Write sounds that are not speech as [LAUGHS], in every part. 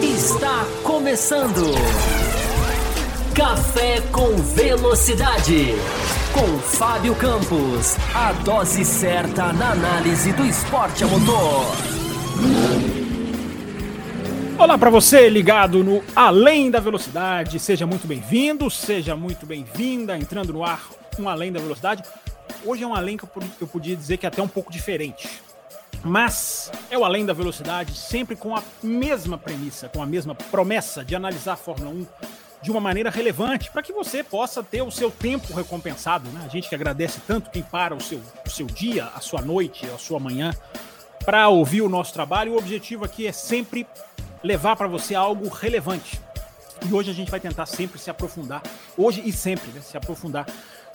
Está começando. Café com Velocidade. Com Fábio Campos. A dose certa na análise do esporte a motor. Olá para você ligado no Além da Velocidade. Seja muito bem-vindo, seja muito bem-vinda. Entrando no ar, um Além da Velocidade. Hoje é um além que eu podia dizer que é até um pouco diferente. Mas é o além da velocidade, sempre com a mesma premissa, com a mesma promessa de analisar a Fórmula 1 de uma maneira relevante, para que você possa ter o seu tempo recompensado. Né? A gente que agradece tanto quem para o seu, o seu dia, a sua noite, a sua manhã, para ouvir o nosso trabalho. O objetivo aqui é sempre levar para você algo relevante. E hoje a gente vai tentar sempre se aprofundar, hoje e sempre, né, se aprofundar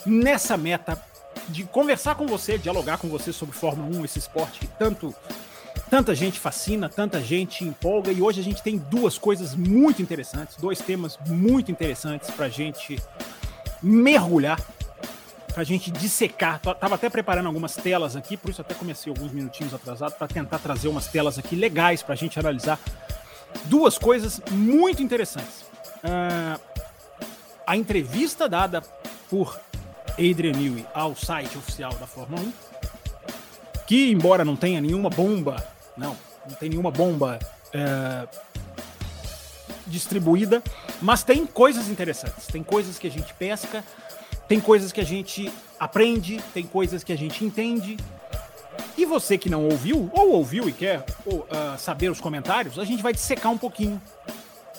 nessa meta de conversar com você, dialogar com você sobre Fórmula 1, esse esporte que tanto tanta gente fascina, tanta gente empolga e hoje a gente tem duas coisas muito interessantes, dois temas muito interessantes para a gente mergulhar, para a gente dissecar. Tava até preparando algumas telas aqui, por isso até comecei alguns minutinhos atrasado para tentar trazer umas telas aqui legais para a gente analisar duas coisas muito interessantes. Uh, a entrevista dada por Adrian Newey ao site oficial da Fórmula 1, que embora não tenha nenhuma bomba, não, não tem nenhuma bomba é, distribuída, mas tem coisas interessantes, tem coisas que a gente pesca, tem coisas que a gente aprende, tem coisas que a gente entende. E você que não ouviu, ou ouviu e quer ou, uh, saber os comentários, a gente vai dissecar um pouquinho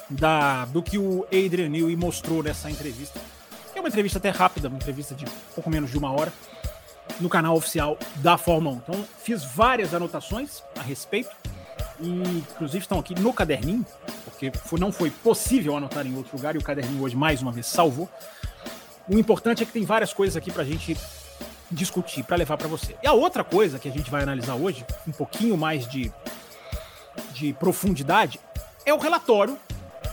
da, do que o Adrian Newey mostrou nessa entrevista uma entrevista até rápida, uma entrevista de pouco menos de uma hora, no canal oficial da Fórmula 1. Então, fiz várias anotações a respeito, e inclusive estão aqui no caderninho, porque não foi possível anotar em outro lugar, e o caderninho hoje, mais uma vez, salvou. O importante é que tem várias coisas aqui para a gente discutir, para levar para você. E a outra coisa que a gente vai analisar hoje, um pouquinho mais de, de profundidade, é o relatório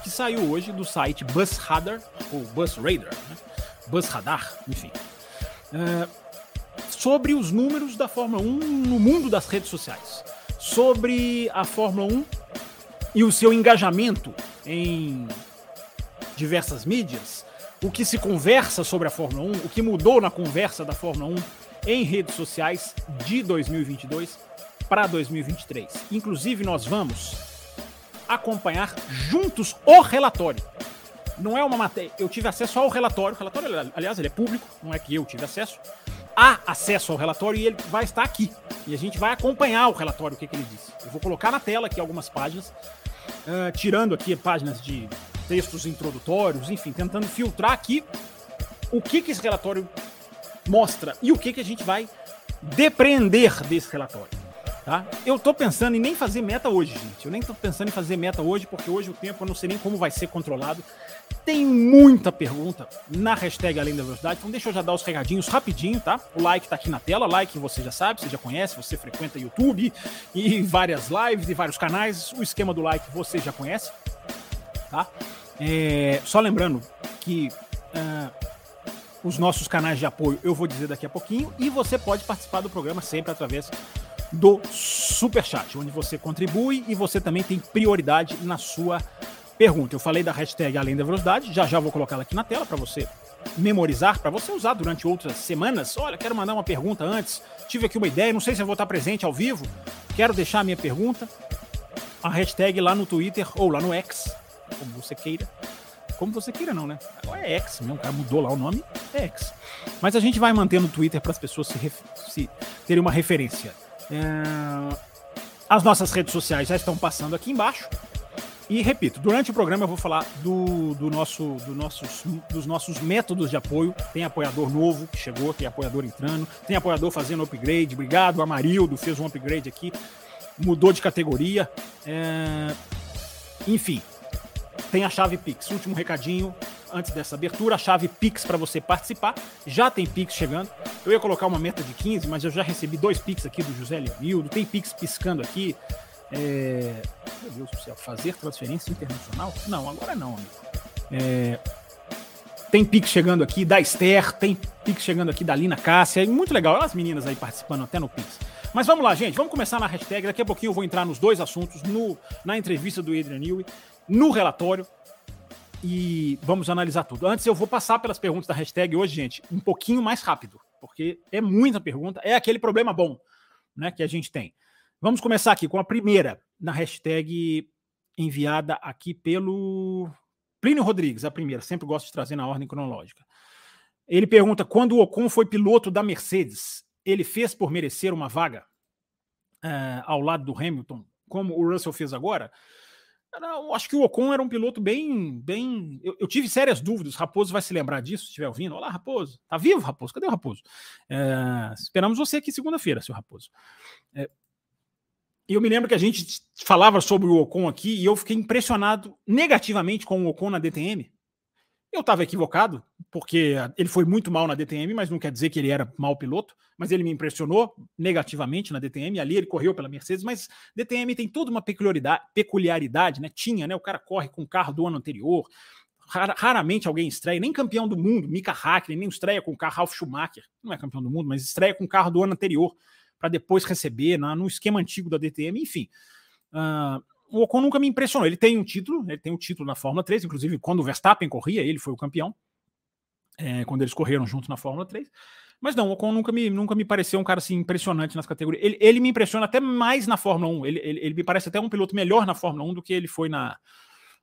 que saiu hoje do site Bus Radar, ou Bus Radar, né? Buzz Radar, enfim, uh, sobre os números da Fórmula 1 no mundo das redes sociais, sobre a Fórmula 1 e o seu engajamento em diversas mídias, o que se conversa sobre a Fórmula 1, o que mudou na conversa da Fórmula 1 em redes sociais de 2022 para 2023. Inclusive, nós vamos acompanhar juntos o relatório não é uma matéria. Eu tive acesso ao relatório. O relatório, aliás, ele é público, não é que eu tive acesso. Há acesso ao relatório e ele vai estar aqui. E a gente vai acompanhar o relatório, o que, que ele disse. Eu vou colocar na tela aqui algumas páginas, uh, tirando aqui páginas de textos introdutórios, enfim, tentando filtrar aqui o que, que esse relatório mostra e o que, que a gente vai depreender desse relatório. Tá? Eu tô pensando em nem fazer meta hoje, gente. Eu nem tô pensando em fazer meta hoje, porque hoje o tempo eu não sei nem como vai ser controlado. Tem muita pergunta na hashtag Além da Velocidade, então deixa eu já dar os recadinhos rapidinho, tá? O like tá aqui na tela, like você já sabe, você já conhece, você frequenta YouTube e várias lives e vários canais. O esquema do like você já conhece, tá? É, só lembrando que uh, os nossos canais de apoio eu vou dizer daqui a pouquinho e você pode participar do programa sempre através do Super Chat, onde você contribui e você também tem prioridade na sua pergunta. Eu falei da hashtag Além da Velocidade, já já vou colocá-la aqui na tela para você memorizar, para você usar durante outras semanas. Olha, quero mandar uma pergunta antes, tive aqui uma ideia, não sei se eu vou estar presente ao vivo, quero deixar a minha pergunta. A hashtag lá no Twitter ou lá no X, como você queira. Como você queira, não, né? Agora é X, né? o cara mudou lá o nome, é X. Mas a gente vai manter no Twitter para as pessoas se, se terem uma referência. É... As nossas redes sociais já estão passando aqui embaixo. E repito, durante o programa eu vou falar do, do nosso, do nossos, dos nossos métodos de apoio. Tem apoiador novo que chegou, tem apoiador entrando, tem apoiador fazendo upgrade. Obrigado, Amarildo fez um upgrade aqui, mudou de categoria. É... Enfim, tem a chave Pix. Último recadinho antes dessa abertura, a chave Pix para você participar. Já tem Pix chegando. Eu ia colocar uma meta de 15, mas eu já recebi dois Pix aqui do José Leonildo. Tem Pix piscando aqui. É... Meu Deus do céu, fazer transferência internacional? Não, agora não, amigo. É... Tem Pix chegando aqui da Esther, tem Pix chegando aqui da Lina Cássia. Muito legal, as meninas aí participando até no Pix. Mas vamos lá, gente. Vamos começar na hashtag. Daqui a pouquinho eu vou entrar nos dois assuntos, no, na entrevista do Adrian Newey, no relatório. E vamos analisar tudo. Antes, eu vou passar pelas perguntas da hashtag hoje, gente, um pouquinho mais rápido, porque é muita pergunta. É aquele problema bom né, que a gente tem. Vamos começar aqui com a primeira, na hashtag enviada aqui pelo Plínio Rodrigues, a primeira. Sempre gosto de trazer na ordem cronológica. Ele pergunta: quando o Ocon foi piloto da Mercedes, ele fez por merecer uma vaga uh, ao lado do Hamilton, como o Russell fez agora? Eu acho que o Ocon era um piloto bem. bem eu, eu, tive sérias dúvidas. Raposo vai se lembrar disso, se estiver ouvindo. Olá, Raposo. Tá vivo, Raposo? Cadê o Raposo? É, esperamos você aqui segunda-feira, seu Raposo. É, eu me lembro que a gente falava sobre o Ocon aqui e eu fiquei impressionado negativamente com o Ocon na DTM. Eu estava equivocado, porque ele foi muito mal na DTM, mas não quer dizer que ele era mau piloto. Mas ele me impressionou negativamente na DTM. Ali ele correu pela Mercedes, mas DTM tem toda uma peculiaridade, peculiaridade né? Tinha, né? O cara corre com o carro do ano anterior. Raramente alguém estreia, nem campeão do mundo, Mika Hakkinen, nem estreia com o carro Ralf Schumacher, não é campeão do mundo, mas estreia com o carro do ano anterior, para depois receber no esquema antigo da DTM, enfim. Uh, o Ocon nunca me impressionou. Ele tem um título, ele tem um título na Fórmula 3, inclusive quando o Verstappen corria, ele foi o campeão, é, quando eles correram juntos na Fórmula 3. Mas não, o Ocon nunca me, nunca me pareceu um cara assim impressionante nas categorias. Ele, ele me impressiona até mais na Fórmula 1. Ele, ele, ele, me parece até um piloto melhor na Fórmula 1 do que ele foi na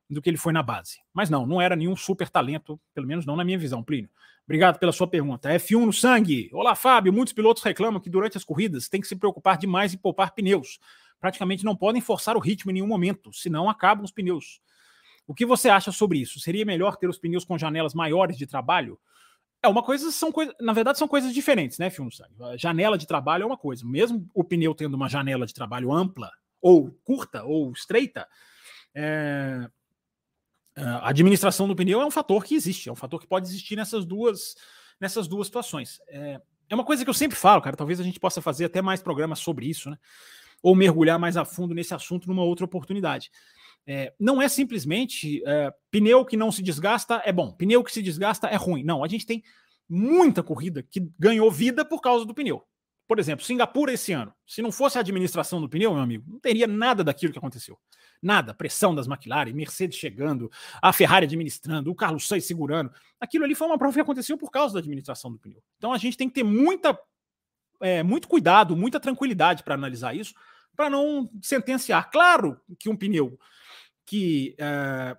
do que ele foi na base. Mas não, não era nenhum super talento, pelo menos não na minha visão, Plínio. Obrigado pela sua pergunta. F1 no sangue. Olá, Fábio. Muitos pilotos reclamam que durante as corridas tem que se preocupar demais em poupar pneus praticamente não podem forçar o ritmo em nenhum momento, senão acabam os pneus. O que você acha sobre isso? Seria melhor ter os pneus com janelas maiores de trabalho? É uma coisa, são coisas, na verdade são coisas diferentes, né, Filmo A janela de trabalho é uma coisa, mesmo o pneu tendo uma janela de trabalho ampla ou curta ou estreita, é, a administração do pneu é um fator que existe, é um fator que pode existir nessas duas nessas duas situações. É, é uma coisa que eu sempre falo, cara. Talvez a gente possa fazer até mais programas sobre isso, né? Ou mergulhar mais a fundo nesse assunto numa outra oportunidade. É, não é simplesmente é, pneu que não se desgasta é bom, pneu que se desgasta é ruim. Não, a gente tem muita corrida que ganhou vida por causa do pneu. Por exemplo, Singapura esse ano, se não fosse a administração do pneu, meu amigo, não teria nada daquilo que aconteceu. Nada, pressão das McLaren, Mercedes chegando, a Ferrari administrando, o Carlos Sainz segurando. Aquilo ali foi uma prova que aconteceu por causa da administração do pneu. Então a gente tem que ter muita é, muito cuidado, muita tranquilidade para analisar isso, para não sentenciar. Claro que um pneu que é,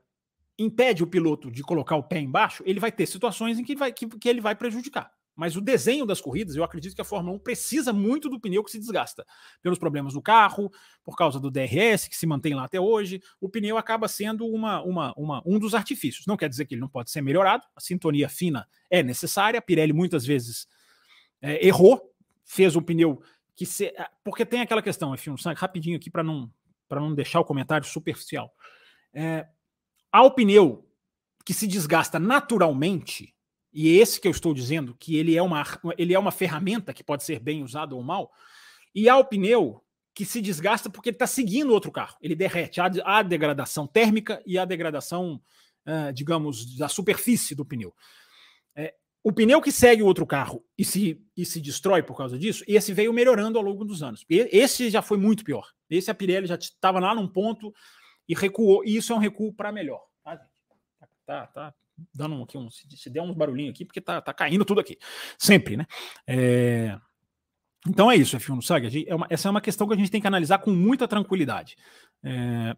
impede o piloto de colocar o pé embaixo, ele vai ter situações em que, vai, que, que ele vai prejudicar. Mas o desenho das corridas, eu acredito que a Fórmula 1 precisa muito do pneu que se desgasta. Pelos problemas do carro, por causa do DRS, que se mantém lá até hoje, o pneu acaba sendo uma, uma, uma, um dos artifícios. Não quer dizer que ele não pode ser melhorado, a sintonia fina é necessária, a Pirelli muitas vezes é, errou fez um pneu que se, ah, porque tem aquela questão, enfim, rapidinho aqui para não para não deixar o comentário superficial. É, há o pneu que se desgasta naturalmente, e é esse que eu estou dizendo que ele é uma ele é uma ferramenta que pode ser bem usada ou mal, e há o pneu que se desgasta porque ele está seguindo outro carro, ele derrete, há a degradação térmica e a degradação, uh, digamos, da superfície do pneu. É, o pneu que segue o outro carro e se, e se destrói por causa disso, esse veio melhorando ao longo dos anos. Esse já foi muito pior. Esse a Pirelli já estava lá num ponto e recuou. E isso é um recuo para melhor. Tá, tá, tá, tá, dando aqui um, se der uns barulhinhos aqui, porque tá, tá caindo tudo aqui. Sempre, né? É... Então é isso, F1 Saga. É uma, essa é uma questão que a gente tem que analisar com muita tranquilidade. É...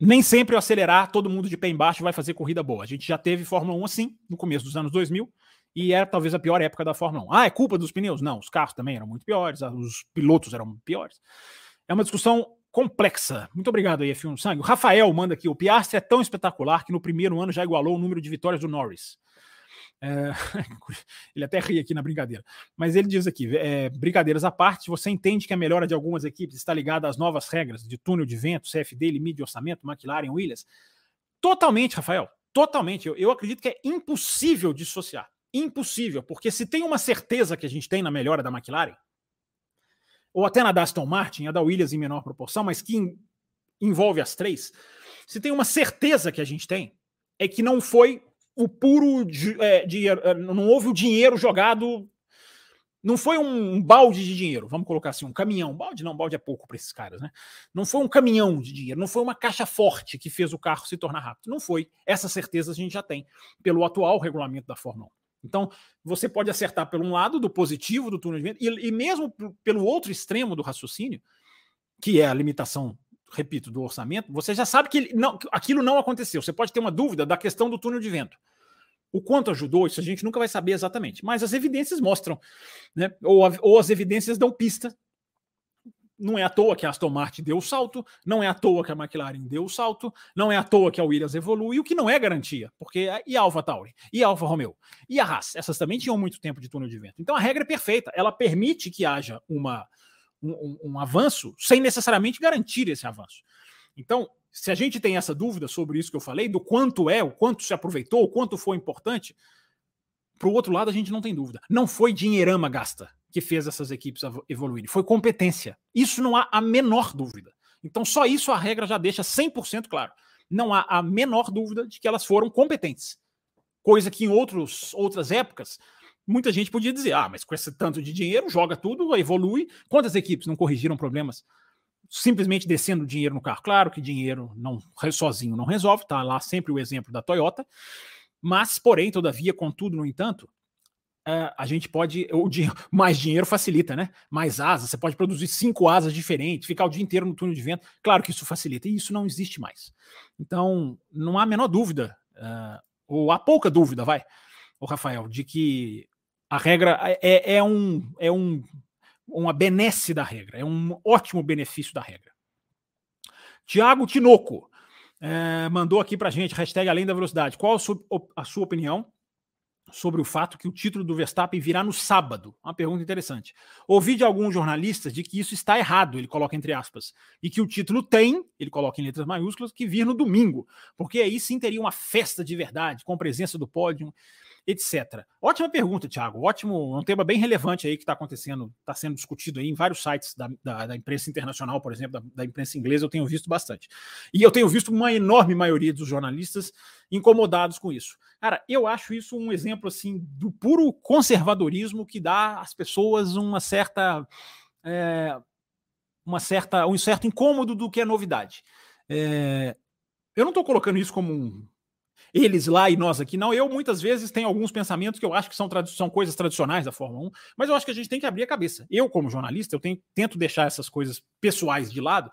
Nem sempre o acelerar todo mundo de pé embaixo vai fazer corrida boa. A gente já teve Fórmula 1 assim, no começo dos anos 2000, e era talvez a pior época da Fórmula 1. Ah, é culpa dos pneus? Não, os carros também eram muito piores, os pilotos eram piores. É uma discussão complexa. Muito obrigado aí, F1 Sangue. O Rafael manda aqui: o Piastri é tão espetacular que no primeiro ano já igualou o número de vitórias do Norris. É, [LAUGHS] ele até ri aqui na brincadeira. Mas ele diz aqui: é, brincadeiras à parte, você entende que a melhora de algumas equipes está ligada às novas regras de túnel de vento, CFD, limite de orçamento, McLaren, Williams? Totalmente, Rafael. Totalmente. Eu, eu acredito que é impossível dissociar. Impossível, porque se tem uma certeza que a gente tem na melhora da McLaren, ou até na da Aston Martin, a da Williams em menor proporção, mas que envolve as três, se tem uma certeza que a gente tem, é que não foi o puro é, dinheiro, é, não houve o dinheiro jogado Não foi um balde de dinheiro, vamos colocar assim, um caminhão. Balde não, balde é pouco para esses caras, né? Não foi um caminhão de dinheiro, não foi uma caixa forte que fez o carro se tornar rápido. Não foi. Essa certeza a gente já tem pelo atual regulamento da Fórmula 1. Então, você pode acertar pelo um lado do positivo do túnel de vento, e, e mesmo pelo outro extremo do raciocínio, que é a limitação, repito, do orçamento, você já sabe que ele, não, aquilo não aconteceu. Você pode ter uma dúvida da questão do túnel de vento. O quanto ajudou, isso a gente nunca vai saber exatamente, mas as evidências mostram, né? ou, a, ou as evidências dão pista. Não é à toa que a Aston Martin deu o salto, não é à toa que a McLaren deu o salto, não é à toa que a Williams evolui, o que não é garantia, porque e a Alfa Tauri, e a Alfa Romeo, e a Haas, essas também tinham muito tempo de túnel de vento. Então a regra é perfeita, ela permite que haja uma, um, um, avanço sem necessariamente garantir esse avanço. Então, se a gente tem essa dúvida sobre isso que eu falei, do quanto é, o quanto se aproveitou, o quanto foi importante, para o outro lado a gente não tem dúvida. Não foi dinheirama gasta que fez essas equipes evoluírem, foi competência. Isso não há a menor dúvida. Então, só isso a regra já deixa 100% claro. Não há a menor dúvida de que elas foram competentes. Coisa que em outros, outras épocas, muita gente podia dizer: ah, mas com esse tanto de dinheiro, joga tudo, evolui. Quantas equipes não corrigiram problemas simplesmente descendo dinheiro no carro. Claro que dinheiro não sozinho não resolve, tá lá sempre o exemplo da Toyota, mas, porém, todavia, contudo, no entanto, uh, a gente pode. O dinheiro, [LAUGHS] mais dinheiro facilita, né? Mais asas, você pode produzir cinco asas diferentes, ficar o dia inteiro no túnel de vento. Claro que isso facilita, e isso não existe mais. Então, não há a menor dúvida, uh, ou há pouca dúvida, vai, o Rafael, de que a regra é, é, um, é um uma benesse da regra, é um ótimo benefício da regra. Tiago Tinoco é, mandou aqui para gente, hashtag Além da Velocidade. Qual a sua, a sua opinião sobre o fato que o título do Verstappen virá no sábado? Uma pergunta interessante. Ouvi de alguns jornalistas de que isso está errado, ele coloca entre aspas, e que o título tem, ele coloca em letras maiúsculas, que vir no domingo, porque aí sim teria uma festa de verdade, com presença do pódio etc. Ótima pergunta, Thiago. Ótimo, um tema bem relevante aí que está acontecendo, está sendo discutido aí em vários sites da, da, da imprensa internacional, por exemplo, da, da, imprensa inglesa, eu tenho visto bastante. E eu tenho visto uma enorme maioria dos jornalistas incomodados com isso. Cara, eu acho isso um exemplo assim do puro conservadorismo que dá às pessoas uma certa. É, uma certa, um certo incômodo do que é novidade. É, eu não estou colocando isso como um, eles lá e nós aqui. Não, eu muitas vezes tenho alguns pensamentos que eu acho que são, são coisas tradicionais da Fórmula 1, mas eu acho que a gente tem que abrir a cabeça. Eu, como jornalista, eu tenho, tento deixar essas coisas pessoais de lado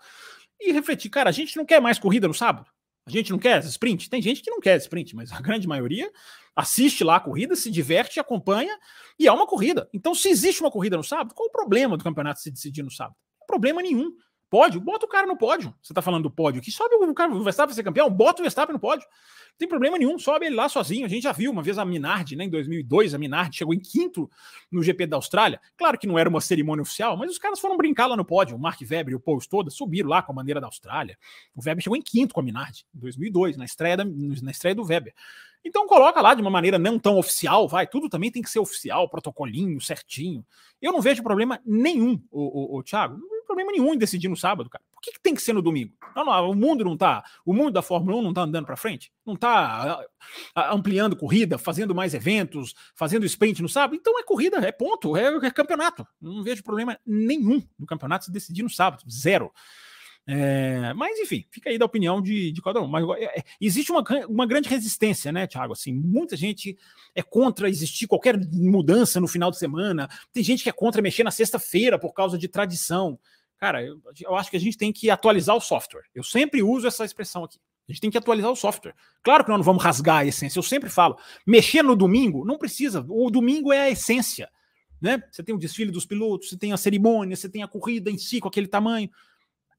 e refletir, cara, a gente não quer mais corrida no sábado? A gente não quer sprint? Tem gente que não quer sprint, mas a grande maioria assiste lá a corrida, se diverte, acompanha e é uma corrida. Então, se existe uma corrida no sábado, qual o problema do campeonato se decidir no sábado? Problema nenhum. Pódio, bota o cara no pódio. Você tá falando do pódio aqui, sobe o cara, o Verstappen ser campeão, bota o Verstappen no pódio. Não tem problema nenhum, sobe ele lá sozinho. A gente já viu uma vez a Minardi, né, em 2002, a Minardi chegou em quinto no GP da Austrália. Claro que não era uma cerimônia oficial, mas os caras foram brincar lá no pódio. O Mark Webber e o Paul Stoda subiram lá com a bandeira da Austrália. O Webber chegou em quinto com a Minardi, em 2002, na estreia, da, na estreia do Weber. Então coloca lá de uma maneira não tão oficial, vai, tudo também tem que ser oficial, protocolinho, certinho. Eu não vejo problema nenhum, o, o, o Thiago, problema nenhum em decidir no sábado, cara. Por que, que tem que ser no domingo? Não, não, o mundo não tá, o mundo da Fórmula 1 não tá andando para frente, não tá ampliando corrida, fazendo mais eventos, fazendo sprint no sábado. Então é corrida, é ponto, é, é campeonato. Não vejo problema nenhum do campeonato se decidir no sábado, zero. É, mas enfim, fica aí da opinião de, de cada um. Mas é, é, existe uma, uma grande resistência, né, Thiago? Assim, muita gente é contra existir qualquer mudança no final de semana. Tem gente que é contra mexer na sexta-feira por causa de tradição. Cara, eu, eu acho que a gente tem que atualizar o software. Eu sempre uso essa expressão aqui. A gente tem que atualizar o software. Claro que nós não vamos rasgar a essência. Eu sempre falo, mexer no domingo não precisa. O domingo é a essência. Né? Você tem o desfile dos pilotos, você tem a cerimônia, você tem a corrida em si com aquele tamanho.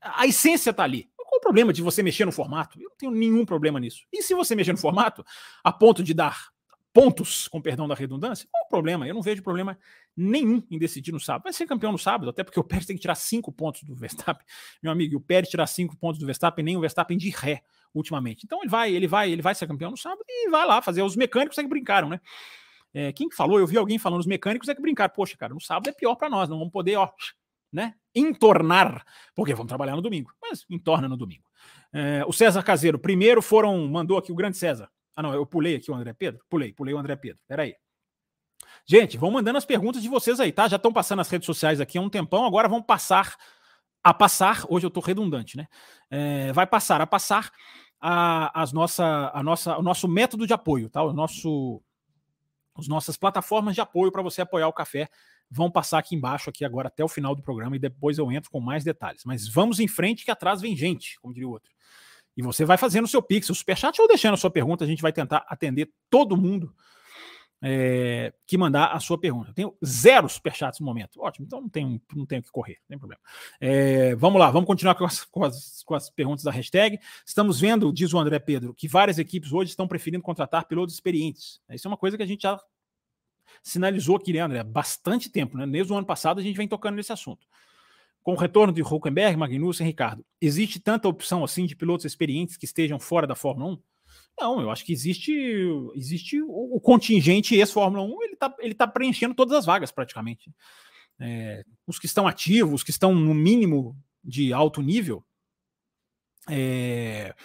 A essência está ali. Qual o problema de você mexer no formato? Eu não tenho nenhum problema nisso. E se você mexer no formato, a ponto de dar pontos, com perdão da redundância, qual o problema? Eu não vejo problema nenhum em decidir no sábado. Vai ser campeão no sábado, até porque o Pérez tem que tirar cinco pontos do Verstappen. [LAUGHS] Meu amigo, o Pérez tirar cinco pontos do Verstappen, nem o Verstappen de ré ultimamente. Então ele vai, ele vai, ele vai ser campeão no sábado e vai lá fazer. Os mecânicos é que brincaram, né? É, quem falou? Eu vi alguém falando, os mecânicos é que brincaram. Poxa, cara, no sábado é pior para nós, não vamos poder, ó, né? Entornar, porque vamos trabalhar no domingo, mas entorna no domingo. É, o César Caseiro, primeiro foram, mandou aqui o grande César. Ah, não, eu pulei aqui o André Pedro? Pulei, pulei o André Pedro. Peraí. Gente, vão mandando as perguntas de vocês aí, tá? Já estão passando as redes sociais aqui há um tempão, agora vão passar a passar. Hoje eu estou redundante, né? É, vai passar a passar a, as nossa, a nossa, o nosso método de apoio, tá? O nosso, as nossas plataformas de apoio para você apoiar o café vão passar aqui embaixo, aqui agora até o final do programa, e depois eu entro com mais detalhes. Mas vamos em frente, que atrás vem gente, como diria o outro. E você vai fazendo o seu pix, o superchat ou deixando a sua pergunta, a gente vai tentar atender todo mundo é, que mandar a sua pergunta. Eu tenho zero superchats no momento. Ótimo, então não tenho, não tenho que correr, não tem problema. É, vamos lá, vamos continuar com as, com, as, com as perguntas da hashtag. Estamos vendo, diz o André Pedro, que várias equipes hoje estão preferindo contratar pilotos experientes. Isso é uma coisa que a gente já sinalizou aqui, né, André? Bastante tempo, né? Desde o ano passado a gente vem tocando nesse assunto. Com o retorno de Huckenberg, Magnussen, Ricardo, existe tanta opção assim de pilotos experientes que estejam fora da Fórmula 1? Não, eu acho que existe, existe o, o contingente ex-Fórmula 1, ele está ele tá preenchendo todas as vagas praticamente. É, os que estão ativos, os que estão no mínimo de alto nível, é,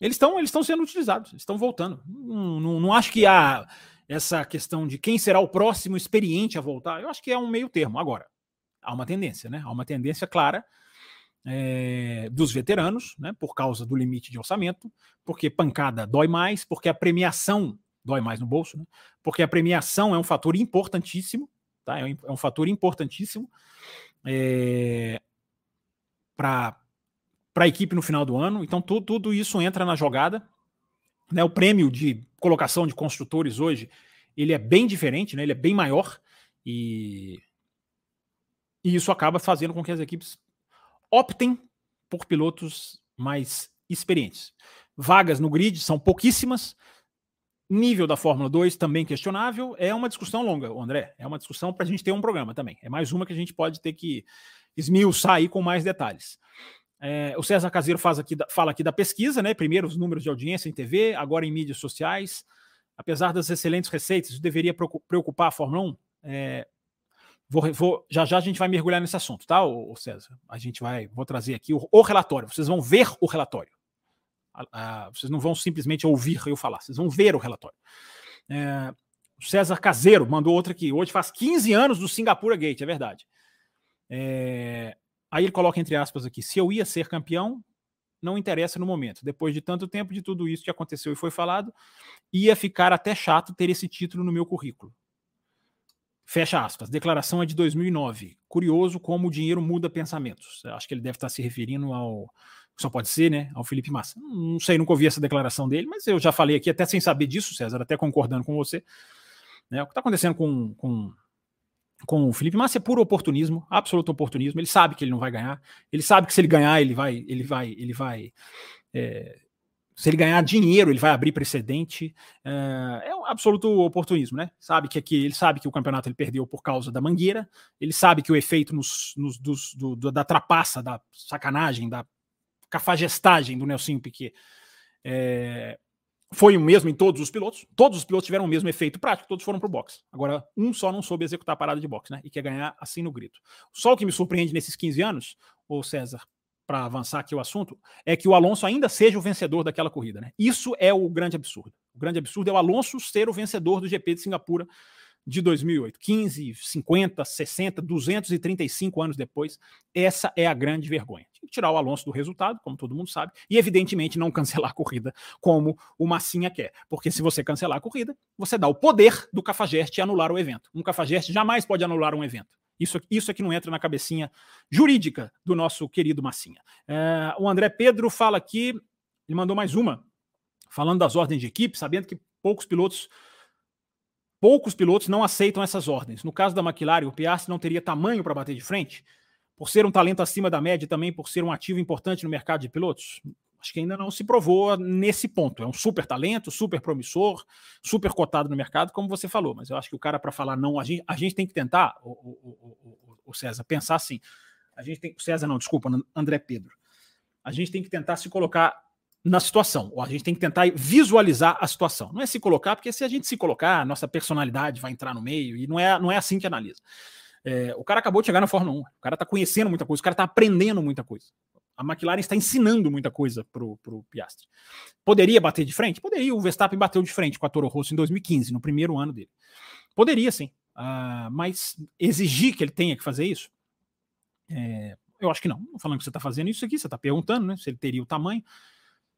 eles estão eles estão sendo utilizados, estão voltando. Não, não, não, acho que há essa questão de quem será o próximo experiente a voltar. Eu acho que é um meio termo. Agora, há uma tendência, né? Há uma tendência clara é, dos veteranos, né, por causa do limite de orçamento, porque pancada dói mais, porque a premiação dói mais no bolso, né, porque a premiação é um fator importantíssimo, tá, é um, é um fator importantíssimo é, para a equipe no final do ano. Então, tudo, tudo isso entra na jogada. Né, o prêmio de colocação de construtores hoje ele é bem diferente, né, ele é bem maior e, e isso acaba fazendo com que as equipes optem por pilotos mais experientes. Vagas no grid são pouquíssimas. Nível da Fórmula 2 também questionável. É uma discussão longa, André. É uma discussão para a gente ter um programa também. É mais uma que a gente pode ter que esmiuçar aí com mais detalhes. É, o César Caseiro faz aqui, fala aqui da pesquisa, né? Primeiro os números de audiência em TV, agora em mídias sociais. Apesar das excelentes receitas, isso deveria preocupar a Fórmula 1? É, Vou, vou, já já a gente vai mergulhar nesse assunto, tá, ô, César? A gente vai, vou trazer aqui o, o relatório. Vocês vão ver o relatório. vocês não vão simplesmente ouvir eu falar, vocês vão ver o relatório. É, o César Caseiro mandou outra aqui. Hoje faz 15 anos do Singapura Gate, é verdade. É, aí ele coloca entre aspas aqui: se eu ia ser campeão, não interessa no momento. Depois de tanto tempo de tudo isso que aconteceu e foi falado, ia ficar até chato ter esse título no meu currículo. Fecha aspas. Declaração é de 2009. Curioso como o dinheiro muda pensamentos. Acho que ele deve estar se referindo ao. Só pode ser, né? Ao Felipe Massa. Não sei, nunca ouvi essa declaração dele, mas eu já falei aqui, até sem saber disso, César, até concordando com você. Né? O que está acontecendo com, com, com o Felipe Massa é puro oportunismo, absoluto oportunismo. Ele sabe que ele não vai ganhar. Ele sabe que se ele ganhar, ele vai, ele vai, ele vai é, se ele ganhar dinheiro, ele vai abrir precedente. É, é um absoluto oportunismo, né? Sabe que aqui ele sabe que o campeonato ele perdeu por causa da mangueira, ele sabe que o efeito nos, nos dos, do, da trapaça, da sacanagem, da cafagestagem do Nelson Piquet é, foi o mesmo em todos os pilotos. Todos os pilotos tiveram o mesmo efeito prático, todos foram para o box. Agora, um só não soube executar a parada de box, né? E quer ganhar assim no grito. Só o que me surpreende nesses 15 anos, o César, para avançar aqui o assunto, é que o Alonso ainda seja o vencedor daquela corrida. Né? Isso é o grande absurdo. O grande absurdo é o Alonso ser o vencedor do GP de Singapura de 2008. 15, 50, 60, 235 anos depois, essa é a grande vergonha. Tirar o Alonso do resultado, como todo mundo sabe, e evidentemente não cancelar a corrida como o Massinha quer. Porque se você cancelar a corrida, você dá o poder do Cafajeste anular o evento. Um Cafajeste jamais pode anular um evento. Isso, isso é que não entra na cabecinha jurídica do nosso querido Massinha. É, o André Pedro fala aqui, ele mandou mais uma, falando das ordens de equipe, sabendo que poucos pilotos poucos pilotos não aceitam essas ordens. No caso da McLaren, o Piastri não teria tamanho para bater de frente, por ser um talento acima da média e também por ser um ativo importante no mercado de pilotos acho que ainda não se provou nesse ponto. É um super talento, super promissor, super cotado no mercado, como você falou. Mas eu acho que o cara, para falar não, a gente, a gente tem que tentar, o, o, o, o, César, pensar assim. A gente tem. César, não, desculpa, André Pedro. A gente tem que tentar se colocar na situação, ou a gente tem que tentar visualizar a situação. Não é se colocar, porque se a gente se colocar, nossa personalidade vai entrar no meio, e não é, não é assim que analisa. É, o cara acabou de chegar na Fórmula 1, o cara está conhecendo muita coisa, o cara está aprendendo muita coisa. A McLaren está ensinando muita coisa para o Piastri. Poderia bater de frente? Poderia. O Verstappen bateu de frente com a Toro Rosso em 2015, no primeiro ano dele. Poderia sim. Uh, mas exigir que ele tenha que fazer isso, é, eu acho que não. Não falando que você está fazendo isso aqui, você está perguntando né, se ele teria o tamanho.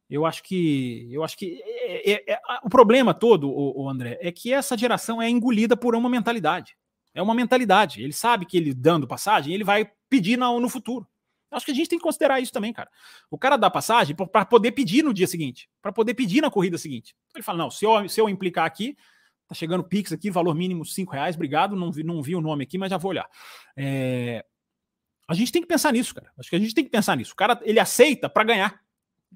Eu acho que. Eu acho que. É, é, é, o problema todo, o, o, André, é que essa geração é engolida por uma mentalidade. É uma mentalidade. Ele sabe que ele dando passagem, ele vai pedir no futuro. Acho que a gente tem que considerar isso também, cara. O cara dá passagem para poder pedir no dia seguinte, para poder pedir na corrida seguinte. Ele fala: não, se eu, se eu implicar aqui, tá chegando Pix aqui, valor mínimo 5 reais, obrigado, não vi, não vi o nome aqui, mas já vou olhar. É, a gente tem que pensar nisso, cara. Acho que a gente tem que pensar nisso. O cara, ele aceita para ganhar.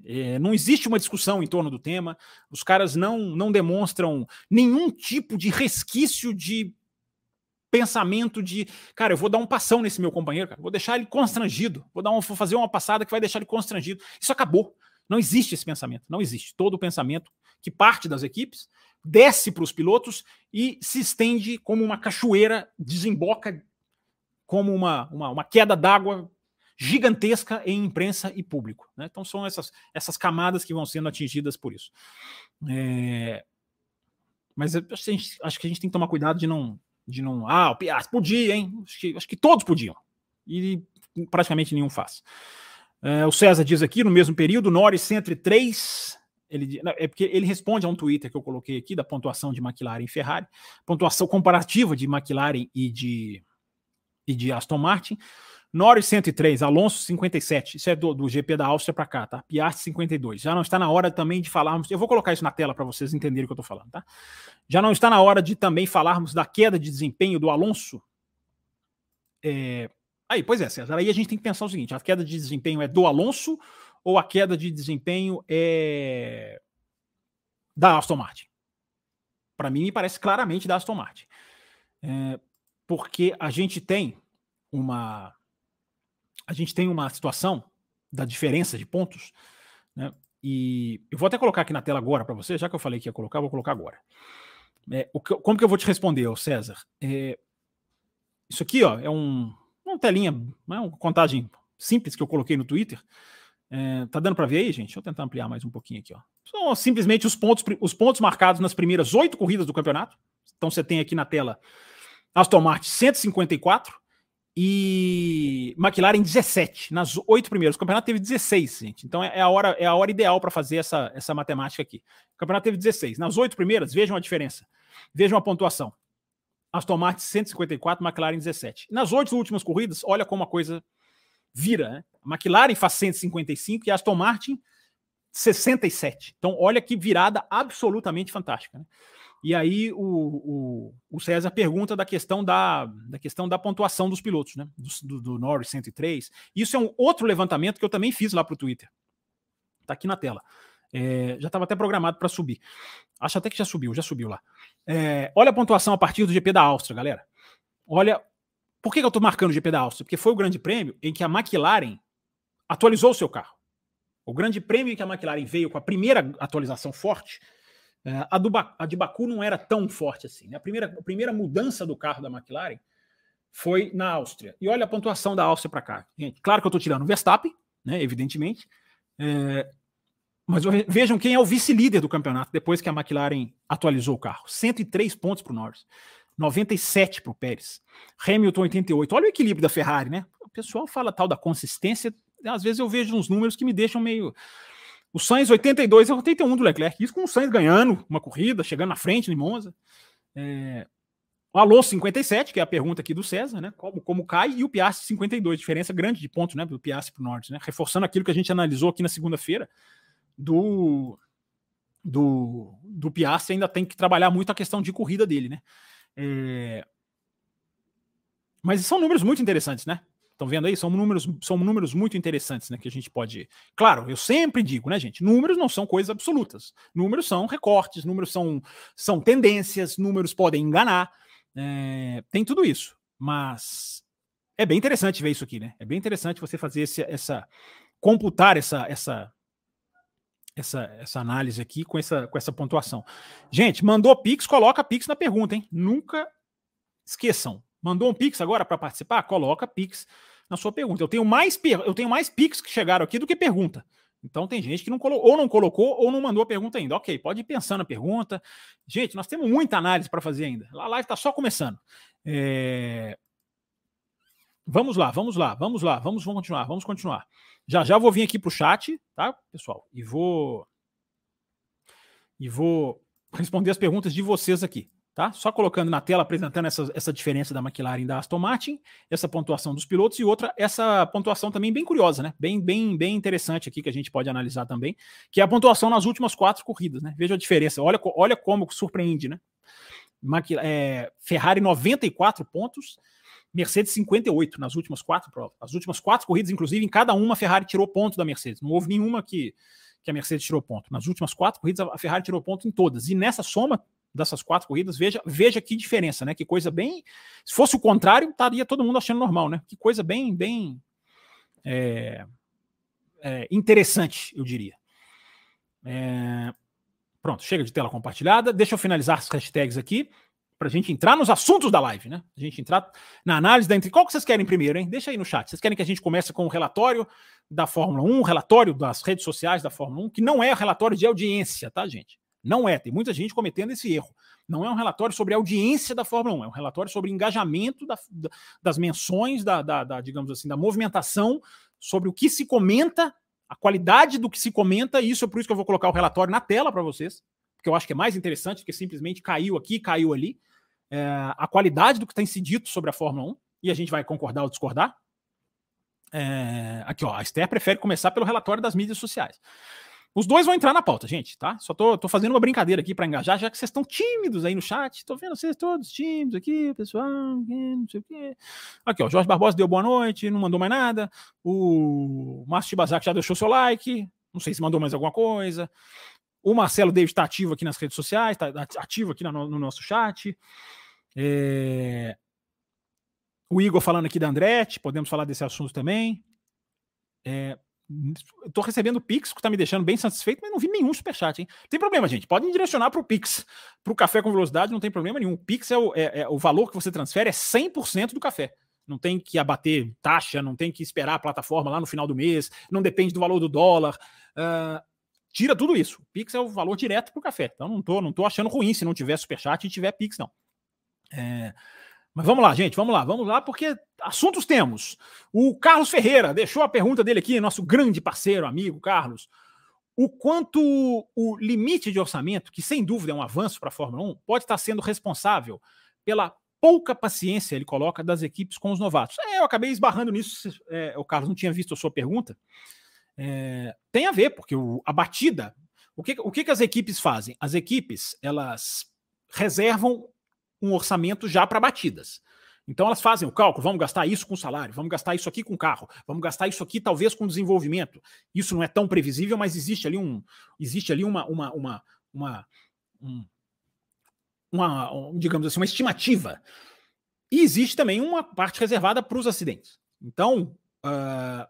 É, não existe uma discussão em torno do tema. Os caras não, não demonstram nenhum tipo de resquício de pensamento de, cara, eu vou dar um passão nesse meu companheiro, cara. vou deixar ele constrangido, vou dar um, vou fazer uma passada que vai deixar ele constrangido. Isso acabou. Não existe esse pensamento, não existe. Todo o pensamento que parte das equipes desce para os pilotos e se estende como uma cachoeira, desemboca como uma, uma, uma queda d'água gigantesca em imprensa e público. Né? Então são essas, essas camadas que vão sendo atingidas por isso. É... Mas acho, que gente, acho que a gente tem que tomar cuidado de não. De não ah, o Piaz podia, hein? Acho que, acho que todos podiam. E praticamente nenhum faz. É, o César diz aqui, no mesmo período, Norris 103. Ele, é porque ele responde a um Twitter que eu coloquei aqui da pontuação de McLaren e Ferrari, pontuação comparativa de McLaren e de, e de Aston Martin. Norris 103, Alonso 57. Isso é do, do GP da Áustria para cá, tá? Piastri 52. Já não está na hora também de falarmos. Eu vou colocar isso na tela para vocês entenderem o que eu estou falando, tá? Já não está na hora de também falarmos da queda de desempenho do Alonso. É... Aí, pois é, César. Aí a gente tem que pensar o seguinte: a queda de desempenho é do Alonso ou a queda de desempenho é da Aston Martin? Para mim, me parece claramente da Aston Martin. É, porque a gente tem uma a gente tem uma situação da diferença de pontos, né? E eu vou até colocar aqui na tela agora para você, já que eu falei que ia colocar, vou colocar agora. É, o que, como que eu vou te responder, César? É, isso aqui, ó, é um, uma telinha, é uma contagem simples que eu coloquei no Twitter. É, tá dando para ver aí, gente? Deixa eu tentar ampliar mais um pouquinho aqui, ó. São simplesmente os pontos, os pontos marcados nas primeiras oito corridas do campeonato. Então você tem aqui na tela Aston Martin 154 e McLaren 17. Nas oito primeiros. O campeonato teve 16, gente. Então é, é a hora, é a hora ideal para fazer essa, essa matemática aqui. O campeonato teve 16. Nas oito primeiras, vejam a diferença. Vejam a pontuação. Aston Martin 154, McLaren 17. Nas oito últimas corridas, olha como a coisa vira. Né? McLaren faz 155 e Aston Martin 67. Então, olha que virada absolutamente fantástica. Né? E aí o, o, o, César pergunta da questão da, da questão da pontuação dos pilotos, né? Do, do, Norris 103. Isso é um outro levantamento que eu também fiz lá para o Twitter. Está aqui na tela. É, já estava até programado para subir. Acho até que já subiu, já subiu lá. É, olha a pontuação a partir do GP da Áustria, galera. Olha. Por que, que eu estou marcando o GP da Áustria? Porque foi o grande prêmio em que a McLaren atualizou o seu carro. O grande prêmio em que a McLaren veio com a primeira atualização forte a, do, a de Baku não era tão forte assim. Né? A, primeira, a primeira mudança do carro da McLaren foi na Áustria. E olha a pontuação da Áustria para cá. Gente, claro que eu estou tirando o Verstappen, né, evidentemente. É, mas vejam quem é o vice-líder do campeonato depois que a McLaren atualizou o carro. 103 pontos para o Norris, 97 para o Pérez. Hamilton 88. Olha o equilíbrio da Ferrari, né? O pessoal fala tal da consistência. Às vezes eu vejo uns números que me deixam meio o Sainz 82 é 81 do Leclerc. Isso com o Sainz ganhando uma corrida, chegando na frente no Monza. É... O Alonso 57, que é a pergunta aqui do César, né? Como, como cai, e o Piastri 52, diferença grande de pontos, né? Do Piastri para o Norte, né? Reforçando aquilo que a gente analisou aqui na segunda-feira do, do, do Piastri, ainda tem que trabalhar muito a questão de corrida dele, né? É... Mas são números muito interessantes, né? Estão vendo aí? São números, são números muito interessantes, né? Que a gente pode. Claro, eu sempre digo, né, gente? Números não são coisas absolutas. Números são recortes, números são, são tendências, números podem enganar. É, tem tudo isso. Mas é bem interessante ver isso aqui, né? É bem interessante você fazer esse, essa. computar essa, essa, essa, essa análise aqui com essa, com essa pontuação. Gente, mandou Pix, coloca Pix na pergunta, hein? Nunca esqueçam. Mandou um Pix agora para participar? Coloca Pix na sua pergunta. Eu tenho mais, eu tenho mais Pix que chegaram aqui do que pergunta. Então tem gente que não colocou, ou não colocou ou não mandou a pergunta ainda. Ok, pode ir pensando a pergunta. Gente, nós temos muita análise para fazer ainda. A live está só começando. É... Vamos lá, vamos lá, vamos lá, vamos, vamos continuar, vamos continuar. Já já vou vir aqui para o chat, tá, pessoal? E vou e vou responder as perguntas de vocês aqui tá? Só colocando na tela, apresentando essa, essa diferença da McLaren e da Aston Martin, essa pontuação dos pilotos e outra, essa pontuação também bem curiosa, né? Bem, bem, bem interessante aqui que a gente pode analisar também, que é a pontuação nas últimas quatro corridas, né? Veja a diferença, olha, olha como surpreende, né? É, Ferrari 94 pontos, Mercedes 58 nas últimas quatro provas. As últimas quatro corridas, inclusive, em cada uma a Ferrari tirou ponto da Mercedes. Não houve nenhuma que, que a Mercedes tirou ponto. Nas últimas quatro corridas, a Ferrari tirou ponto em todas. E nessa soma, dessas quatro corridas, veja, veja que diferença, né? Que coisa bem. Se fosse o contrário, estaria todo mundo achando normal, né? Que coisa bem, bem é, é, interessante, eu diria. É, pronto, chega de tela compartilhada. Deixa eu finalizar as hashtags aqui para a gente entrar nos assuntos da live, né? A gente entrar na análise da entre. Qual que vocês querem primeiro, hein? Deixa aí no chat. Vocês querem que a gente comece com o relatório da Fórmula 1, relatório das redes sociais da Fórmula 1, que não é relatório de audiência, tá, gente? Não é, tem muita gente cometendo esse erro. Não é um relatório sobre audiência da Fórmula 1, é um relatório sobre engajamento da, da, das menções, da, da, digamos assim, da movimentação, sobre o que se comenta, a qualidade do que se comenta, e isso é por isso que eu vou colocar o relatório na tela para vocês, porque eu acho que é mais interessante do que simplesmente caiu aqui, caiu ali. É, a qualidade do que tem se dito sobre a Fórmula 1, e a gente vai concordar ou discordar. É, aqui, ó, a Esther prefere começar pelo relatório das mídias sociais. Os dois vão entrar na pauta, gente, tá? Só tô, tô fazendo uma brincadeira aqui para engajar, já que vocês estão tímidos aí no chat. Tô vendo vocês todos tímidos aqui, pessoal, não sei o quê. Aqui, ó, Jorge Barbosa deu boa noite, não mandou mais nada. O Márcio Tibazak já deixou seu like. Não sei se mandou mais alguma coisa. O Marcelo David está ativo aqui nas redes sociais, está ativo aqui no, no nosso chat. É... O Igor falando aqui da Andretti, podemos falar desse assunto também. É, Estou recebendo Pix, que está me deixando bem satisfeito, mas não vi nenhum superchat, hein? Tem problema, gente. Podem direcionar para o Pix. Para o café com velocidade, não tem problema nenhum. O Pix é o, é, é o valor que você transfere, é 100% do café. Não tem que abater taxa, não tem que esperar a plataforma lá no final do mês, não depende do valor do dólar. Uh, tira tudo isso. O Pix é o valor direto para o café. Então não tô, não tô achando ruim se não tiver superchat e tiver Pix, não. É, mas vamos lá, gente, vamos lá, vamos lá, porque assuntos temos. O Carlos Ferreira deixou a pergunta dele aqui, nosso grande parceiro, amigo Carlos. O quanto o limite de orçamento, que sem dúvida é um avanço para a Fórmula 1, pode estar sendo responsável pela pouca paciência, ele coloca, das equipes com os novatos. É, eu acabei esbarrando nisso, é, o Carlos não tinha visto a sua pergunta. É, tem a ver, porque o, a batida. O que, o que, que as equipes fazem? As equipes elas reservam um orçamento já para batidas. Então elas fazem o cálculo, vamos gastar isso com salário, vamos gastar isso aqui com carro, vamos gastar isso aqui talvez com desenvolvimento. Isso não é tão previsível, mas existe ali um existe ali uma uma uma uma, um, uma um, digamos assim, uma estimativa. E existe também uma parte reservada para os acidentes. Então, uh,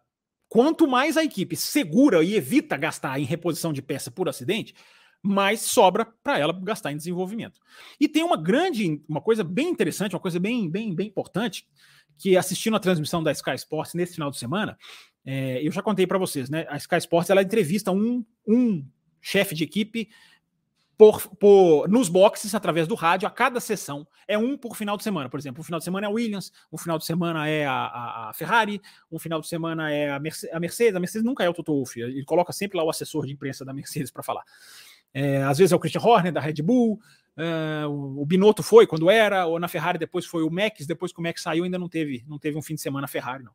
quanto mais a equipe segura e evita gastar em reposição de peça por acidente, mais sobra para ela gastar em desenvolvimento. E tem uma grande, uma coisa bem interessante, uma coisa bem, bem, bem importante, que assistindo a transmissão da Sky Sports nesse final de semana, é, eu já contei para vocês, né? A Sky Sports ela entrevista um, um chefe de equipe por, por, nos boxes através do rádio a cada sessão. É um por final de semana, por exemplo. Um final de semana é a Williams, um final de semana é a, a, Ferrari, um final de semana é a, Mercedes. A Mercedes, a Mercedes nunca é o Toto Wolff, ele coloca sempre lá o assessor de imprensa da Mercedes para falar. É, às vezes é o Christian Horner da Red Bull, é, o, Binotto foi quando era, ou na Ferrari depois foi o Max, depois que o Max saiu ainda não teve, não teve um fim de semana Ferrari, não.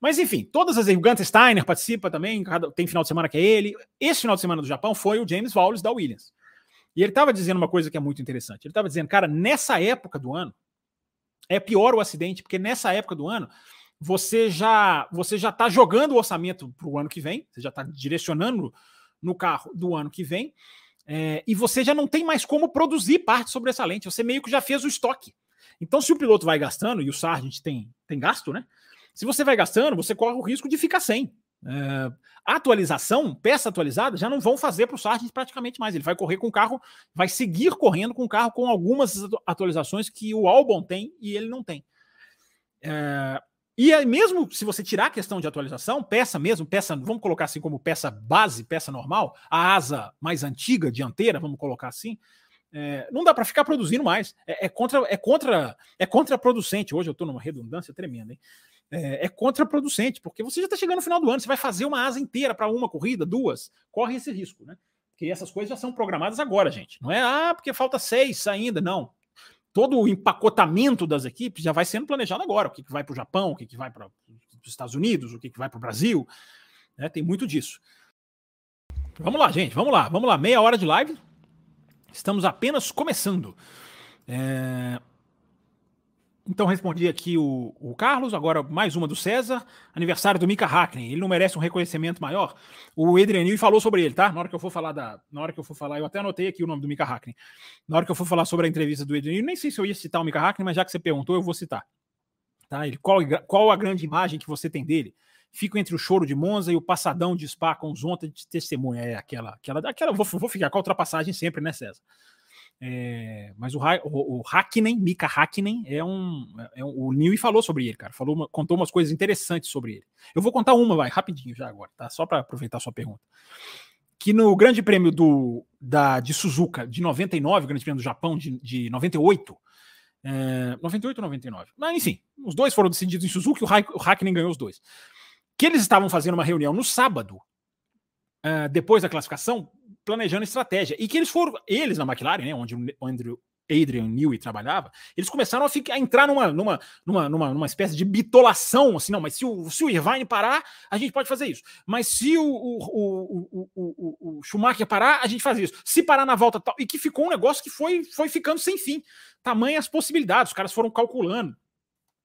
Mas enfim, todas as. O Gunter Steiner participa também, cada, tem final de semana que é ele. Esse final de semana do Japão foi o James Wallace da Williams. E ele estava dizendo uma coisa que é muito interessante. Ele estava dizendo, cara, nessa época do ano, é pior o acidente, porque nessa época do ano você já você já está jogando o orçamento para o ano que vem, você já está direcionando no carro do ano que vem, é, e você já não tem mais como produzir parte sobre essa lente, você meio que já fez o estoque. Então, se o piloto vai gastando, e o Sargent tem, tem gasto, né? Se você vai gastando, você corre o risco de ficar sem. É, atualização, peça atualizada, já não vão fazer para o Sargent praticamente mais. Ele vai correr com o carro, vai seguir correndo com o carro com algumas atualizações que o Albon tem e ele não tem. É, E aí, mesmo se você tirar a questão de atualização, peça mesmo, peça, vamos colocar assim como peça base, peça normal, a asa mais antiga, dianteira, vamos colocar assim, é, não dá para ficar produzindo mais. É, é, contra, é contra, é contraproducente. Hoje eu estou numa redundância tremenda, hein? É, é contraproducente, porque você já está chegando no final do ano, você vai fazer uma asa inteira para uma corrida, duas, corre esse risco, né? Porque essas coisas já são programadas agora, gente. Não é, ah, porque falta seis ainda, não todo o empacotamento das equipes já vai sendo planejado agora. O que, que vai para o Japão, o que, que vai para os Estados Unidos, o que, que vai para o Brasil. Né? Tem muito disso. Vamos lá, gente, vamos lá, vamos lá. Meia hora de live. Estamos apenas começando. É... Então respondi aqui o, o, Carlos, agora mais uma do César, aniversário do Mika Hackney. Ele não merece um reconhecimento maior. O Adrianil falou sobre ele, tá? Na hora que eu for falar da, na hora que eu for falar, eu até anotei aqui o nome do Mika Hackney. Na hora que eu for falar sobre a entrevista do Adrianil, nem sei se eu ia citar o Mika Hackney, mas já que você perguntou, eu vou citar. Tá? Ele, qual, qual a grande imagem que você tem dele? Fico entre o choro de Monza e o passadão de Spa com os ontas de testemunha. É aquela, aquela, aquela vou, vou ficar com a ultrapassagem sempre, né, César? É, mas o, o, o Hakkinen, Mika Hakkinen, é um, é um. O Newey falou sobre ele, cara. Falou, contou umas coisas interessantes sobre ele. Eu vou contar uma, vai, rapidinho já agora, tá? Só para aproveitar a sua pergunta. Que no Grande Prêmio do, da, de Suzuka de 99, Grande Prêmio do Japão de, de 98, é, 98 ou 99? Mas enfim, os dois foram decididos em Suzuka e o, o Hakkinen ganhou os dois. Que eles estavam fazendo uma reunião no sábado, uh, depois da classificação, planejando estratégia. E que eles foram, eles na McLaren, né, onde o Andrew, Adrian Newey trabalhava, eles começaram a, ficar, a entrar numa, numa, numa, numa, numa espécie de bitolação, assim, não, mas se o, se o Irvine parar, a gente pode fazer isso. Mas se o, o, o, o, Schumacher parar, a gente faz isso. Se parar na volta tal, e que ficou um negócio que foi, foi ficando sem fim. Tamanhas possibilidades, os caras foram calculando.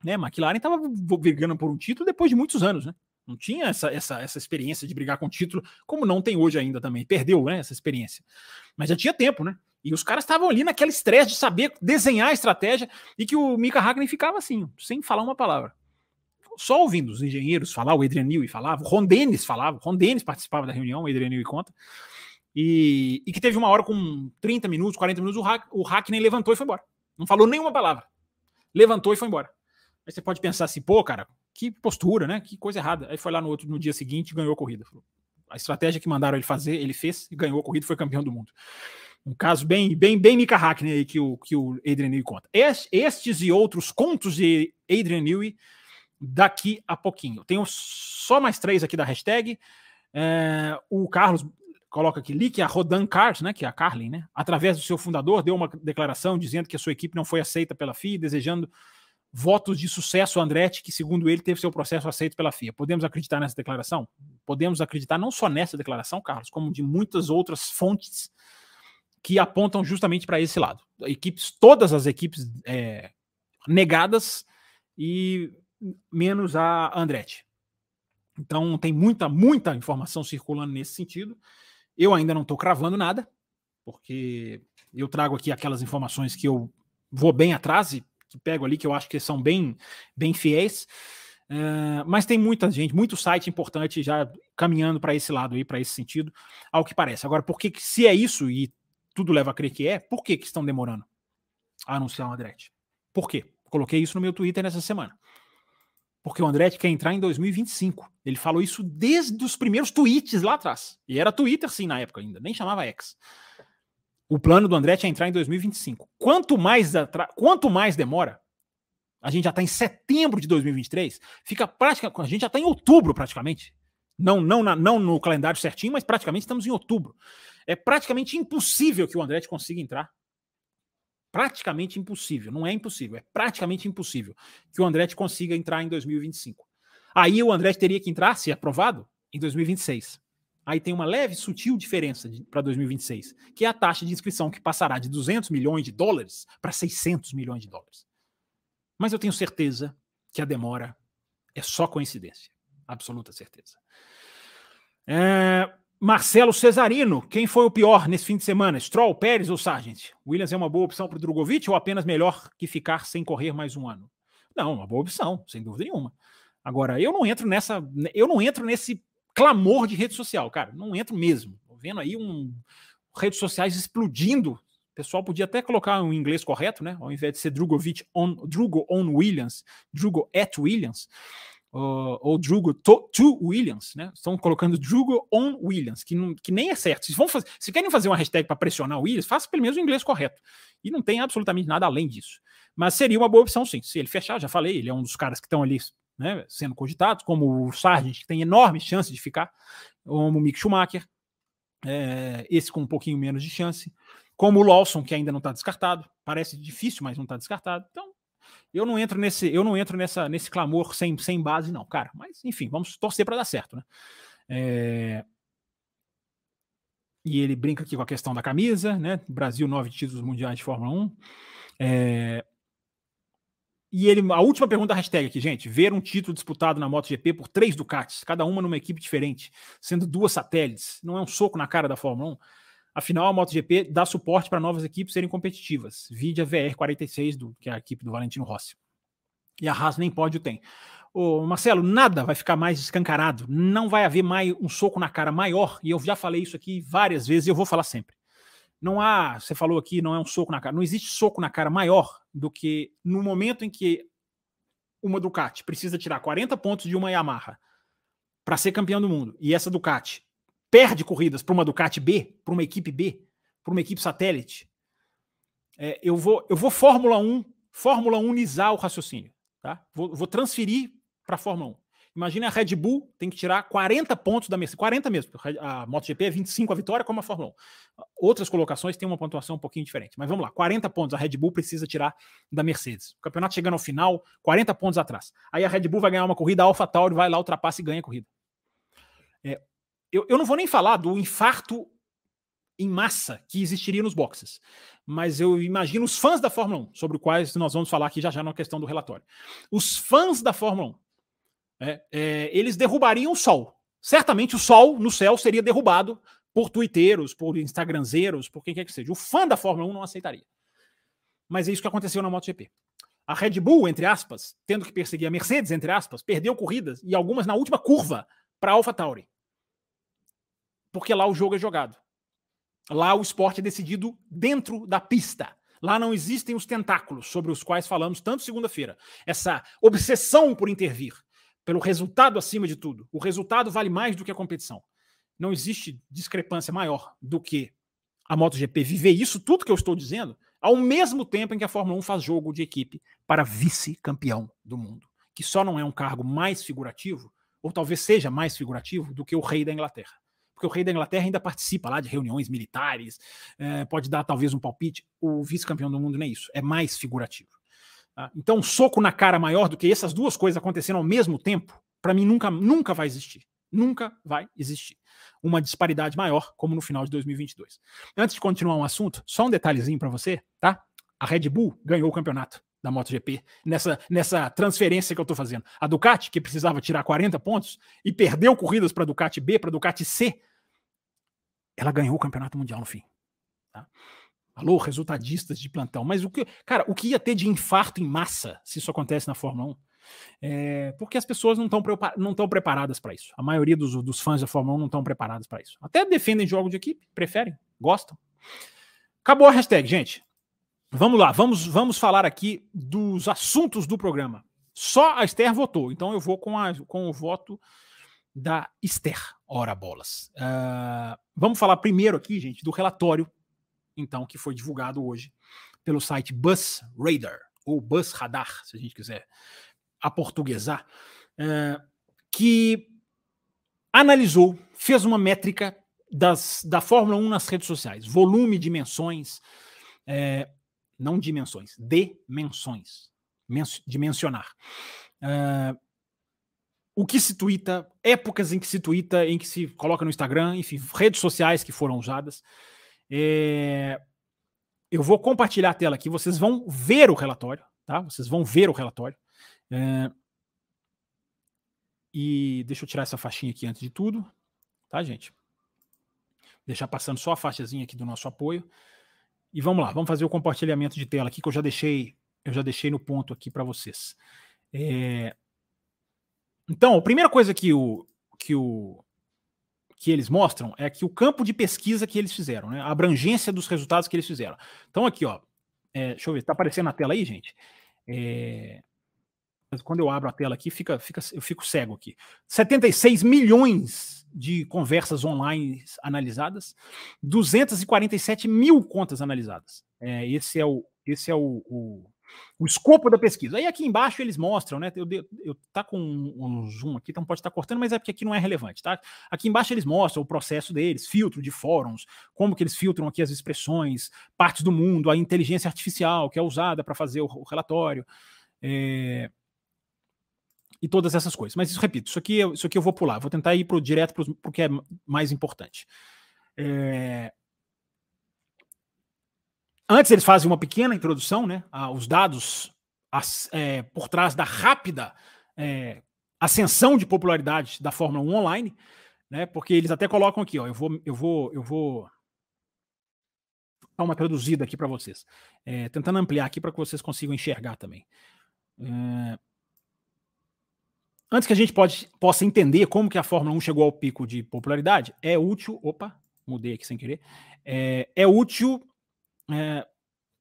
Né, McLaren estava brigando por um título depois de muitos anos, né? Não tinha essa, essa, essa experiência de brigar com título, como não tem hoje ainda também. Perdeu né, essa experiência. Mas já tinha tempo, né? E os caras estavam ali naquele estresse de saber desenhar a estratégia e que o Mika Hakkinen ficava assim, sem falar uma palavra. Só ouvindo os engenheiros falar, o Adrian Newey falava, o Ron Dennis falava, o Ron Dennis participava da reunião, o Adrian Newey conta. E, e, que teve uma hora com 30 minutos, 40 minutos, o, Hack, o Hackney levantou e foi embora. Não falou nenhuma palavra. Levantou e foi embora. Aí você pode pensar assim, pô, cara, que postura, né? Que coisa errada. Aí foi lá no outro no dia seguinte ganhou a corrida. A estratégia que mandaram ele fazer, ele fez e ganhou a corrida foi campeão do mundo. Um caso bem, bem, bem Mika Hackney aí que o, que o Adrian Newey conta. Estes e outros contos de Adrian Newey daqui a pouquinho. Tenho só mais três aqui da hashtag. É, o Carlos coloca aqui, Lick, a Rodan Cart, né, que é a Carlin, né, através do seu fundador, deu uma declaração dizendo que a sua equipe não foi aceita pela FIA, desejando votos de sucesso Andretti, que segundo ele teve seu processo aceito pela FIA. Podemos acreditar nessa declaração? Podemos acreditar não só nessa declaração, Carlos, como de muitas outras fontes que apontam justamente para esse lado. Equipes, todas as equipes é, negadas e menos a Andretti. Então tem muita, muita informação circulando nesse sentido. Eu ainda não estou cravando nada, porque eu trago aqui aquelas informações que eu vou bem atrás e que pego ali, que eu acho que são bem, bem fiéis. Uh, mas tem muita gente, muito site importante já caminhando para esse lado aí, para esse sentido, ao que parece. Agora, por que, se é isso e tudo leva a crer que é, por que, que estão demorando a anunciar o Andretti? Por quê? Coloquei isso no meu Twitter nessa semana. Porque o Andretti quer entrar em 2025. Ele falou isso desde os primeiros tweets lá atrás. E era Twitter, sim, na época ainda, nem chamava X. O plano do Andretti é entrar em 2025. Quanto mais, quanto mais demora, a gente já está em setembro de 2023, fica praticamente. A gente já está em outubro praticamente. Não, não, na, não no calendário certinho, mas praticamente estamos em outubro. É praticamente impossível que o Andretti consiga entrar. Praticamente impossível. Não é impossível, é praticamente impossível que o Andretti consiga entrar em 2025. Aí o Andretti teria que entrar, se aprovado, em 2026. Aí tem uma leve, sutil diferença para 2026, que é a taxa de inscrição que passará de 200 milhões de dólares para 600 milhões de dólares. Mas eu tenho certeza que a demora é só coincidência. Absoluta certeza. É, Marcelo Cesarino, quem foi o pior nesse fim de semana? Stroll, Pérez ou Sargent? Williams é uma boa opção para o Drogovic ou apenas melhor que ficar sem correr mais um ano? Não, uma boa opção, sem dúvida nenhuma. Agora, eu não entro nessa, eu não entro nesse clamor de rede social, cara. Não entro mesmo. Tô vendo aí um redes sociais explodindo pessoal podia até colocar um inglês correto, né? Ao invés de ser Drogovic on, Drugo on Williams, Drugo at Williams, uh, ou Drugo to, to, Williams, né? Estão colocando Drugo on Williams, que, não, que nem é certo. Se, vão fazer, se querem fazer uma hashtag para pressionar o Williams, faça pelo menos o inglês correto. E não tem absolutamente nada além disso. Mas seria uma boa opção, sim. Se ele fechar, já falei, ele é um dos caras que estão ali né, sendo cogitados, como o Sargent, que tem enormes chances de ficar, como o Mick Schumacher, é, esse com um pouquinho menos de chance, como o Lawson, que ainda não está descartado. Parece difícil, mas não está descartado. Então, eu não entro nesse, eu não entro nessa, nesse clamor sem, sem base, não, cara. Mas, enfim, vamos torcer para dar certo, né? É... E ele brinca aqui com a questão da camisa, né? Brasil, nove títulos mundiais de Fórmula 1. É... E ele, a última pergunta da hashtag aqui, gente: ver um título disputado na MotoGP por três Ducatis, cada uma numa equipe diferente, sendo duas satélites, não é um soco na cara da Fórmula 1? Afinal, a MotoGP dá suporte para novas equipes serem competitivas. Vide a VR46, do, que é a equipe do Valentino Rossi. E a Haas nem pódio tem. Ô, Marcelo, nada vai ficar mais escancarado. Não vai haver mais um soco na cara maior. E eu já falei isso aqui várias vezes e eu vou falar sempre. Não há, você falou aqui, não é um soco na cara. Não existe soco na cara maior do que no momento em que uma Ducati precisa tirar 40 pontos de uma Yamaha para ser campeão do mundo. E essa Ducati perde corridas para uma Ducati B, para uma equipe B, para uma equipe satélite, é, eu vou eu vou Fórmula 1, Fórmula 1 o raciocínio, tá? Vou, vou transferir para Fórmula 1. Imagina a Red Bull tem que tirar 40 pontos da Mercedes, 40 mesmo, a MotoGP é 25 a vitória como a Fórmula 1. Outras colocações têm uma pontuação um pouquinho diferente, mas vamos lá, 40 pontos a Red Bull precisa tirar da Mercedes. O campeonato chegando ao final, 40 pontos atrás. Aí a Red Bull vai ganhar uma corrida, a AlphaTauri vai lá, ultrapassa e ganha a corrida. É, eu, eu não vou nem falar do infarto em massa que existiria nos boxes, mas eu imagino os fãs da Fórmula 1, sobre os quais nós vamos falar aqui já já na questão do relatório. Os fãs da Fórmula 1, é, é, eles derrubariam o Sol. Certamente o Sol no céu seria derrubado por twitteiros, por instagramzeiros, por quem quer que seja. O fã da Fórmula 1 não aceitaria. Mas é isso que aconteceu na MotoGP. A Red Bull, entre aspas, tendo que perseguir a Mercedes, entre aspas, perdeu corridas e algumas na última curva para a AlphaTauri porque lá o jogo é jogado. Lá o esporte é decidido dentro da pista. Lá não existem os tentáculos sobre os quais falamos tanto segunda-feira. Essa obsessão por intervir, pelo resultado acima de tudo. O resultado vale mais do que a competição. Não existe discrepância maior do que a MotoGP viver isso tudo que eu estou dizendo ao mesmo tempo em que a Fórmula 1 faz jogo de equipe para vice-campeão do mundo, que só não é um cargo mais figurativo, ou talvez seja mais figurativo, do que o rei da Inglaterra porque o rei da Inglaterra ainda participa lá de reuniões militares, é, pode dar talvez um palpite. O vice-campeão do mundo não é isso, é mais figurativo. Tá? Então, um soco na cara maior do que essas duas coisas acontecendo ao mesmo tempo, para mim nunca, nunca vai existir. Nunca vai existir uma disparidade maior como no final de 2022. Antes de continuar um assunto, só um detalhezinho para você, tá? A Red Bull ganhou o campeonato da MotoGP nessa, nessa transferência que eu estou fazendo. A Ducati, que precisava tirar 40 pontos e perdeu corridas para Ducati B, para a Ducati C, ela ganhou o campeonato mundial no fim. Tá? Alô, resultadistas de plantão. Mas o que, cara, o que ia ter de infarto em massa se isso acontece na Fórmula 1? É, porque as pessoas não estão preparadas para isso. A maioria dos, dos fãs da Fórmula 1 não estão preparados para isso. Até defendem jogo de equipe, preferem, gostam. Acabou a hashtag, gente. Vamos lá, vamos, vamos falar aqui dos assuntos do programa. Só a Esther votou, então eu vou com, a, com o voto da Esther. Ora bolas. Uh, vamos falar primeiro aqui, gente, do relatório, então, que foi divulgado hoje pelo site Bus Radar, ou Bus Radar, se a gente quiser aportuguesar, uh, que analisou, fez uma métrica das, da Fórmula 1 nas redes sociais, volume, dimensões, é, não dimensões, dimensões, de mencionar. Uh, o que se tuita, épocas em que se tuita, em que se coloca no Instagram, enfim, redes sociais que foram usadas. É... Eu vou compartilhar a tela aqui, vocês vão ver o relatório, tá? Vocês vão ver o relatório. É... E deixa eu tirar essa faixinha aqui antes de tudo, tá, gente? Deixar passando só a faixazinha aqui do nosso apoio. E vamos lá, vamos fazer o compartilhamento de tela aqui que eu já deixei, eu já deixei no ponto aqui para vocês. É... Então, a primeira coisa que o, que o, que eles mostram é que o campo de pesquisa que eles fizeram, né? A abrangência dos resultados que eles fizeram. Então, aqui, ó. É, deixa eu ver, tá aparecendo na tela aí, gente? É, quando eu abro a tela aqui, fica, fica, eu fico cego aqui. 76 milhões de conversas online analisadas, 247 mil contas analisadas. É, esse é o, esse é o, o, o, escopo da pesquisa. Aí aqui embaixo eles mostram, né? Eu, eu tá com um zoom aqui, então pode estar cortando, mas é porque aqui não é relevante, tá? Aqui embaixo eles mostram o processo deles, filtro de fóruns, como que eles filtram aqui as expressões, partes do mundo, a inteligência artificial que é usada para fazer o, o relatório. É, e todas essas coisas. Mas isso, repito, isso aqui, isso aqui eu vou pular, vou tentar ir pro, direto para o que é mais importante. É... Antes eles fazem uma pequena introdução, né, aos dados as, é, por trás da rápida é, ascensão de popularidade da Fórmula 1 online, né, porque eles até colocam aqui, ó, eu vou, eu vou, eu vou dar uma traduzida aqui para vocês, é, tentando ampliar aqui para que vocês consigam enxergar também. É, antes que a gente pode, possa entender como que a Fórmula 1 chegou ao pico de popularidade, é útil. Opa, mudei aqui sem querer. É, é útil é,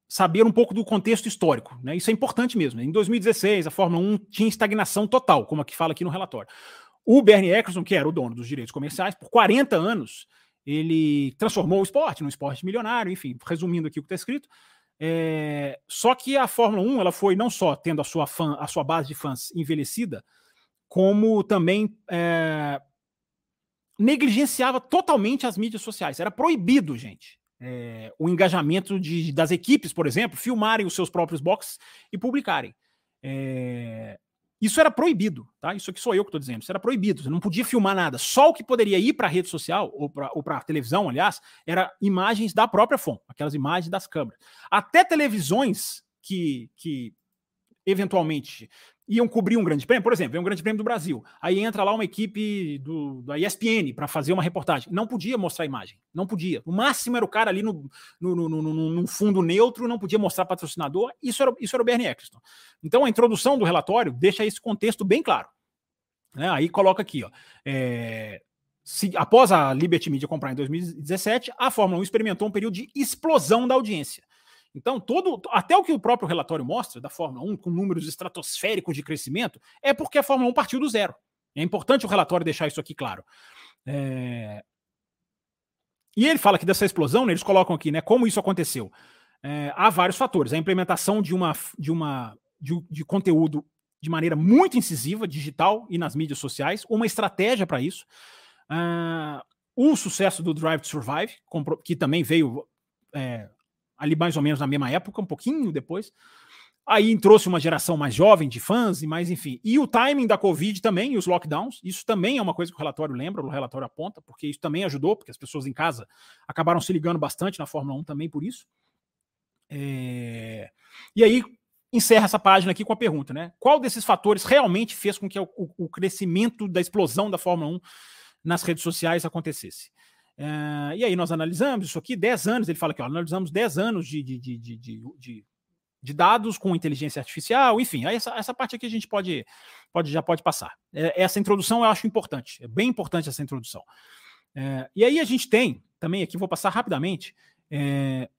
saber um pouco do contexto histórico. Né? Isso é importante mesmo. Em 2016, a Fórmula 1 tinha estagnação total, como aqui fala aqui no relatório. O Bernie Eccleston, que era o dono dos direitos comerciais, por 40 anos, ele transformou o esporte num esporte milionário, enfim, resumindo aqui o que está escrito. É, só que a Fórmula 1 ela foi não só tendo a sua, fã, a sua base de fãs envelhecida, como também é, negligenciava totalmente as mídias sociais. Era proibido, gente, é, o engajamento de, das equipes, por exemplo, filmarem os seus próprios boxes e publicarem. É, isso era proibido, tá? Isso aqui sou eu que estou dizendo. Isso era proibido. Você não podia filmar nada. Só o que poderia ir para a rede social ou para a televisão, aliás, era imagens da própria FOM, aquelas imagens das câmeras. Até televisões que, que eventualmente iam cobrir um grande prêmio, por exemplo, é um grande prêmio do Brasil. Aí entra lá uma equipe do, da ESPN para fazer uma reportagem. Não podia mostrar imagem, não podia. O máximo era o cara ali no, no, no, no, no fundo neutro, não podia mostrar patrocinador. Isso era, isso era o Bernie Eccleston. Então a introdução do relatório deixa esse contexto bem claro. Né? Aí coloca aqui, ó. É, se, após a Liberty Media comprar em 2017, a Fórmula 1 experimentou um período de explosão da audiência. Então, todo, até o que o próprio relatório mostra da Fórmula 1, com números estratosféricos de crescimento, é porque a Fórmula 1 partiu do zero. É importante o relatório deixar isso aqui claro. É... E ele fala que dessa explosão, né, eles colocam aqui, né, como isso aconteceu. É, há vários fatores. A implementação de uma de uma de, de, conteúdo de maneira muito incisiva, digital e nas mídias sociais, uma estratégia para isso. Uh, o sucesso do Drive to Survive, que também veio é, ali mais ou menos na mesma época, um pouquinho depois. Aí trouxe uma geração mais jovem de fãs e mais, enfim. E o timing da Covid também, e os lockdowns, isso também é uma coisa que o relatório lembra, o relatório aponta, porque isso também ajudou, porque as pessoas em casa acabaram se ligando bastante na Fórmula 1 também por isso. É... E aí encerra essa página aqui com a pergunta, né? Qual desses fatores realmente fez com que o, o crescimento da explosão da Fórmula 1 nas redes sociais acontecesse? Uh, e aí nós analisamos isso aqui, 10 anos, ele fala que analisamos 10 anos de, de, de, de, de, dados com inteligência artificial, enfim, essa, essa parte aqui a gente pode, pode já pode passar. É, essa introdução eu acho importante, é bem importante essa introdução. É, e aí a gente tem, também aqui vou passar rapidamente, é,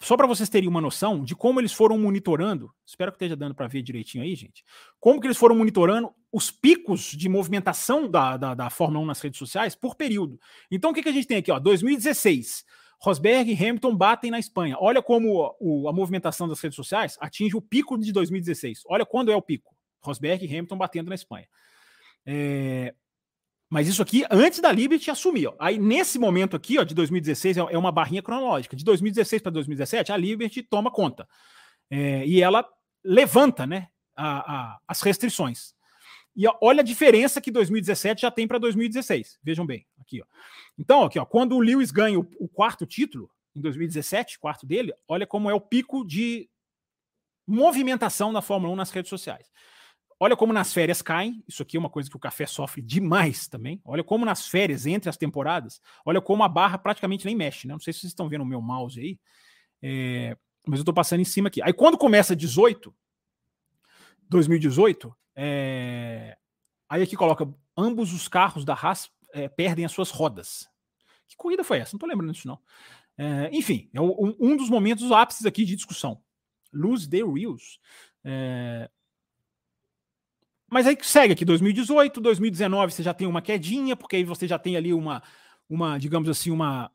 só para vocês terem uma noção de como eles foram monitorando, espero que esteja dando para ver direitinho aí, gente, como que eles foram monitorando os picos de movimentação da, da, da Fórmula 1 nas redes sociais por período. Então, o que, que a gente tem aqui? Ó, 2016, Rosberg e Hamilton batem na Espanha. Olha como o, a movimentação das redes sociais atinge o pico de 2016. Olha quando é o pico. Rosberg e Hamilton batendo na Espanha. É, mas isso aqui antes da Liberty assumir. Ó. Aí, nesse momento aqui, ó, de 2016, é, é uma barrinha cronológica. De 2016 para 2017, a Liberty toma conta. É, e ela levanta né, a, a, as restrições. E ó, olha a diferença que 2017 já tem para 2016. Vejam bem, aqui. Ó. Então, aqui, ó, quando o Lewis ganha o, o quarto título, em 2017, quarto dele, olha como é o pico de movimentação da Fórmula 1 nas redes sociais. Olha como nas férias caem. Isso aqui é uma coisa que o café sofre demais também. Olha como nas férias, entre as temporadas, olha como a barra praticamente nem mexe. Né? Não sei se vocês estão vendo o meu mouse aí, é... mas eu estou passando em cima aqui. Aí quando começa 18, 2018, é... aí aqui coloca ambos os carros da Haas é, perdem as suas rodas. Que corrida foi essa? Não estou lembrando disso, não. É, enfim, é um, um, dos momentos ápices aqui de discussão. Lose the Reels. É... Mas aí segue aqui 2018, 2019 você já tem uma quedinha, porque aí você já tem ali uma, uma digamos assim, uma,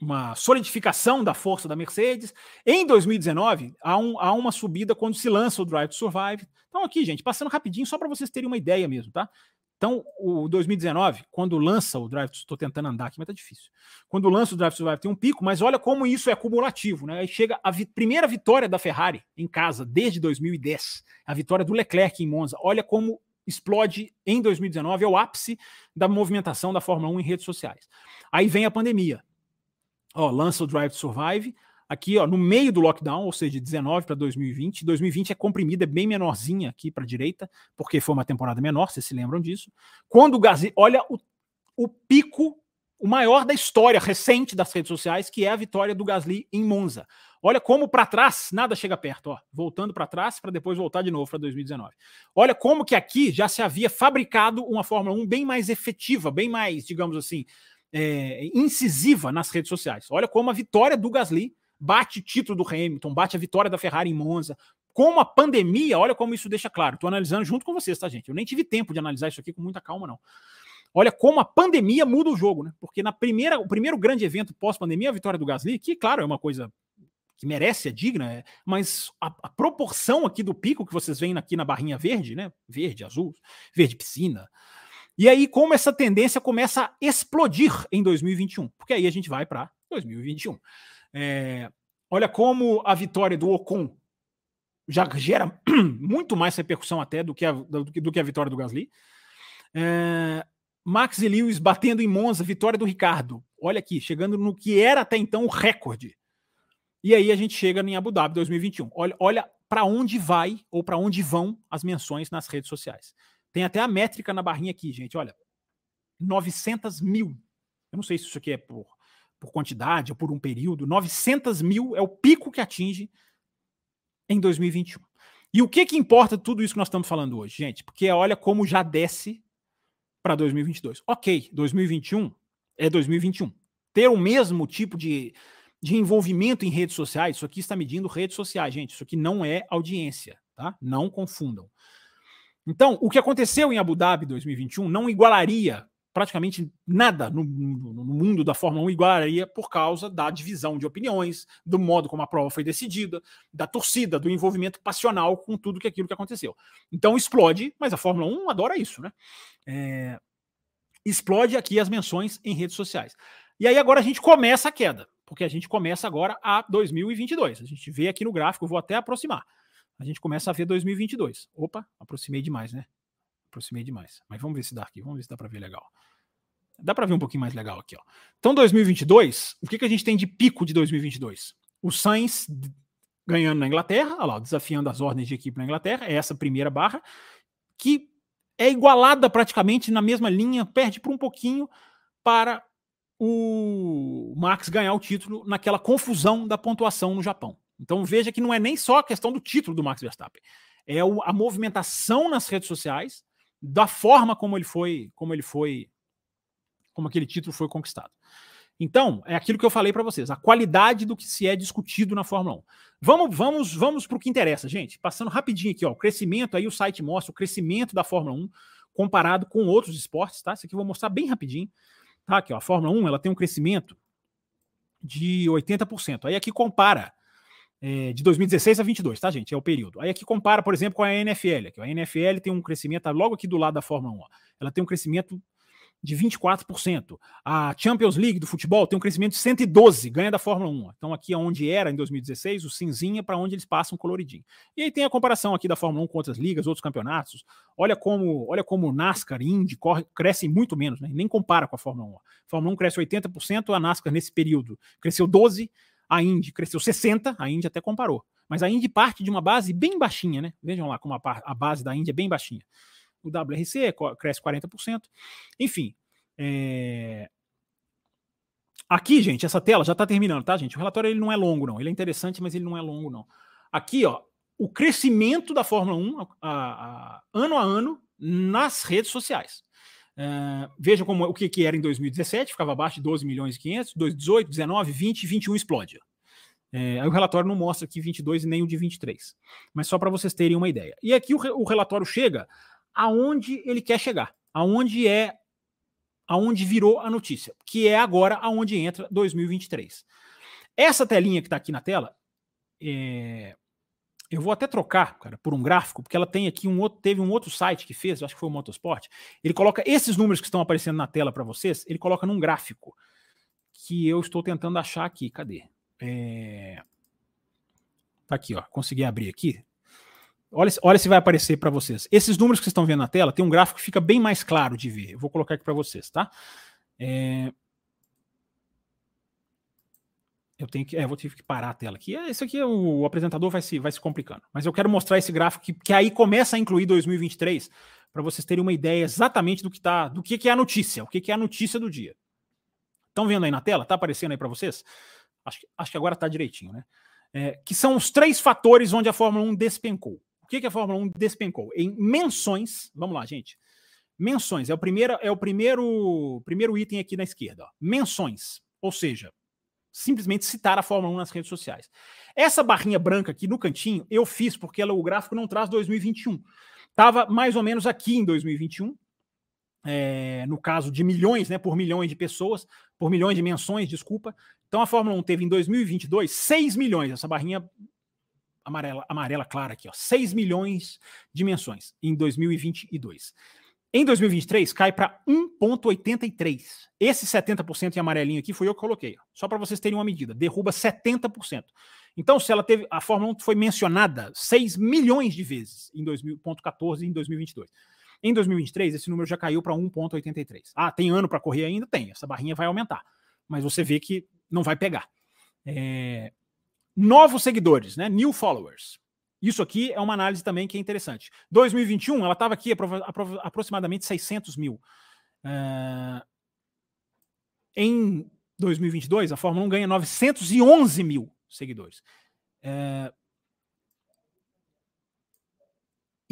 uma solidificação da força da Mercedes. Em 2019, há, um, há uma subida quando se lança o Drive to Survive. Então, aqui, gente, passando rapidinho, só para vocês terem uma ideia mesmo, tá? Então, o 2019, quando lança o Drive, estou tentando andar aqui, mas tá difícil. Quando lança o Drive to Survive tem um pico, mas olha como isso é acumulativo, né? Aí chega a vi primeira vitória da Ferrari em casa desde 2010, a vitória do Leclerc em Monza. Olha como explode em 2019, é o ápice da movimentação da Fórmula 1 em redes sociais. Aí vem a pandemia. Ó, lança o Drive to Survive, aqui ó, no meio do lockdown, ou seja, de 19 para 2020. 2020 é comprimida, é bem menorzinha aqui para a direita, porque foi uma temporada menor, vocês se lembram disso. Quando o Gasly, olha o, o pico, o maior da história recente das redes sociais, que é a vitória do Gasly em Monza. Olha como para trás nada chega perto, ó, voltando para trás para depois voltar de novo para 2019. Olha como que aqui já se havia fabricado uma Fórmula 1 bem mais efetiva, bem mais, digamos assim, é, incisiva nas redes sociais. Olha como a vitória do Gasly bate título do Hamilton, bate a vitória da Ferrari em Monza. Como a pandemia, olha como isso deixa claro. Estou analisando junto com vocês, tá, gente? Eu nem tive tempo de analisar isso aqui com muita calma, não. Olha como a pandemia muda o jogo, né? Porque na primeira, o primeiro grande evento pós-pandemia, a vitória do Gasly, que, claro, é uma coisa que merece, é digna, é, mas a, a, proporção aqui do pico que vocês veem aqui na barrinha verde, né? Verde, azul, verde piscina. E aí, como essa tendência começa a explodir em 2021, porque aí a gente vai para 2021. É, olha como a vitória do Ocon já gera [CLEARS THROAT] muito mais repercussão até do que a, do, do que a vitória do Gasly. É, Max e Lewis batendo em Monza, vitória do Ricardo. Olha aqui, chegando no que era até então o recorde. E aí a gente chega em Abu Dhabi 2021. Olha, olha para onde vai ou para onde vão as menções nas redes sociais. Tem até a métrica na barrinha aqui, gente. Olha, 900 mil. Eu não sei se isso aqui é por por quantidade ou por um período, 900 mil é o pico que atinge em 2021. E o que que importa tudo isso que nós estamos falando hoje, gente? Porque olha como já desce para 2022. Ok, 2021 é 2021. Ter o mesmo tipo de, de envolvimento em redes sociais, isso aqui está medindo redes sociais, gente. Isso aqui não é audiência, tá? Não confundam. Então, o que aconteceu em Abu Dhabi 2021 não igualaria praticamente nada no, no, mundo da Fórmula 1 igualaria por causa da divisão de opiniões, do modo como a prova foi decidida, da torcida, do envolvimento passional com tudo que aquilo que aconteceu. Então explode, mas a Fórmula 1 adora isso, né? É, explode aqui as menções em redes sociais. E aí agora a gente começa a queda, porque a gente começa agora a 2022. A gente vê aqui no gráfico, vou até aproximar. A gente começa a ver 2022. Opa, aproximei demais, né? Aproximei demais. Mas vamos ver se dá aqui, vamos ver se dá para ver legal. Dá para ver um pouquinho mais legal aqui, ó. Então 2022, o que, que a gente tem de pico de 2022? O Sainz ganhando na Inglaterra, olha lá, desafiando as ordens de equipe na Inglaterra, é essa primeira barra, que é igualada praticamente na mesma linha, perde por um pouquinho para o Max ganhar o título naquela confusão da pontuação no Japão. Então veja que não é nem só a questão do título do Max Verstappen, é a movimentação nas redes sociais da forma como ele foi, como ele foi, como aquele título foi conquistado. Então, é aquilo que eu falei para vocês, a qualidade do que se é discutido na Fórmula 1. Vamos, vamos, vamos para o que interessa, gente. Passando rapidinho aqui, ó, o crescimento, aí o site mostra o crescimento da Fórmula 1 comparado com outros esportes, tá? Isso aqui eu vou mostrar bem rapidinho. Tá aqui, ó, a Fórmula 1, ela tem um crescimento de 80%. Aí aqui compara é, de 2016 a 22, tá, gente? É o período. Aí aqui compara, por exemplo, com a NFL. Aqui, a NFL tem um crescimento, tá logo aqui do lado da Fórmula 1, ó, ela tem um crescimento de 24%. A Champions League do futebol tem um crescimento de 112, ganha da Fórmula 1. Então aqui é onde era em 2016, o cinzinha para onde eles passam coloridinho. E aí tem a comparação aqui da Fórmula 1 com outras ligas, outros campeonatos. Olha como, olha como NASCAR e Indy crescem muito menos, né? Nem compara com a Fórmula 1. A Fórmula 1 cresce 80%, a NASCAR nesse período cresceu 12 a Indy cresceu 60, a Indy até comparou. Mas a Indy parte de uma base bem baixinha, né? Vejam lá como a, a base da Indy é bem baixinha. O WRC cresce 40%. Enfim. É... Aqui, gente, essa tela já está terminando, tá, gente? O relatório ele não é longo, não. Ele é interessante, mas ele não é longo, não. Aqui, ó, o crescimento da Fórmula 1 a, a, ano a ano nas redes sociais. Uh, veja como, o que, que era em 2017, ficava abaixo de 12 milhões e 500, 2018, 19, 20, 21 explode. É, aí o relatório não mostra aqui 22 e nem o de 23, mas só para vocês terem uma ideia. E aqui o, o, relatório chega aonde ele quer chegar, aonde é, aonde virou a notícia, que é agora aonde entra 2023. Essa telinha que está aqui na tela, é, eu vou até trocar, cara, por um gráfico, porque ela tem aqui um outro, teve um outro site que fez, acho que foi o Motorsport. Ele coloca esses números que estão aparecendo na tela para vocês, ele coloca num gráfico que eu estou tentando achar aqui. Cadê? É... Tá aqui, ó. Consegui abrir aqui. Olha, olha se vai aparecer para vocês. Esses números que vocês estão vendo na tela, tem um gráfico que fica bem mais claro de ver. Eu vou colocar aqui para vocês, tá? É... Eu tenho que, é, vou ter que parar a tela aqui. É, isso aqui o, o, apresentador vai se, vai se complicando. Mas eu quero mostrar esse gráfico que, que aí começa a incluir 2023 para vocês terem uma ideia exatamente do que tá, do que, que é a notícia, o que, que é a notícia do dia. Estão vendo aí na tela? Tá aparecendo aí para vocês? Acho, acho que agora está direitinho, né? É, que são os três fatores onde a Fórmula 1 despencou. O que, que a Fórmula 1 despencou? Em menções, vamos lá, gente. Menções é o primeiro é o primeiro primeiro item aqui na esquerda. Ó. Menções, ou seja, simplesmente citar a Fórmula 1 nas redes sociais. Essa barrinha branca aqui no cantinho eu fiz porque ela, o gráfico não traz 2021. Tava mais ou menos aqui em 2021 é, no caso de milhões, né, por milhões de pessoas, por milhões de menções, desculpa. Então a Fórmula 1 teve em 2022 6 milhões, essa barrinha amarela, amarela clara aqui, ó, 6 milhões de menções em 2022. Em 2023 cai para 1.83. Esse 70% em amarelinho aqui foi eu que coloquei, só para vocês terem uma medida, derruba 70%. Então, se ela teve a Fórmula 1 foi mencionada 6 milhões de vezes em 2014 e em 2022. Em 2023, esse número já caiu para 1,83. Ah, tem ano para correr ainda? Tem. Essa barrinha vai aumentar. Mas você vê que não vai pegar. É... Novos seguidores, né? New followers. Isso aqui é uma análise também que é interessante. 2021, ela estava aqui apro aproximadamente 600 mil. Uh... Em 2022, a Fórmula 1 ganha 911 mil seguidores. Uh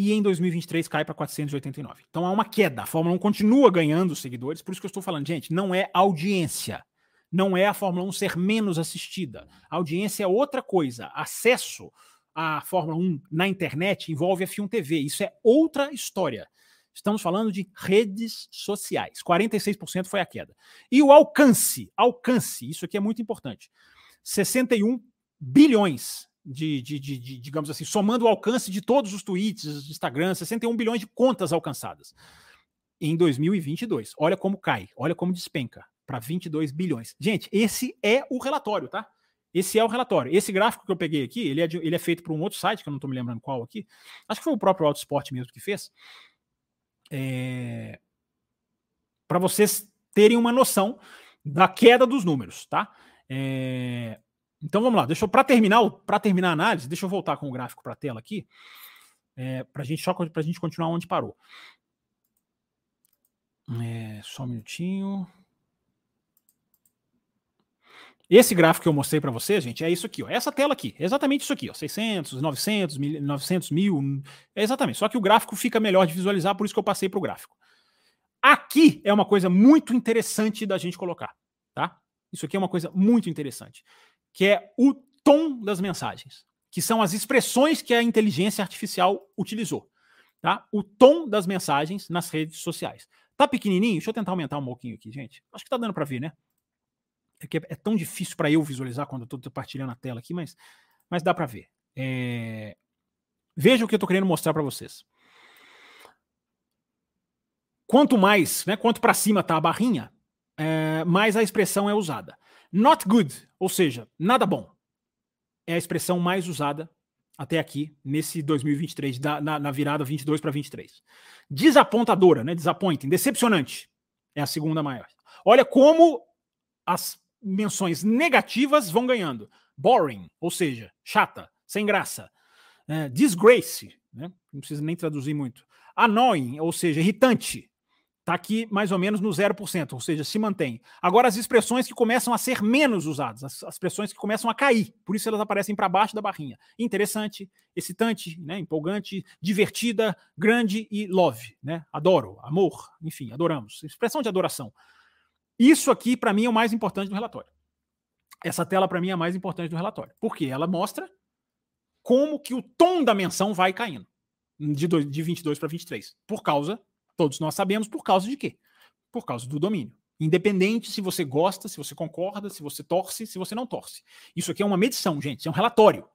e em 2023 cai para 489. Então há uma queda. A Fórmula 1 continua ganhando seguidores, por isso que eu estou falando, gente, não é audiência. Não é a Fórmula 1 ser menos assistida. A audiência é outra coisa. Acesso à Fórmula 1 na internet envolve a F1 TV. Isso é outra história. Estamos falando de redes sociais. 46% foi a queda. E o alcance, alcance, isso aqui é muito importante. 61 bilhões de, de, de, de, digamos assim, somando o alcance de todos os tweets, Instagram, 61 bilhões de contas alcançadas em 2022. Olha como cai, olha como despenca para 22 bilhões. Gente, esse é o relatório, tá? Esse é o relatório. Esse gráfico que eu peguei aqui, ele é, de, ele é feito por um outro site, que eu não estou me lembrando qual aqui. Acho que foi o próprio Autosport mesmo que fez. É... Para vocês terem uma noção da queda dos números, tá? É... Então vamos lá, deixa para terminar, para terminar a análise, deixa eu voltar com o gráfico para a tela aqui, é, para gente só para a gente continuar onde parou. É, só um minutinho. Esse gráfico que eu mostrei para vocês, gente, é isso aqui, ó. Essa tela aqui, é exatamente isso aqui, ó. 600, 900, 900 mil, é exatamente. Só que o gráfico fica melhor de visualizar, por isso que eu passei para o gráfico. Aqui é uma coisa muito interessante da gente colocar, tá? Isso aqui é uma coisa muito interessante que é o tom das mensagens, que são as expressões que a inteligência artificial utilizou. Tá? O tom das mensagens nas redes sociais. Tá pequenininho? Deixa eu tentar aumentar um pouquinho aqui, gente. Acho que tá dando para ver, né? É que é tão difícil para eu visualizar quando eu estou compartilhando a tela aqui, mas, mas dá para ver. É... Veja o que eu estou querendo mostrar para vocês. Quanto mais, né, quanto para cima tá a barrinha, é, mais a expressão é usada. Not good, ou seja, nada bom, é a expressão mais usada até aqui, nesse 2023, da, na, na virada 22 para 23. Desapontadora, né? Disappointing, decepcionante, é a segunda maior. Olha como as menções negativas vão ganhando. Boring, ou seja, chata, sem graça. É, disgrace, né? não precisa nem traduzir muito. Annoying, ou seja, irritante. Está aqui mais ou menos no 0%, ou seja, se mantém. Agora, as expressões que começam a ser menos usadas, as, as expressões que começam a cair, por isso elas aparecem para baixo da barrinha. Interessante, excitante, né, empolgante, divertida, grande e love. Né? Adoro, amor, enfim, adoramos. Expressão de adoração. Isso aqui, para mim, é o mais importante do relatório. Essa tela, para mim, é a mais importante do relatório. Porque ela mostra como que o tom da menção vai caindo de, de 22 para 23, por causa Todos nós sabemos por causa de quê? Por causa do domínio. Independente se você gosta, se você concorda, se você torce, se você não torce. Isso aqui é uma medição, gente, é um relatório.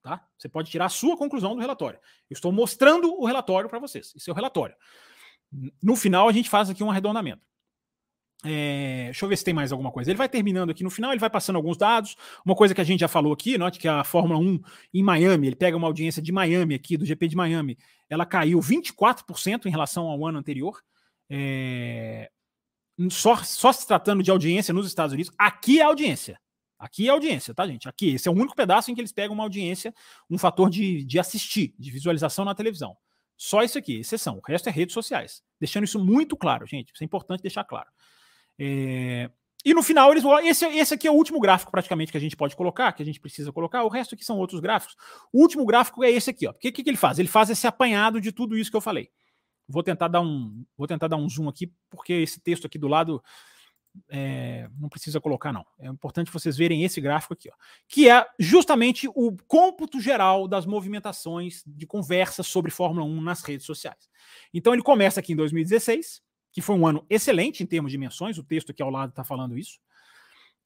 Tá? Você pode tirar a sua conclusão do relatório. Eu estou mostrando o relatório para vocês. Isso é o relatório. No final, a gente faz aqui um arredondamento. É, deixa eu ver se tem mais alguma coisa. Ele vai terminando aqui no final, ele vai passando alguns dados. Uma coisa que a gente já falou aqui, note que a Fórmula 1 em Miami, ele pega uma audiência de Miami aqui, do GP de Miami, ela caiu 24% em relação ao ano anterior. É, só, só se tratando de audiência nos Estados Unidos, aqui é audiência. Aqui é audiência, tá, gente? Aqui, esse é o único pedaço em que eles pegam uma audiência, um fator de, de assistir, de visualização na televisão. Só isso aqui, exceção. O resto é redes sociais. Deixando isso muito claro, gente. Isso é importante deixar claro. É... E no final, eles esse, esse aqui é o último gráfico, praticamente, que a gente pode colocar, que a gente precisa colocar. O resto aqui são outros gráficos. O último gráfico é esse aqui. O que, que, que ele faz? Ele faz esse apanhado de tudo isso que eu falei. Vou tentar dar um, vou tentar dar um zoom aqui, porque esse texto aqui do lado é, não precisa colocar, não. É importante vocês verem esse gráfico aqui, ó, que é justamente o cômputo geral das movimentações de conversa sobre Fórmula 1 nas redes sociais. Então ele começa aqui em 2016 que foi um ano excelente em termos de dimensões, o texto aqui ao lado está falando isso.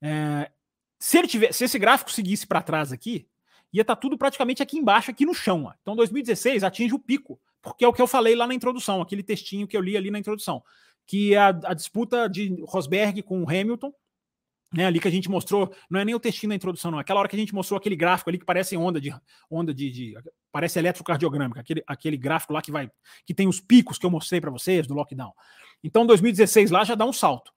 É, se, ele tiver, se esse gráfico seguisse para trás aqui, ia estar tá tudo praticamente aqui embaixo, aqui no chão. Ó. Então 2016 atinge o pico, porque é o que eu falei lá na introdução, aquele textinho que eu li ali na introdução, que é a, a disputa de Rosberg com Hamilton, né, ali que a gente mostrou, não é nem o textinho da introdução, não, é aquela hora que a gente mostrou aquele gráfico ali que parece onda de onda de, de parece eletrocardiogrâmica, aquele, aquele gráfico lá que vai que tem os picos que eu mostrei para vocês do lockdown. Então 2016 lá já dá um salto.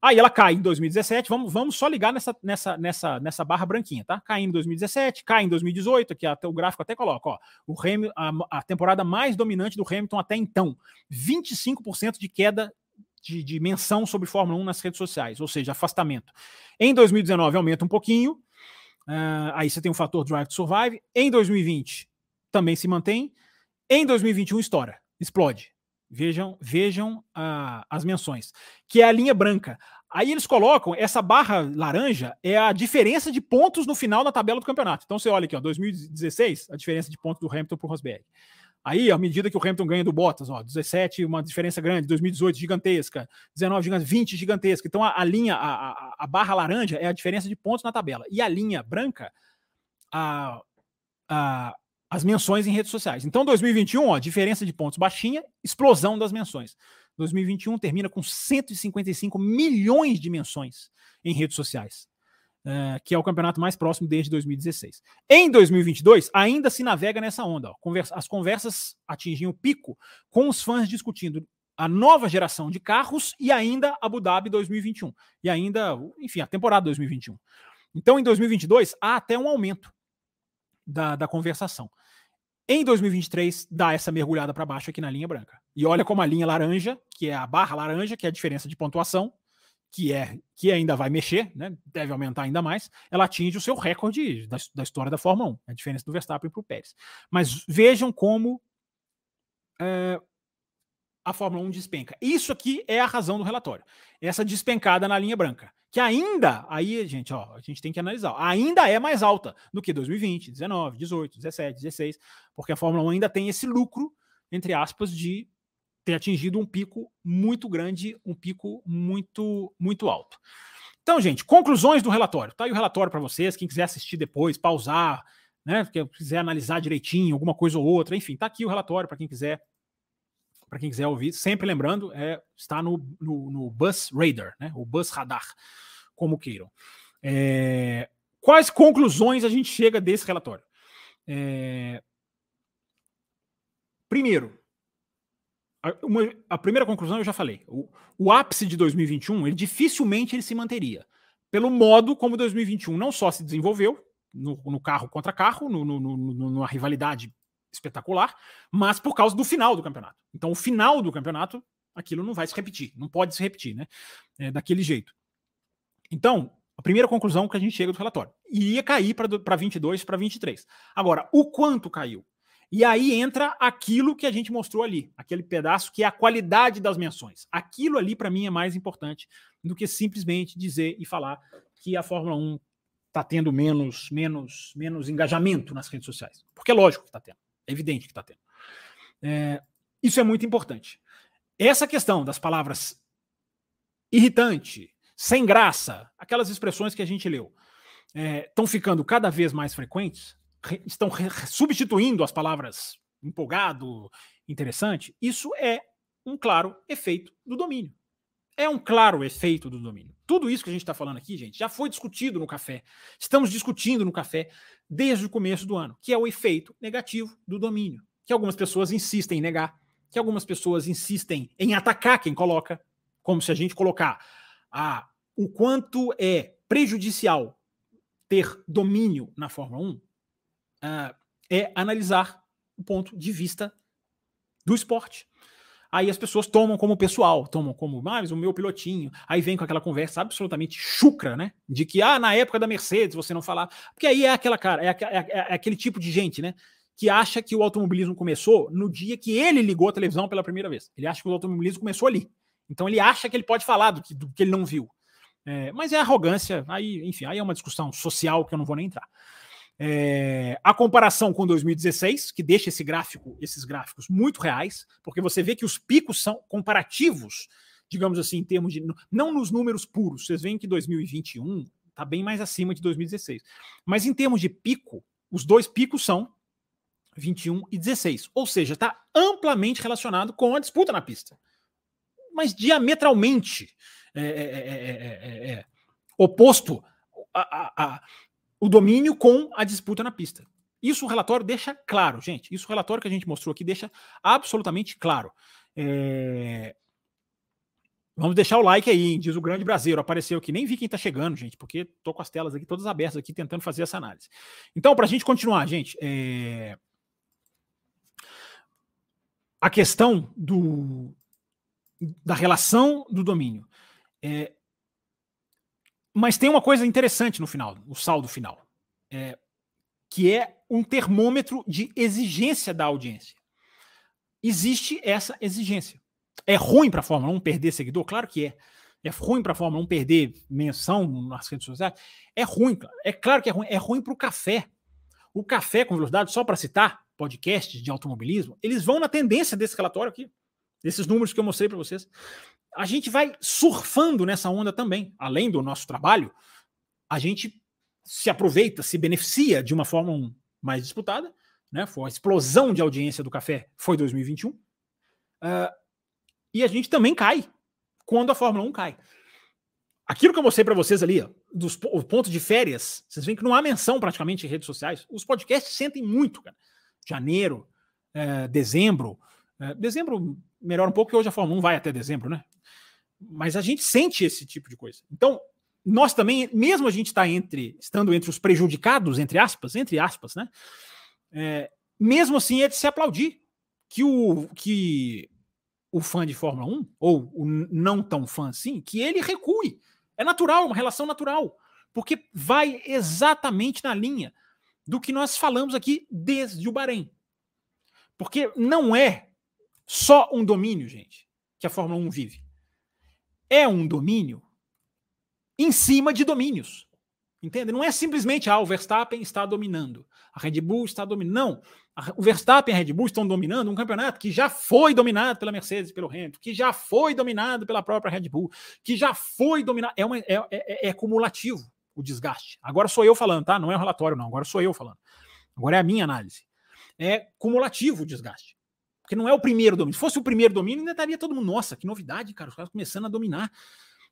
Aí ela cai em 2017, vamos, vamos só ligar nessa, nessa, nessa, nessa barra branquinha, tá? Cai em 2017, cai em 2018, aqui até o gráfico até coloca, ó, o Hamilton, a, a temporada mais dominante do Hamilton até então, 25% de queda de, de, menção sobre Fórmula 1 nas redes sociais, ou seja, afastamento. Em 2019 aumenta um pouquinho, uh, aí você tem o fator Drive to Survive. Em 2020 também se mantém. Em 2021 estoura, explode. Vejam, vejam uh, as menções, que é a linha branca. Aí eles colocam essa barra laranja é a diferença de pontos no final da tabela do campeonato. Então você olha aqui, ó, 2016, a diferença de pontos do Hamilton para o Rosberg. Aí, à medida que o Hamilton ganha do Bottas, ó, 17, uma diferença grande, 2018 gigantesca, 19 gigantesca, 20 gigantesca. Então a, a linha, a, a, a, barra laranja é a diferença de pontos na tabela. E a linha branca, a, as menções em redes sociais. Então, 2021, ó, diferença de pontos baixinha, explosão das menções. 2021 termina com 155 milhões de menções em redes sociais, uh, que é o campeonato mais próximo desde 2016. Em 2022, ainda se navega nessa onda. Conversa, as conversas atingiam o pico com os fãs discutindo a nova geração de carros e ainda Abu Dhabi 2021. E ainda, enfim, a temporada 2021. Então, em 2022, há até um aumento da, da conversação. Em 2023, dá essa mergulhada para baixo aqui na linha branca. E olha como a linha laranja, que é a barra laranja, que é a diferença de pontuação, que é que ainda vai mexer, né, deve aumentar ainda mais, ela atinge o seu recorde da, da história da Fórmula 1, a diferença do Verstappen para o Pérez. Mas vejam como é, a Fórmula 1 despenca. Isso aqui é a razão do relatório. Essa despencada na linha branca que ainda, aí, gente, ó, a gente tem que analisar, ainda é mais alta do que 2020, 19, 18, 17, 16, porque a Fórmula 1 ainda tem esse lucro, entre aspas, de ter atingido um pico muito grande, um pico muito, muito alto. Então, gente, conclusões do relatório. Tá aí o relatório para vocês, quem quiser assistir depois, pausar, né, quiser analisar direitinho alguma coisa ou outra, enfim, tá aqui o relatório para quem quiser para quem quiser ouvir, sempre lembrando, é, está no, no, no Bus Radar, né, o Bus Radar como queiram. É, quais conclusões a gente chega desse relatório? É, primeiro, uma, a, primeira conclusão eu já falei. O, o, ápice de 2021, ele dificilmente ele se manteria. Pelo modo como 2021 não só se desenvolveu, no, no carro contra carro, no, no, numa rivalidade espetacular, mas por causa do final do campeonato. Então, o final do campeonato aquilo não vai se repetir, não pode se repetir, né? É, daquele jeito. Então, a primeira conclusão que a gente chega do relatório, iria cair para 22, para 23. Agora, o quanto caiu? E aí entra aquilo que a gente mostrou ali, aquele pedaço que é a qualidade das menções. Aquilo ali, para mim, é mais importante do que simplesmente dizer e falar que a Fórmula 1 está tendo menos, menos, menos engajamento nas redes sociais. Porque é lógico que está tendo, é evidente que está tendo. É, isso é muito importante. Essa questão das palavras irritante, sem graça, aquelas expressões que a gente leu, estão é, ficando cada vez mais frequentes, re, estão substituindo as palavras empolgado, interessante. Isso é um claro efeito do domínio. É um claro efeito do domínio. Tudo isso que a gente está falando aqui, gente, já foi discutido no café. Estamos discutindo no café desde o começo do ano, que é o efeito negativo do domínio, que algumas pessoas insistem em negar, que algumas pessoas insistem em atacar quem coloca, como se a gente colocar a, o quanto é prejudicial ter domínio na Fórmula 1, uh, é analisar o ponto de vista do esporte. Aí as pessoas tomam como pessoal, tomam como, ah, mas o meu pilotinho. Aí vem com aquela conversa absolutamente chucra, né? De que, ah, na época da Mercedes você não falava. Porque aí é aquela cara, é, é, é aquele tipo de gente, né? Que acha que o automobilismo começou no dia que ele ligou a televisão pela primeira vez. Ele acha que o automobilismo começou ali. Então ele acha que ele pode falar do que, do que ele não viu. É, mas é arrogância, aí, enfim, aí é uma discussão social que eu não vou nem entrar. É, a comparação com 2016, que deixa esse gráfico, esses gráficos muito reais, porque você vê que os picos são comparativos, digamos assim, em termos de. Não nos números puros, vocês veem que 2021 está bem mais acima de 2016. Mas em termos de pico, os dois picos são 21 e 16. Ou seja, está amplamente relacionado com a disputa na pista. Mas diametralmente é, é, é, oposto a, a, a, o domínio com a disputa na pista. Isso o relatório deixa claro, gente. Isso o relatório que a gente mostrou aqui deixa absolutamente claro. Vamos deixar o like aí, hein? diz o grande brasileiro. Apareceu aqui. Nem vi quem está chegando, gente, porque tô com as telas aqui todas abertas aqui tentando fazer essa análise. Então, para a gente continuar, gente, é... a questão do... da relação do domínio. É, mas tem uma coisa interessante no final, o saldo final, é, que é um termômetro de exigência da audiência. Existe essa exigência. É ruim para a Fórmula 1 perder seguidor? Claro que é. É ruim para a Fórmula 1 perder menção nas redes sociais? É ruim, é claro que é ruim. É ruim para o café. O café com velocidade, só para citar podcasts de automobilismo, eles vão na tendência desse relatório aqui, desses números que eu mostrei para vocês a gente vai surfando nessa onda também. Além do nosso trabalho, a gente se aproveita, se beneficia de uma forma mais disputada. Né? Foi a explosão de audiência do café foi 2021. Uh, ah, e a gente também cai quando a Fórmula 1 cai. Aquilo que eu mostrei para vocês ali, dos o ponto de férias, vocês veem que não há menção praticamente em redes sociais. Os podcasts sentem muito, cara. Janeiro, é, dezembro. É, dezembro melhora um pouco, porque hoje a Fórmula 1 vai até dezembro, né? Mas a gente sente esse tipo de coisa. Então, nós também, mesmo a gente está entre, estando entre os prejudicados, entre aspas, entre aspas, né? É, mesmo assim é de se aplaudir que o, que o fã de Fórmula 1, ou o não tão fã assim, que ele recue. É natural, uma relação natural. Porque vai exatamente na linha do que nós falamos aqui desde o Bahrein. Porque não é só um domínio, gente, que a Fórmula 1 vive é um domínio em cima de domínios. Entende? Não é simplesmente, ah, o Verstappen está dominando, a Red Bull está dominando. Não. O Verstappen e a Red Bull estão dominando um campeonato que já foi dominado pela Mercedes pelo Hamilton, que já foi dominado pela própria Red Bull, que já foi dominado. É, uma, é, é, é cumulativo o desgaste. Agora sou eu falando, tá? Não é um relatório, não. Agora sou eu falando. Agora é a minha análise. É cumulativo o desgaste. Porque não é o primeiro domínio. Se fosse o primeiro domínio, ainda estaria todo mundo, nossa, que novidade, cara, os caras começando a dominar.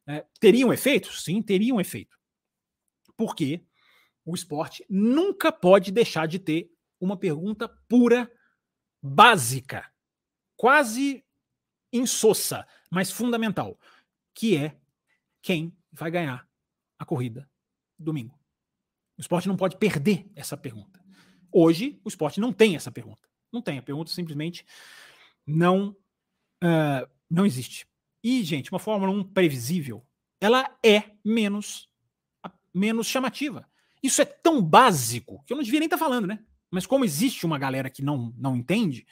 É, teria um efeito? Sim, teria um efeito. Porque o esporte nunca pode deixar de ter uma pergunta pura, básica, quase insossa, mas fundamental, que é quem vai ganhar a corrida domingo. O esporte não pode perder essa pergunta. Hoje, o esporte não tem essa pergunta. Não tem. A pergunta simplesmente não uh, Não existe. E, gente, uma Fórmula 1 previsível, ela é menos, menos chamativa. Isso é tão básico que eu não devia nem estar tá falando, né? Mas como existe uma galera que não, não entende,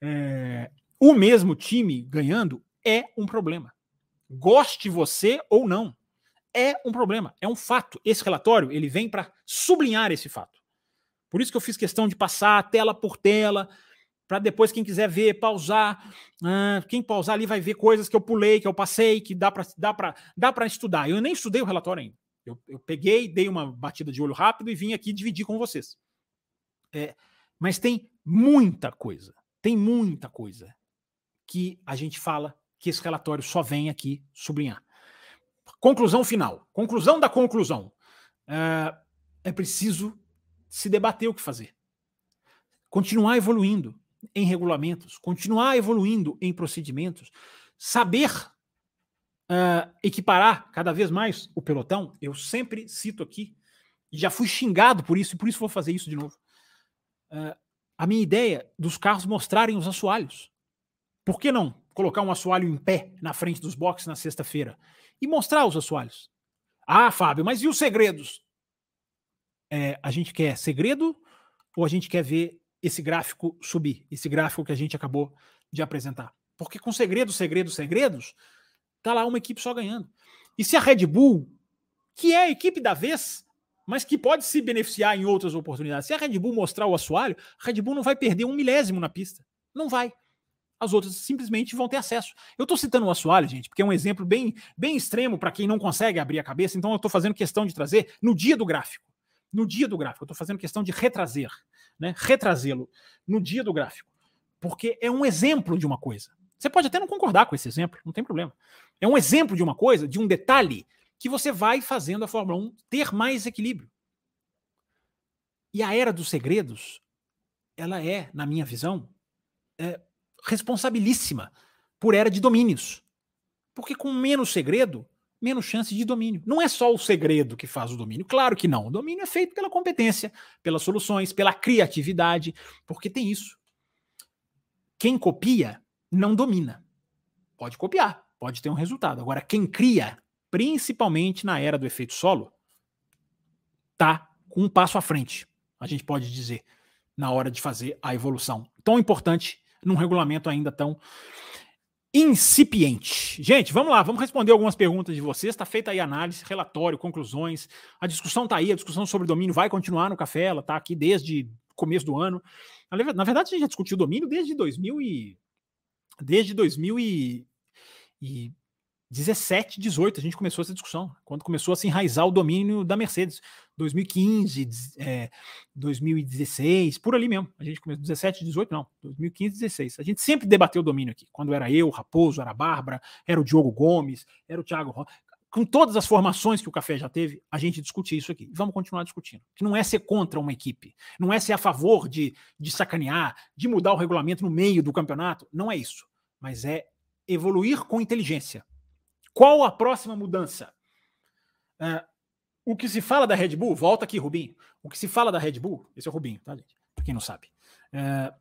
é, o mesmo time ganhando é um problema. Goste você ou não, é um problema, é um fato. Esse relatório ele vem para sublinhar esse fato. Por isso que eu fiz questão de passar tela por tela, para depois quem quiser ver, pausar. Ah, quem pausar ali vai ver coisas que eu pulei, que eu passei, que dá para dá dá para estudar. Eu nem estudei o relatório ainda. Eu, eu, peguei, dei uma batida de olho rápido e vim aqui dividir com vocês. É, mas tem muita coisa, tem muita coisa que a gente fala que esse relatório só vem aqui sublinhar. Conclusão final. Conclusão da conclusão. É, é preciso se debater o que fazer. Continuar evoluindo em regulamentos, continuar evoluindo em procedimentos, saber uh, equiparar cada vez mais o pelotão. Eu sempre cito aqui, já fui xingado por isso, e por isso vou fazer isso de novo. Uh, a minha ideia dos carros mostrarem os assoalhos. Por que não colocar um assoalho em pé na frente dos boxes na sexta-feira e mostrar os assoalhos? Ah, Fábio, mas e os segredos? É, a gente quer segredo ou a gente quer ver esse gráfico subir, esse gráfico que a gente acabou de apresentar? Porque com segredos, segredos, segredos, tá lá uma equipe só ganhando. E se a Red Bull, que é a equipe da vez, mas que pode se beneficiar em outras oportunidades, se a Red Bull mostrar o assoalho, a Red Bull não vai perder um milésimo na pista. Não vai. As outras simplesmente vão ter acesso. Eu estou citando o assoalho, gente, porque é um exemplo bem, bem extremo para quem não consegue abrir a cabeça, então eu estou fazendo questão de trazer no dia do gráfico no dia do gráfico. Eu estou fazendo questão de retrazer, né? retrazê-lo no dia do gráfico, porque é um exemplo de uma coisa. Você pode até não concordar com esse exemplo, não tem problema. É um exemplo de uma coisa, de um detalhe, que você vai fazendo a Fórmula 1 ter mais equilíbrio. E a era dos segredos, ela é, na minha visão, é responsabilíssima por era de domínios. Porque com menos segredo, menos chance de domínio. Não é só o segredo que faz o domínio, claro que não. O domínio é feito pela competência, pelas soluções, pela criatividade, porque tem isso. Quem copia não domina. Pode copiar, pode ter um resultado. Agora, quem cria, principalmente na era do efeito solo, tá com um passo à frente, a gente pode dizer, na hora de fazer a evolução. Tão importante num regulamento ainda tão incipiente. Gente, vamos lá, vamos responder algumas perguntas de vocês. Está feita aí análise, relatório, conclusões. A discussão está aí, a discussão sobre domínio vai continuar no café, ela está aqui desde começo do ano. Na verdade, a gente já discutiu domínio desde 2000 e desde 2000 e, e 17, 18, a gente começou essa discussão, quando começou a se enraizar o domínio da Mercedes. 2015, é, 2016, por ali mesmo. A gente começou 17, 18, não, 2015, 16. A gente sempre debateu o domínio aqui. Quando era eu, Raposo, era a Bárbara, era o Diogo Gomes, era o Thiago Rocha. Com todas as formações que o café já teve, a gente discutia isso aqui. Vamos continuar discutindo. Que não é ser contra uma equipe, não é ser a favor de, de sacanear, de mudar o regulamento no meio do campeonato. Não é isso. Mas é evoluir com inteligência qual a próxima mudança? Uh, o que se fala da Red Bull, volta aqui, Rubinho. O que se fala da Red Bull, esse é o Rubinho, tá, gente? Pra quem não sabe. Uh,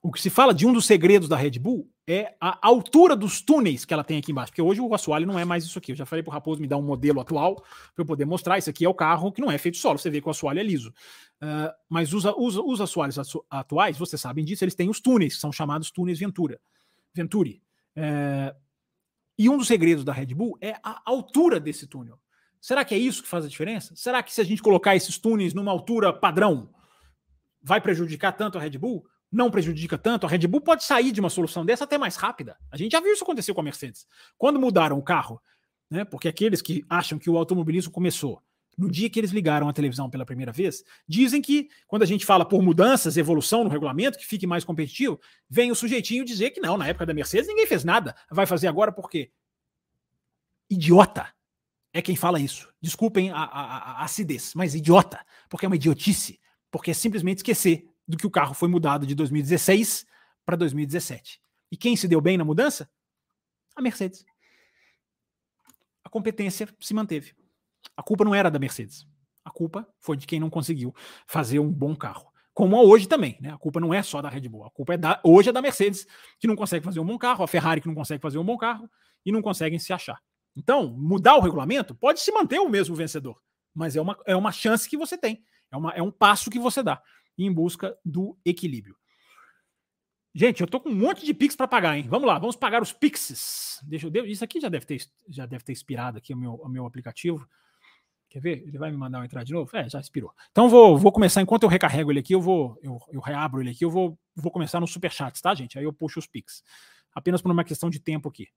o que se fala de um dos segredos da Red Bull é a altura dos túneis que ela tem aqui embaixo. Porque hoje o assoalho não é mais isso aqui. Eu já falei pro Raposo me dar um modelo atual para eu poder mostrar. Isso aqui é o carro que não é feito solo. Você vê que o assoalho é liso. Uh, mas os, os, os assoalhos atuais, vocês sabem disso, eles têm os túneis, que são chamados túneis Ventura. Venturi. Uh, e um dos segredos da Red Bull é a altura desse túnel. Será que é isso que faz a diferença? Será que se a gente colocar esses túneis numa altura padrão, vai prejudicar tanto a Red Bull? Não prejudica tanto. A Red Bull pode sair de uma solução dessa até mais rápida. A gente já viu isso acontecer com a Mercedes. Quando mudaram o carro, né? Porque aqueles que acham que o automobilismo começou no dia que eles ligaram a televisão pela primeira vez, dizem que quando a gente fala por mudanças, evolução no regulamento, que fique mais competitivo, vem o sujeitinho dizer que não, na época da Mercedes ninguém fez nada, vai fazer agora por quê? Idiota é quem fala isso. Desculpem a, a, a acidez, mas idiota, porque é uma idiotice, porque é simplesmente esquecer do que o carro foi mudado de 2016 para 2017. E quem se deu bem na mudança? A Mercedes. A competência se manteve. A culpa não era da Mercedes. A culpa foi de quem não conseguiu fazer um bom carro. como a hoje também. Né? A culpa não é só da Red Bull, a culpa é da, hoje é da Mercedes, que não consegue fazer um bom carro, a Ferrari que não consegue fazer um bom carro e não conseguem se achar. Então, mudar o regulamento pode se manter o mesmo vencedor, mas é uma, é uma chance que você tem, é, uma, é um passo que você dá em busca do equilíbrio. Gente, eu tô com um monte de Pix para pagar, hein? Vamos lá, vamos pagar os Pixes. Deixa eu, isso aqui já deve ter, já deve ter inspirado aqui o meu, o meu aplicativo. Quer ver? Ele vai me mandar uma entrada de novo? É, já expirou. Então vou, vou começar, enquanto eu recarrego ele aqui, eu vou, eu, eu reabro ele aqui, eu vou, vou começar no Superchats, tá, gente? Aí eu puxo os Pix. Apenas por uma questão de tempo aqui.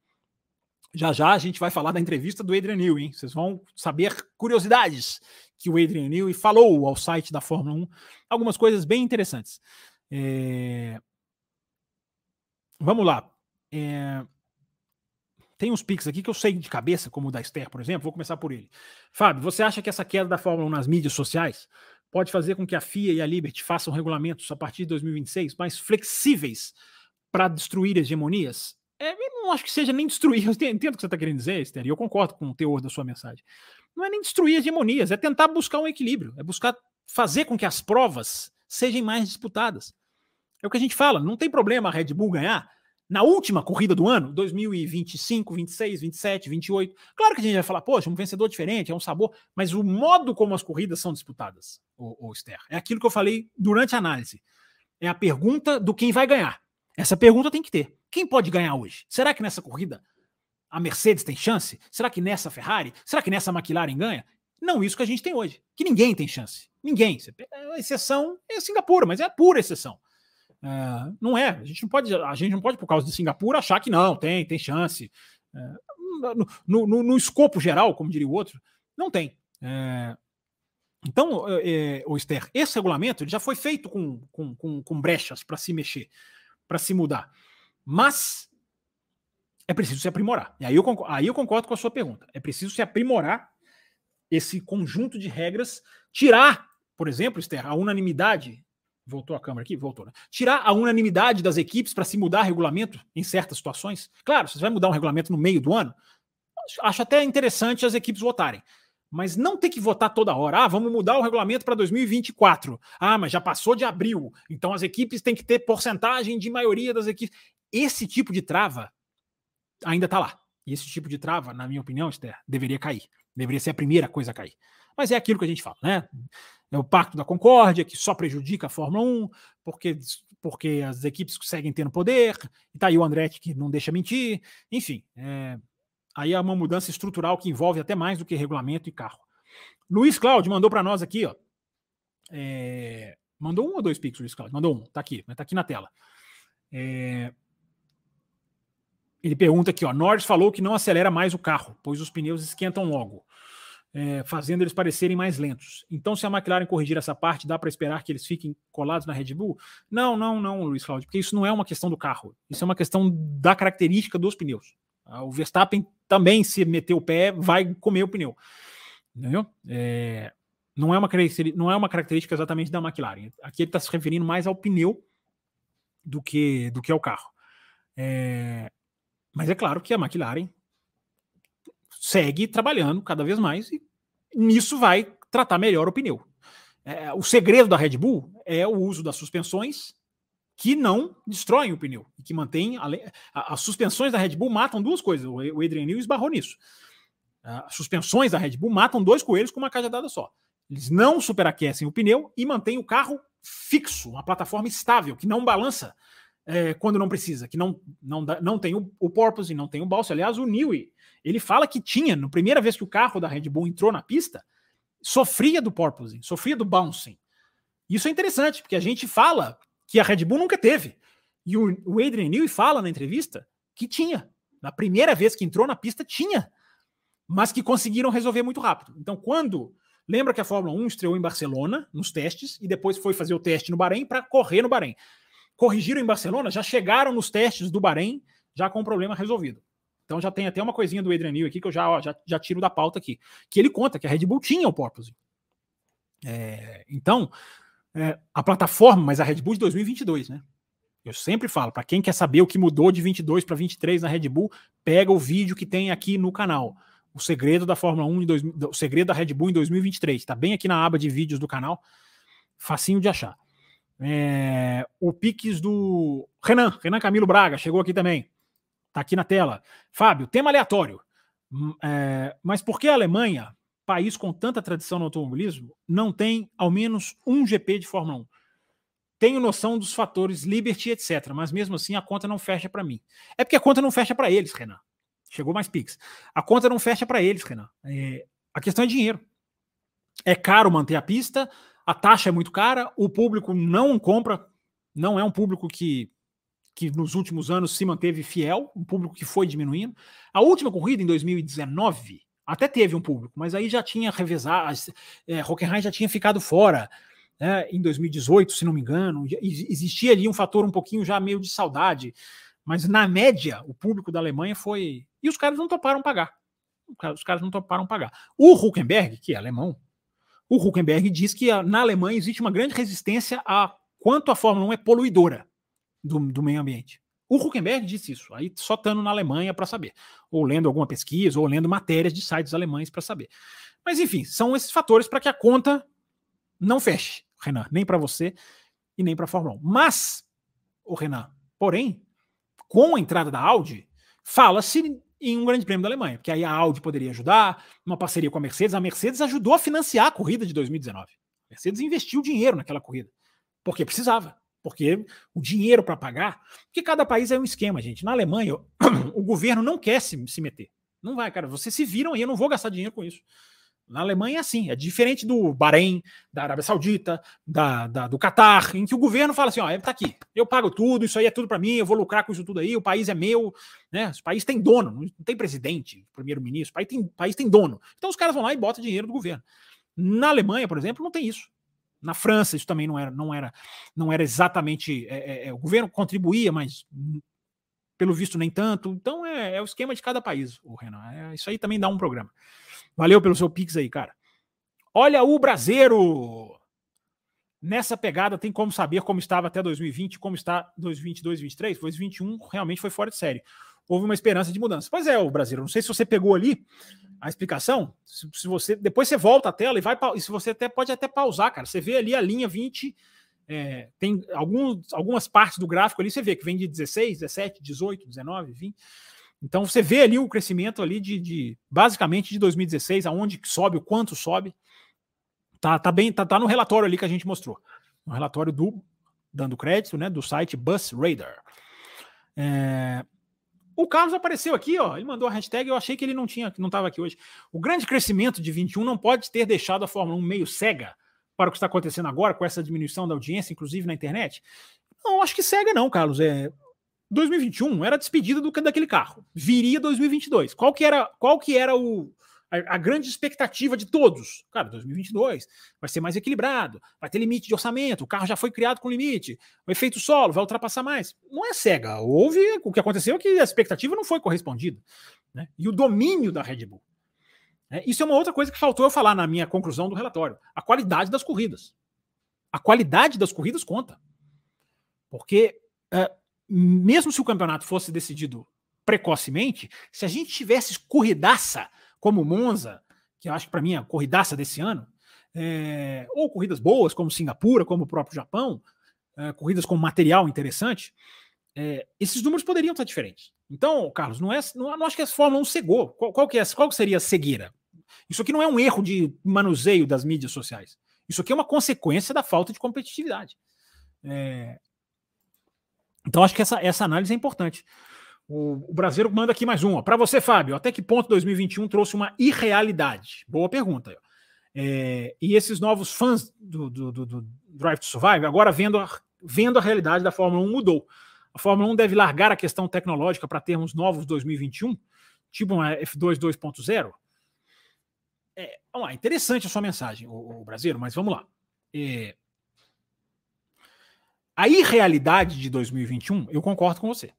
Já já a gente vai falar da entrevista do Adrian Newey, hein? Vocês vão saber curiosidades que o Adrian Newey falou ao site da Fórmula 1. Algumas coisas bem interessantes. É... Vamos lá. É... Tem uns pics aqui que eu sei de cabeça, como o da Esther, por exemplo. Vou começar por ele. Fábio, você acha que essa queda da Fórmula 1 nas mídias sociais pode fazer com que a FIA e a Liberty façam regulamentos a partir de 2026 mais flexíveis para destruir hegemonias? É, não acho que seja nem destruir. Eu entendo o que você está querendo dizer, Esther, e eu concordo com o teor da sua mensagem. Não é nem destruir hegemonias, é tentar buscar um equilíbrio, é buscar fazer com que as provas sejam mais disputadas. É o que a gente fala, não tem problema a Red Bull ganhar na última corrida do ano, 2025, 26, 27, 28, claro que a gente vai falar, poxa, um vencedor diferente, é um sabor, mas o modo como as corridas são disputadas, o, o Esther, é aquilo que eu falei durante a análise. É a pergunta do quem vai ganhar. Essa pergunta tem que ter. Quem pode ganhar hoje? Será que nessa corrida a Mercedes tem chance? Será que nessa Ferrari? Será que nessa McLaren ganha? Não isso que a gente tem hoje. Que ninguém tem chance. Ninguém. A exceção é Singapura, mas é a pura exceção. É, não é, a gente não pode, a gente não pode, por causa de Singapura, achar que não, tem, tem chance. É, no, no, no, escopo geral, como diria o outro, não tem. É, então, é, o Esther, esse regulamento já foi feito com, com, com, com brechas para se mexer, para se mudar. Mas é preciso se aprimorar. E aí eu, concordo, aí eu concordo com a sua pergunta. É preciso se aprimorar esse conjunto de regras, tirar, por exemplo, Esther, a unanimidade Voltou a câmera aqui? Voltou, né? Tirar a unanimidade das equipes para se mudar regulamento em certas situações. Claro, se você vai mudar um regulamento no meio do ano, acho até interessante as equipes votarem. Mas não ter que votar toda hora. Ah, vamos mudar o regulamento para 2024. Ah, mas já passou de abril. Então as equipes têm que ter porcentagem de maioria das equipes. Esse tipo de trava ainda está lá. E esse tipo de trava, na minha opinião, Esther, deveria cair. Deveria ser a primeira coisa a cair. Mas é aquilo que a gente fala, né? É o Pacto da Concórdia, que só prejudica a Fórmula 1, porque, porque as equipes seguem tendo poder, e tá aí o Andretti que não deixa mentir, enfim. É, aí é uma mudança estrutural que envolve até mais do que regulamento e carro. Luiz Cláudio mandou para nós aqui, ó. É, mandou um ou dois pix, Luiz Cláudio? Mandou um, tá aqui, tá aqui na tela. É, ele pergunta aqui, ó. Norris falou que não acelera mais o carro, pois os pneus esquentam logo é, fazendo eles parecerem mais lentos. Então, se a McLaren corrigir essa parte, dá para esperar que eles fiquem colados na Red Bull? Não, não, não, Luiz Cláudio, porque isso não é uma questão do carro, isso é uma questão da característica dos pneus. Ah, o Verstappen também, se meter o pé, vai comer o pneu. Entendeu? É, não, é uma não é uma característica exatamente da McLaren. Aqui ele está se referindo mais ao pneu do que, do que ao carro. É, mas é claro que a McLaren segue trabalhando cada vez mais e nisso vai tratar melhor o pneu. É, o segredo da Red Bull é o uso das suspensões que não destroem o pneu e que mantém as suspensões da Red Bull matam duas coisas. O Adrian Newey esbarrou nisso. As suspensões da Red Bull matam dois coelhos com uma cajadada só. Eles não superaquecem o pneu e mantêm o carro fixo, uma plataforma estável que não balança é, quando não precisa, que não, não, não tem o, o porpoise, não tem o balso. Aliás, o Newey, ele fala que tinha, na primeira vez que o carro da Red Bull entrou na pista, sofria do porpoise, sofria do bouncing. Isso é interessante, porque a gente fala que a Red Bull nunca teve. E o, o Adrian Newey fala na entrevista que tinha. Na primeira vez que entrou na pista, tinha. Mas que conseguiram resolver muito rápido. Então, quando. Lembra que a Fórmula 1 estreou em Barcelona, nos testes, e depois foi fazer o teste no Bahrein para correr no Bahrein corrigiram em Barcelona, já chegaram nos testes do Bahrein já com o problema resolvido. Então já tem até uma coisinha do Adrian Newey aqui que eu já, ó, já, já tiro da pauta aqui, que ele conta que a Red Bull tinha o porpoise. É, então, é, a plataforma, mas a Red Bull de 2022, né? Eu sempre falo, para quem quer saber o que mudou de 22 para 23 na Red Bull, pega o vídeo que tem aqui no canal. O segredo da Fórmula 1, dois, o segredo da Red Bull em 2023. Está bem aqui na aba de vídeos do canal. Facinho de achar. É, o Piques do Renan, Renan Camilo Braga, chegou aqui também. Tá aqui na tela. Fábio, tema aleatório. Hum, é, mas por que a Alemanha, país com tanta tradição no automobilismo, não tem ao menos um GP de Fórmula 1? Tenho noção dos fatores Liberty, etc. Mas mesmo assim a conta não fecha para mim. É porque a conta não fecha para eles, Renan. Chegou mais Pix. A conta não fecha para eles, Renan. É, a questão é dinheiro. É caro manter a pista, a taxa é muito cara, o público não compra, não é um público que, que nos últimos anos se manteve fiel, um público que foi diminuindo. A última corrida, em 2019, até teve um público, mas aí já tinha revezado, é, Hockenheim já tinha ficado fora. Né, em 2018, se não me engano, existia ali um fator um pouquinho já meio de saudade, mas na média o público da Alemanha foi e os caras não toparam pagar. Os caras não toparam pagar. O Huckenberg, que é alemão, o Huckenberg diz que na Alemanha existe uma grande resistência a quanto a Fórmula 1 é poluidora do, do meio ambiente. O Huckenberg disse isso, aí só estando na Alemanha para saber, ou lendo alguma pesquisa, ou lendo matérias de sites alemães para saber. Mas enfim, são esses fatores para que a conta não feche, Renan, nem para você e nem para a Fórmula 1. Mas, o Renan, porém, com a entrada da Audi, fala-se em um grande prêmio da Alemanha, porque aí a Audi poderia ajudar, uma parceria com a Mercedes. A Mercedes ajudou a financiar a corrida de 2019. A Mercedes investiu dinheiro naquela corrida, porque precisava, porque o dinheiro para pagar, porque cada país é um esquema, gente. Na Alemanha, [COUGHS] o governo não quer se, se meter. Não vai, cara, vocês se viram aí, eu não vou gastar dinheiro com isso. Na Alemanha é assim, é diferente do Bahrein, da Arábia Saudita, da, da do Catar, em que o governo fala assim: ó, tá aqui, eu pago tudo, isso aí é tudo para mim, eu vou lucrar com isso tudo aí, o país é meu, né? O país tem dono, não tem presidente, primeiro-ministro, o país tem, país tem dono. Então os caras vão lá e botam dinheiro do governo. Na Alemanha, por exemplo, não tem isso. Na França, isso também não era, não era, não era exatamente. É, é, é o governo contribuía, mas pelo visto nem tanto. Então é, é o esquema de cada país, o Renan. É, isso aí também dá um programa. Valeu pelo seu pix aí, cara. Olha o Brasileiro! Nessa pegada tem como saber como estava até 2020, como está 2022, 2023? 2021 realmente foi fora de série. Houve uma esperança de mudança. Pois é, o Brasileiro. Não sei se você pegou ali a explicação. Se, se você depois você volta a tela e vai e se você até pode até pausar, cara. Você vê ali a linha 20 é, tem alguns, algumas partes do gráfico ali, você vê que vem de 16, 17, 18, 19, 20. Então você vê ali o crescimento ali de, de basicamente de 2016, aonde sobe, o quanto sobe. Tá, tá bem, tá, tá no relatório ali que a gente mostrou. No relatório do, dando crédito, né, do site Bus Radar. É, o Carlos apareceu aqui, ó. Ele mandou a hashtag. Eu achei que ele não tinha, não estava aqui hoje. O grande crescimento de 21 não pode ter deixado a Fórmula 1 meio cega para o que está acontecendo agora com essa diminuição da audiência, inclusive na internet. Não, acho que cega não, Carlos. É, 2021 era despedida do, daquele carro. Viria 2022. Qual que era, qual que era o, a, a, grande expectativa de todos? Cara, 2022 vai ser mais equilibrado, vai ter limite de orçamento, o carro já foi criado com limite, o efeito solo vai ultrapassar mais. Não é cega. Houve, o que aconteceu é que a expectativa não foi correspondida. Né? E o domínio da Red Bull. Né? Isso é uma outra coisa que faltou eu falar na minha conclusão do relatório. A qualidade das corridas. A qualidade das corridas conta. Porque uh, mesmo se o campeonato fosse decidido precocemente, se a gente tivesse corridaça como Monza, que eu acho que para mim é a corridaça desse ano, é, ou corridas boas como Singapura, como o próprio Japão, é, corridas com material interessante, é, esses números poderiam estar diferentes. Então, Carlos, não, é, não, não acho que a Fórmula 1 cegou. Qual, qual, que é, qual seria a cegueira? Isso aqui não é um erro de manuseio das mídias sociais. Isso aqui é uma consequência da falta de competitividade. É, então, acho que essa, essa análise é importante. O, o brasileiro manda aqui mais uma. Para você, Fábio, até que ponto 2021 trouxe uma irrealidade? Boa pergunta. É, e esses novos fãs do, do, do, do, Drive to Survive, agora vendo a, vendo a realidade da Fórmula 1 mudou. A Fórmula 1 deve largar a questão tecnológica para termos novos 2021, tipo uma F2 2.0? É, vamos lá, interessante a sua mensagem, o, o brasileiro, mas vamos lá. É, a irrealidade de 2021, eu concordo com você.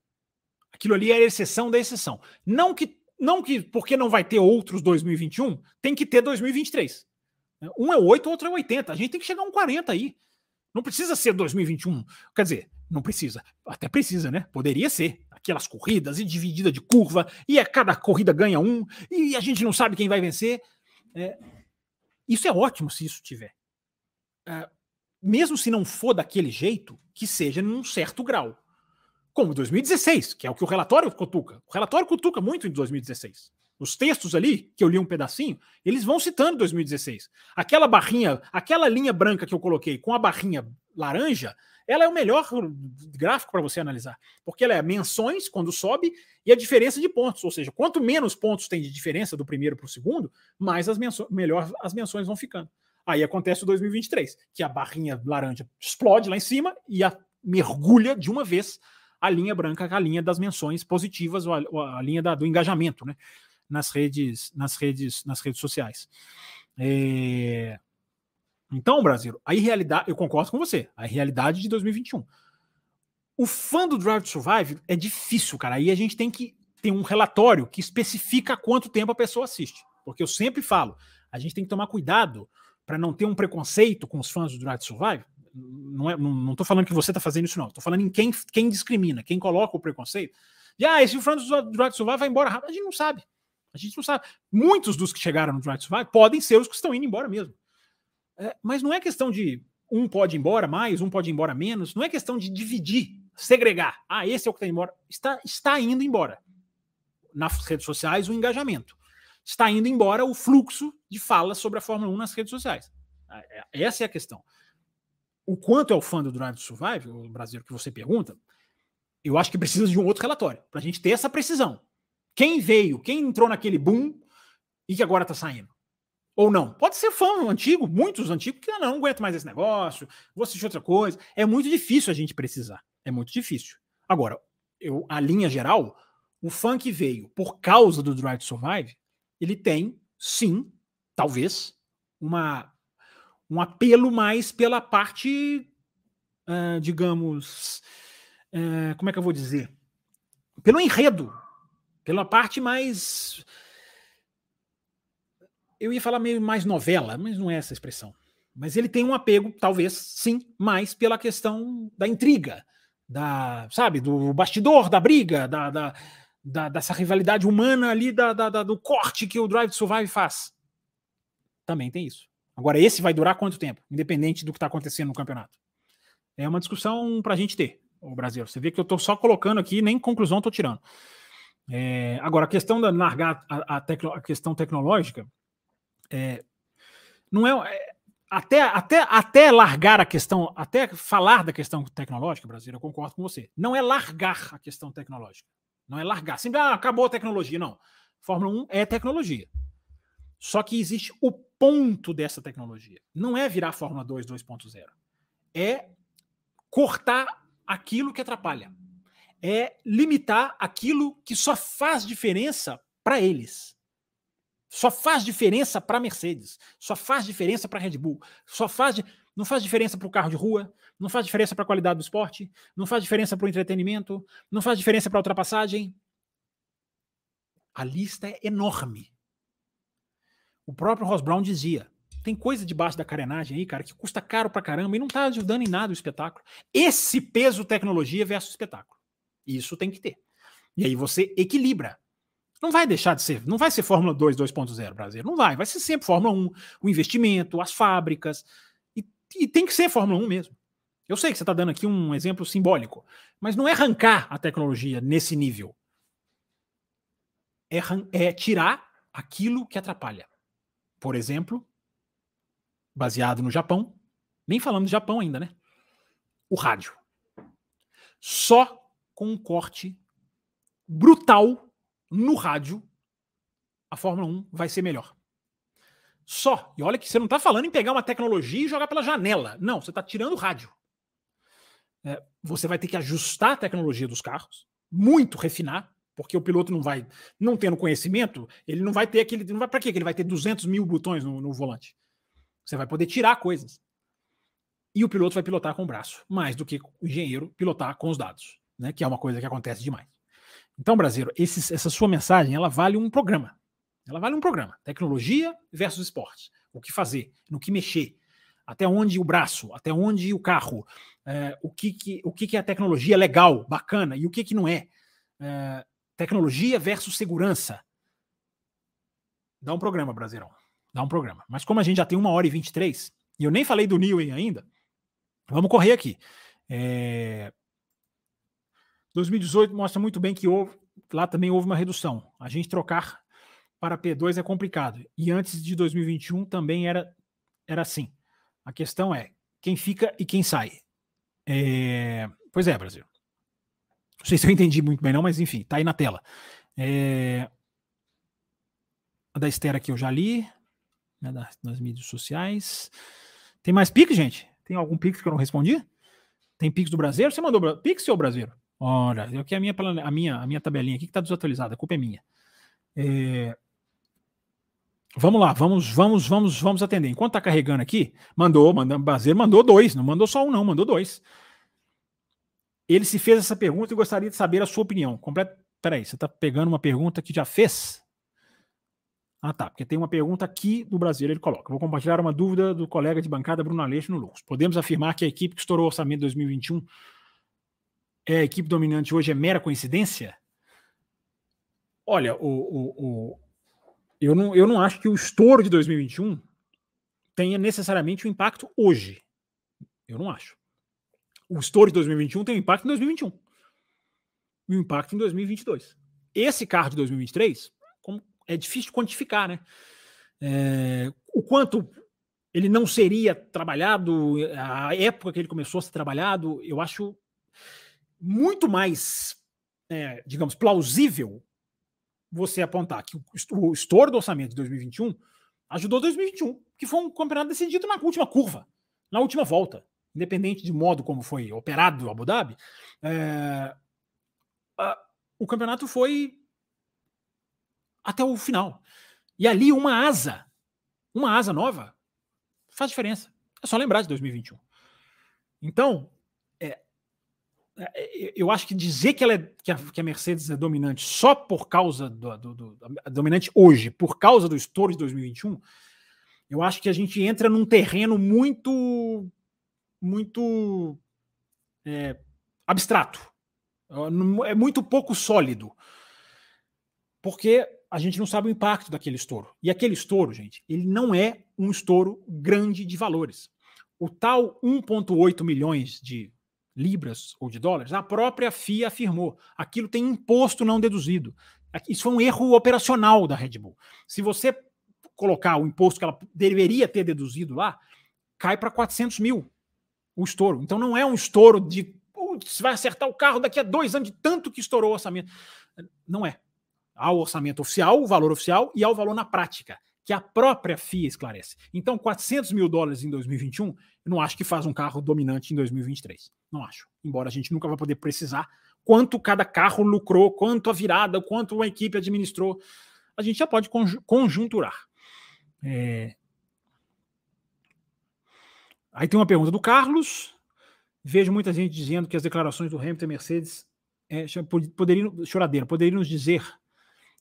Aquilo ali é a exceção da exceção. Não que, não que porque não vai ter outros 2021, tem que ter 2023. Um é 8, outro é 80. A gente tem que chegar a um 40 aí. Não precisa ser 2021. Quer dizer, não precisa. Até precisa, né? Poderia ser. Aquelas corridas e dividida de curva, e a cada corrida ganha um, e a gente não sabe quem vai vencer. É, isso é ótimo se isso tiver. É, mesmo se não for daquele jeito, que seja num certo grau. Como 2016, que é o que o relatório cutuca. O relatório cutuca muito em 2016. Os textos ali, que eu li um pedacinho, eles vão citando 2016. Aquela barrinha, aquela linha branca que eu coloquei com a barrinha laranja, ela é o melhor gráfico para você analisar. Porque ela é menções quando sobe e a diferença de pontos. Ou seja, quanto menos pontos tem de diferença do primeiro para o segundo, mais as menções, melhor as menções vão ficando. Aí acontece o 2023, que a barrinha laranja explode lá em cima e a, mergulha de uma vez a linha branca, a linha das menções positivas, ou a, a linha da, do engajamento, né? Nas redes, nas redes, nas redes sociais. É... Então, Brasil, a realidade, eu concordo com você, a realidade de 2021. O fã do Drive to Survive é difícil, cara. Aí a gente tem que ter um relatório que especifica quanto tempo a pessoa assiste. Porque eu sempre falo, a gente tem que tomar cuidado para não ter um preconceito com os fãs do Drive to Survive. Não, é, não, não falando que você está fazendo isso, não. Tô falando em quem, quem discrimina, quem coloca o preconceito. E ah, esse fã do Drive to Survive vai embora rápido. A gente não sabe. A gente não sabe. Muitos dos que chegaram no Drive to Survive podem ser os que estão indo embora mesmo. É, mas não é questão de um pode ir embora mais, um pode ir embora menos. Não é questão de dividir, segregar. Ah, esse é o que está indo embora. Está, está indo embora. Nas redes sociais, o engajamento. Está indo embora o fluxo de fala sobre a Fórmula 1 nas redes sociais. É, essa é a questão. O quanto é o fã do Drive to Survive, o brasileiro que você pergunta, eu acho que precisa de um outro relatório, para a gente ter essa precisão. Quem veio, quem entrou naquele boom e que agora está saindo? Ou não. Pode ser fã antigo, muitos antigos, que ah, não, não aguento mais esse negócio, vou assistir outra coisa. É muito difícil a gente precisar. É muito difícil. Agora, eu, a linha geral, o fã que veio por causa do Drive to Survive, ele tem, sim, talvez, uma, um apelo mais pela parte, uh, digamos, uh, como é que eu vou dizer? Pelo enredo, pela parte mais eu ia falar meio mais novela, mas não é essa expressão. Mas ele tem um apego, talvez, sim, mais pela questão da intriga, da, sabe, do bastidor, da briga, da, da, da dessa rivalidade humana ali, da, da, do corte que o Drive to Survive faz. Também tem isso. Agora, esse vai durar quanto tempo, independente do que está acontecendo no campeonato? É uma discussão para a gente ter, o Brasil. Você vê que eu estou só colocando aqui, nem conclusão estou tirando. É, agora, a questão da largar a, a, tecno, a questão tecnológica, é, não é, é, até, até, até largar a questão, até falar da questão tecnológica, Brasil, eu concordo com você. Não é largar a questão tecnológica. Não é largar. Sempre ah, acabou a tecnologia. Não. Fórmula 1 é tecnologia. Só que existe o ponto dessa tecnologia. Não é virar Fórmula 2 2.0. É cortar aquilo que atrapalha. É limitar aquilo que só faz diferença para eles. Só faz diferença para Mercedes, só faz diferença para Red Bull, só faz não faz diferença para o carro de rua, não faz diferença para a qualidade do esporte, não faz diferença para o entretenimento, não faz diferença para a ultrapassagem. A lista é enorme. O próprio Ross Brown dizia: tem coisa debaixo da carenagem aí, cara, que custa caro para caramba e não está ajudando em nada o espetáculo. Esse peso tecnologia versus espetáculo. Isso tem que ter. E aí você equilibra. Não vai deixar de ser, não vai ser Fórmula 2 2.0 Brasil, não vai, vai ser sempre Fórmula 1, o investimento, as fábricas, e, tem que ser Fórmula 1 mesmo. Eu sei que você está dando aqui um exemplo simbólico, mas não é arrancar a tecnologia nesse nível. É, é tirar aquilo que atrapalha. Por exemplo, baseado no Japão, nem falando de Japão ainda, né? O rádio. Só com um corte brutal no rádio, a Fórmula 1 vai ser melhor. Só. E olha que você não está falando em pegar uma tecnologia e jogar pela janela. Não, você está tirando o rádio. É, você vai ter que ajustar a tecnologia dos carros, muito refinar, porque o piloto não vai, não tendo conhecimento, ele não vai ter aquele. Não vai para quê? Ele vai ter 200 mil botões no, no volante. Você vai poder tirar coisas. E o piloto vai pilotar com o braço, mais do que o engenheiro pilotar com os dados, né? Que é uma coisa que acontece demais. Então, brasileiro, essa sua mensagem ela vale um programa. Ela vale um programa. Tecnologia versus esportes. O que fazer, no que mexer, até onde o braço, até onde o carro, é, o, que, que, o que, que é a tecnologia legal, bacana, e o que, que não é. é tecnologia versus segurança. Dá um programa, Brasileirão. Dá um programa. Mas como a gente já tem uma hora e 23, e eu nem falei do Newey ainda, Vamos correr aqui. É... 2018 mostra muito bem que houve, lá também houve uma redução. A gente trocar para P2 é complicado. E antes de 2021 também era, era assim. A questão é quem fica e quem sai. É... Pois é, Brasil. Não sei se eu entendi muito bem, não, mas enfim, tá aí na tela. É... A da Esther aqui eu já li, né, das mídias sociais. Tem mais Pix, gente? Tem algum Pix que eu não respondi? Tem Pix do Brasileiro? Você mandou Pix ou Brasileiro? Olha, eu aqui a minha, a minha, a minha tabelinha aqui que está desatualizada, a culpa é minha. É... Vamos lá, vamos, vamos, vamos, vamos atender. Enquanto está carregando aqui, mandou, mandou, Brasileiro mandou dois, não mandou só um, não, mandou dois. Ele se fez essa pergunta e gostaria de saber a sua opinião. Completo. Peraí, você está pegando uma pergunta que já fez? Ah, tá, porque tem uma pergunta aqui do Brasil, ele coloca. Vou compartilhar uma dúvida do colega de bancada Bruno Aleixo no Lux. Podemos afirmar que a equipe que estourou o orçamento de 2021 é a equipe dominante hoje é mera coincidência? Olha, o, o, o, eu, não, eu não acho que o estouro de 2021 tenha necessariamente um impacto hoje. Eu não acho. O estouro de 2021 tem um impacto em 2021 e um impacto em 2022. Esse carro de 2023, como é difícil quantificar, né? É, o quanto ele não seria trabalhado, a época que ele começou a ser trabalhado, eu acho muito mais, é, digamos, plausível você apontar que o estouro do orçamento de 2021 ajudou 2021, que foi um campeonato decidido na última curva, na última volta, independente de modo como foi operado o Abu Dhabi, é, a, o campeonato foi até o final. E ali uma asa, uma asa nova, faz diferença. É só lembrar de 2021. Então, eu acho que dizer que, ela é, que, a, que a Mercedes é dominante só por causa do, do, do dominante hoje, por causa do estouro de 2021, eu acho que a gente entra num terreno muito, muito é, abstrato, é muito pouco sólido, porque a gente não sabe o impacto daquele estouro. E aquele estouro, gente, ele não é um estouro grande de valores. O tal 1,8 milhões de libras ou de dólares, a própria FIA afirmou. Aquilo tem imposto não deduzido. Isso foi um erro operacional da Red Bull. Se você colocar o imposto que ela deveria ter deduzido lá, cai para 400 mil o estouro. Então não é um estouro de você vai acertar o carro daqui a dois anos de tanto que estourou o orçamento. Não é ao orçamento oficial, o valor oficial, e ao valor na prática, que a própria FIA esclarece. Então, 400 mil dólares em 2021, eu não acho que faz um carro dominante em 2023. Não acho. Embora a gente nunca vai poder precisar quanto cada carro lucrou, quanto a virada, quanto uma equipe administrou. A gente já pode conjunturar. É... Aí tem uma pergunta do Carlos. Vejo muita gente dizendo que as declarações do Hamilton e Mercedes é, poderiam, choradeira, poderiam nos dizer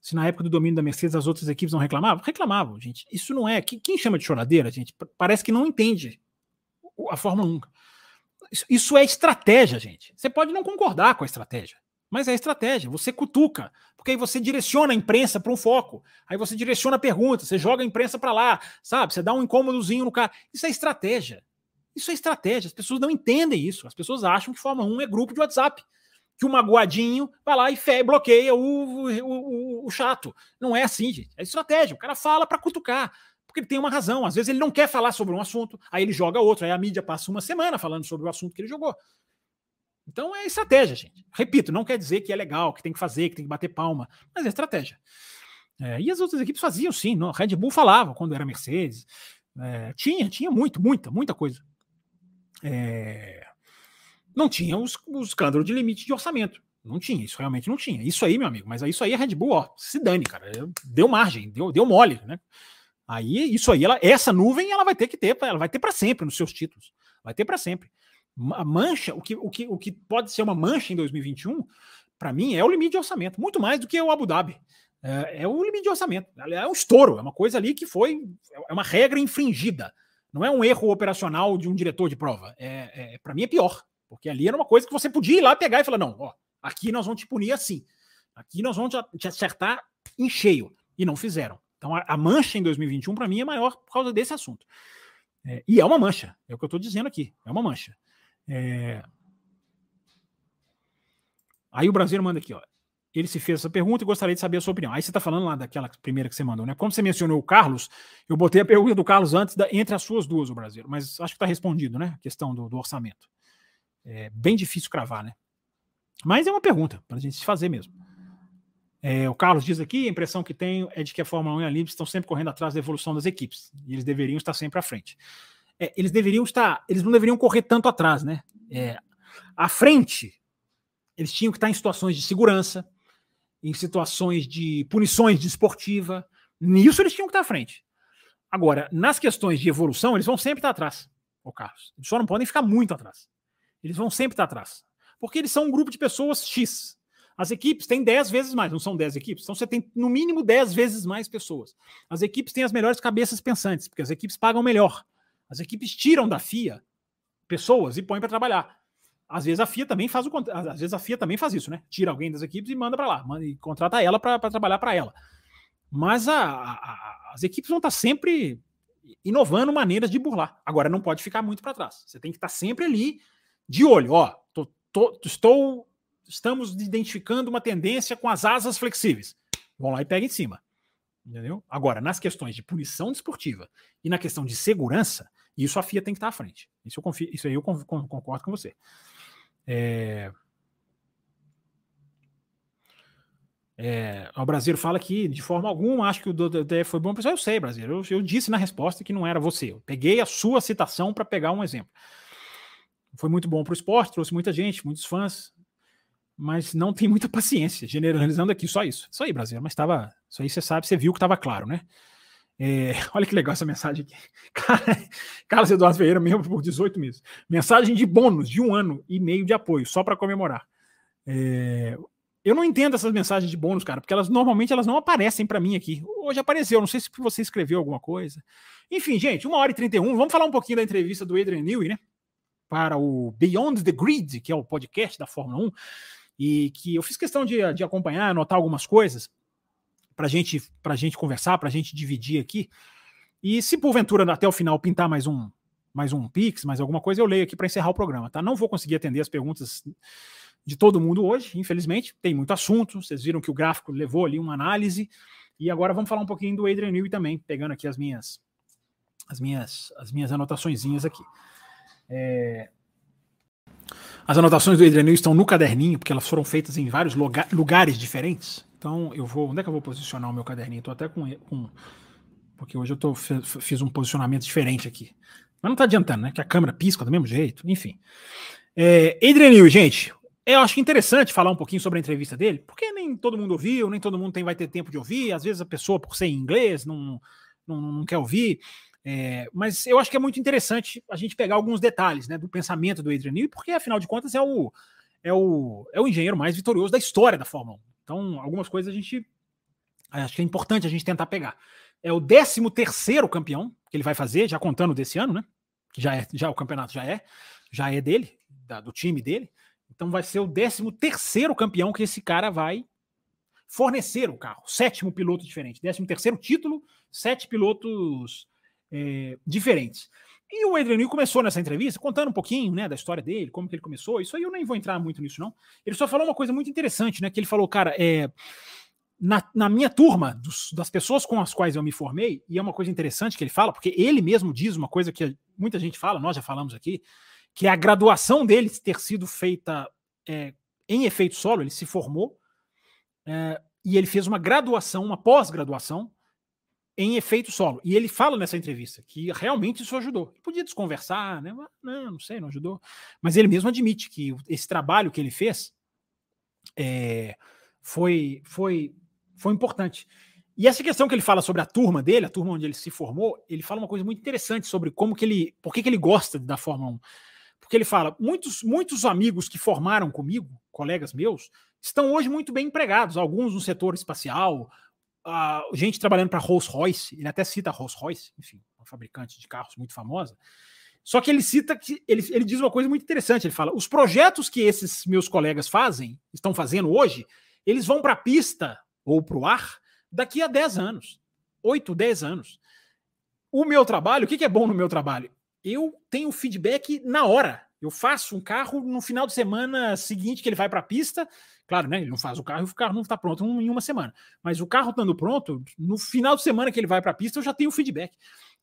se na época do domínio da Mercedes as outras equipes não reclamavam? Reclamavam, gente. Isso não é. Quem chama de choradeira, gente, parece que não entende a Fórmula 1. Isso é estratégia, gente. Você pode não concordar com a estratégia, mas é estratégia. Você cutuca, porque aí você direciona a imprensa para um foco. Aí você direciona a pergunta, você joga a imprensa para lá, sabe? Você dá um incômodozinho no cara. Isso é estratégia. Isso é estratégia. As pessoas não entendem isso. As pessoas acham que Fórmula 1 é grupo de WhatsApp que o magoadinho vai lá e fe, bloqueia o, o, o, o, chato. Não é assim, gente. É estratégia. O cara fala para cutucar. Porque ele tem uma razão. Às vezes ele não quer falar sobre um assunto, aí ele joga outro. Aí a mídia passa uma semana falando sobre o assunto que ele jogou. Então é estratégia, gente. Repito, não quer dizer que é legal, que tem que fazer, que tem que bater palma, mas é estratégia. É, e as outras equipes faziam sim. Não? Red Bull falava quando era Mercedes. É, tinha, tinha muito, muita, muita coisa. É, não tinha os, os escândalos de limite de orçamento. Não tinha, isso realmente não tinha. Isso aí, meu amigo, mas isso aí a Red Bull, ó, se dane, cara. Deu margem, deu, deu mole, né? Aí, isso aí, ela, essa nuvem, ela vai ter que ter, ela vai ter para sempre nos seus títulos. Vai ter para sempre. A mancha, o que, o, que, o que pode ser uma mancha em 2021, para mim, é o limite de orçamento, muito mais do que o Abu Dhabi. É, é, o limite de orçamento. É um estouro, é uma coisa ali que foi. É uma regra infringida. Não é um erro operacional de um diretor de prova. É, é para mim é pior. Porque ali era uma coisa que você podia ir lá pegar e falar: não, ó, aqui nós vamos te punir assim. Aqui nós vamos te acertar em cheio. E não fizeram. Então a, a mancha em 2021, para mim, é maior por causa desse assunto. É, e é uma mancha, é o que eu estou dizendo aqui, é uma mancha. É... Aí o Brasil manda aqui, ó. Ele se fez essa pergunta e gostaria de saber a sua opinião. Aí você está falando lá daquela primeira que você mandou, né? Como você mencionou o Carlos, eu botei a pergunta do Carlos antes, da, entre as suas duas, o Brasil. Mas acho que está respondido, né? A questão do, do orçamento. É bem difícil cravar, né? Mas é uma pergunta para a gente se fazer mesmo. É, o Carlos diz aqui: a impressão que tenho é de que a Fórmula 1 e a Liberty estão sempre correndo atrás da evolução das equipes. E eles deveriam estar sempre à frente. É, eles deveriam estar, eles não deveriam correr tanto atrás, né? É, à frente, eles tinham que estar em situações de segurança, em situações de punições desportiva. Nisso eles tinham que estar à frente. Agora, nas questões de evolução, eles vão sempre estar atrás, o Carlos. Eles só não podem ficar muito atrás. Eles vão sempre estar atrás. Porque eles são um grupo de pessoas X. As equipes têm 10 vezes mais, não são 10 equipes, então você tem no mínimo 10 vezes mais pessoas. As equipes têm as melhores cabeças pensantes, porque as equipes pagam melhor. As equipes tiram da FIA pessoas e põem para trabalhar. Às vezes a FIA também faz o às vezes a FIA também faz isso, né? Tira alguém das equipes e manda para lá, manda, e contrata ela para trabalhar para ela. Mas a, a, as equipes vão estar sempre inovando maneiras de burlar. Agora não pode ficar muito para trás. Você tem que estar sempre ali de olho. Ó, tô, tô, estou, estamos identificando uma tendência com as asas flexíveis. Vão lá e pega em cima. Entendeu? Agora, nas questões de punição desportiva e na questão de segurança, isso a FIA tem que estar à frente. Isso, eu confio, isso aí eu concordo com você. É... É, o Brasil fala que, de forma alguma, acho que o DDE foi bom. Pessoal, eu sei, Brasil. Eu, eu, disse na resposta que não era você. Eu peguei a sua citação para pegar um exemplo. Foi muito bom para o esporte, trouxe muita gente, muitos fãs, mas não tem muita [LAUGHS] paciência, generalizando aqui, só isso. Isso aí, Brasil. Mas estava. Isso aí você sabe, você viu que estava claro, né? É, [LAUGHS] olha que legal essa mensagem aqui. [LAUGHS] Carlos Eduardo Ferreira, membro por 18 meses. Mensagem de bônus de um ano e meio de apoio, só para comemorar. É, eu não entendo essas mensagens de bônus, cara, porque elas normalmente elas não aparecem para mim aqui. Hoje apareceu, não sei se você escreveu alguma coisa. Enfim, gente, uma hora e 31. Vamos falar um pouquinho da entrevista do Adrian Newey, né? Para o Beyond the Grid, que é o podcast da Fórmula 1, e que eu fiz questão de, de acompanhar, anotar algumas coisas para gente, a gente conversar, para a gente dividir aqui. E se porventura até o final pintar mais um mais um Pix, mais alguma coisa, eu leio aqui para encerrar o programa, tá? Não vou conseguir atender as perguntas de todo mundo hoje, infelizmente. Tem muito assunto. Vocês viram que o gráfico levou ali uma análise. E agora vamos falar um pouquinho do Adrian Newey também, pegando aqui as minhas as minhas as minhas anotaçõezinhas aqui. É... As anotações do Adrian Newey estão no caderninho, porque elas foram feitas em vários lugares diferentes. Então eu vou. Onde é que eu vou posicionar o meu caderninho? Estou até com, com. Porque hoje eu tô, fiz um posicionamento diferente aqui. Mas não está adiantando, né? Que a câmera pisca do mesmo jeito, enfim. É, Adrian Newey, gente, eu acho interessante falar um pouquinho sobre a entrevista dele, porque nem todo mundo ouviu, nem todo mundo tem, vai ter tempo de ouvir. Às vezes a pessoa, por ser em inglês, não, não, não quer ouvir. É, mas eu acho que é muito interessante a gente pegar alguns detalhes né, do pensamento do Adrian Newey, porque afinal de contas é o, é o, é o engenheiro mais vitorioso da história da Fórmula 1. Então, algumas coisas a gente acho que é importante a gente tentar pegar. É o 13 terceiro campeão que ele vai fazer, já contando desse ano, né? Que já é, já o campeonato já é, já é dele, da, do time dele. Então vai ser o 13 terceiro campeão que esse cara vai fornecer o carro. Sétimo piloto diferente. 13 terceiro título, sete pilotos é, diferentes. E o Adrian Newey começou nessa entrevista contando um pouquinho, né, da história dele, como que ele começou. Isso aí eu nem vou entrar muito nisso, não. Ele só falou uma coisa muito interessante, né, que ele falou, cara, é, na, na minha turma, dos, das pessoas com as quais eu me formei, e é uma coisa interessante que ele fala, porque ele mesmo diz uma coisa que muita gente fala, nós já falamos aqui, que a graduação dele ter sido feita é, em efeito solo, ele se formou, é, e ele fez uma graduação, uma pós-graduação, em efeito solo. E ele fala nessa entrevista que realmente isso ajudou. Ele podia desconversar, né? Não, não sei, não ajudou. Mas ele mesmo admite que esse trabalho que ele fez é, foi, foi, foi importante. E essa questão que ele fala sobre a turma dele, a turma onde ele se formou, ele fala uma coisa muito interessante sobre como que ele, por que, que ele gosta da Fórmula 1. Porque ele fala, muitos, muitos amigos que formaram comigo, colegas meus, estão hoje muito bem empregados, alguns no setor espacial, uh, gente trabalhando para Rolls Royce, ele até cita Rolls Royce, enfim, uma fabricante de carros muito famosa. Só que ele cita que ele, ele diz uma coisa muito interessante. Ele fala: os projetos que esses meus colegas fazem, estão fazendo hoje, eles vão para a pista ou para o ar daqui a 10 anos, 8, 10 anos. O meu trabalho, o que, que é bom no meu trabalho? Eu tenho feedback na hora. Eu faço um carro no final de semana seguinte que ele vai para a pista. Claro, né? Ele não faz o carro e o carro não está pronto em uma semana. Mas o carro estando pronto, no final de semana que ele vai para a pista, eu já tenho o feedback.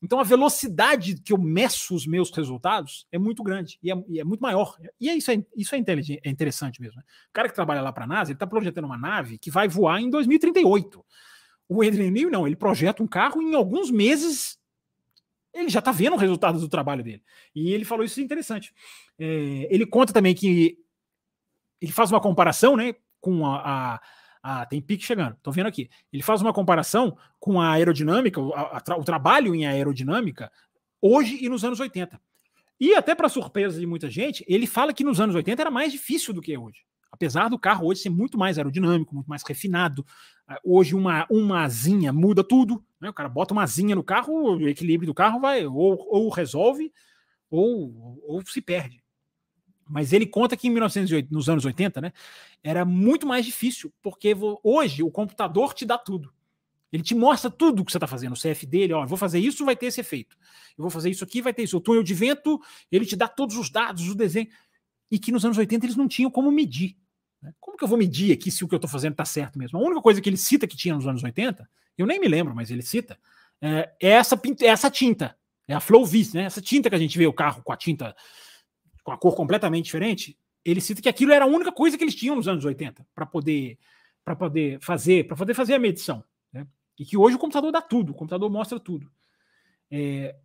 Então a velocidade que eu meço os meus resultados é muito grande e é, e é muito maior. E é isso é, isso é, é interessante mesmo. Né? O cara que trabalha lá para a NASA, ele está projetando uma nave que vai voar em 2038. O Adrian Newey não, ele projeta um carro em alguns meses ele já está vendo o resultado do trabalho dele. E ele falou isso é interessante. É, ele conta também que ele faz uma comparação, né, com a, a ah, tem pique chegando. Tô vendo aqui. Ele faz uma comparação com a aerodinâmica, o, a, o trabalho em aerodinâmica, hoje e nos anos 80. E até para surpresa de muita gente, ele fala que nos anos 80 era mais difícil do que hoje. Apesar do carro hoje ser muito mais aerodinâmico, muito mais refinado. Ah, hoje uma, uma asinha muda tudo. Né? O cara bota uma asinha no carro, o equilíbrio do carro vai ou, ou resolve ou, ou se perde. Mas ele conta que em 1980, nos anos 80, né, era muito mais difícil, porque hoje o computador te dá tudo. Ele te mostra tudo o que você está fazendo. O CF dele, ó, vou fazer isso, vai ter esse efeito. Eu vou fazer isso aqui, vai ter isso. O túnel de vento, ele te dá todos os dados, o desenho. E que nos anos 80 eles não tinham como medir. Né? Como que eu vou medir aqui se o que eu estou fazendo está certo mesmo? A única coisa que ele cita que tinha nos anos 80, eu nem me lembro, mas ele cita, é, é essa, é essa tinta. É a Flow Vis, né? Essa tinta que a gente vê o carro com a tinta com a cor completamente diferente, ele cita que aquilo era a única coisa que eles tinham nos anos 80 para poder para poder fazer para poder fazer a medição, né? E que hoje o computador dá tudo, o computador mostra tudo. É,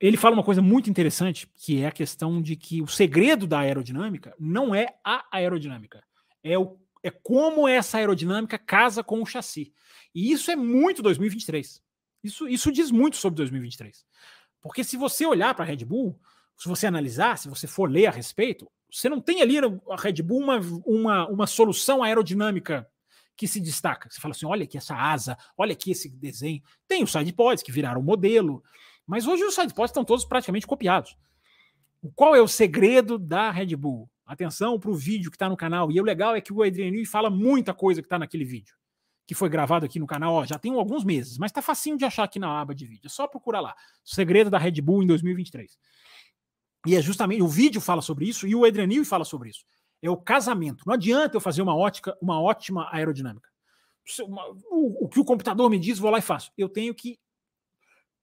ele fala uma coisa muito interessante, que é a questão de que o segredo da aerodinâmica não é a aerodinâmica, é, o, é como essa aerodinâmica casa com o chassi. E isso é muito 2023. Isso, isso diz muito sobre 2023. Porque se você olhar para a Red Bull, se você analisar, se você for ler a respeito, você não tem ali a Red Bull uma, uma, uma solução aerodinâmica que se destaca. Você fala assim: olha aqui essa asa, olha aqui esse desenho. Tem os sidepods que viraram modelo, mas hoje os sidepods estão todos praticamente copiados. Qual é o segredo da Red Bull? Atenção para o vídeo que está no canal. E o legal é que o Adriano fala muita coisa que está naquele vídeo, que foi gravado aqui no canal. Ó, já tem alguns meses, mas está facinho de achar aqui na aba de vídeo. É só procurar lá. Segredo da Red Bull em 2023. E é justamente o vídeo fala sobre isso e o Adrianil fala sobre isso. É o casamento. Não adianta eu fazer uma ótica, uma ótima aerodinâmica. O, que o computador me diz, vou lá e faço. Eu tenho que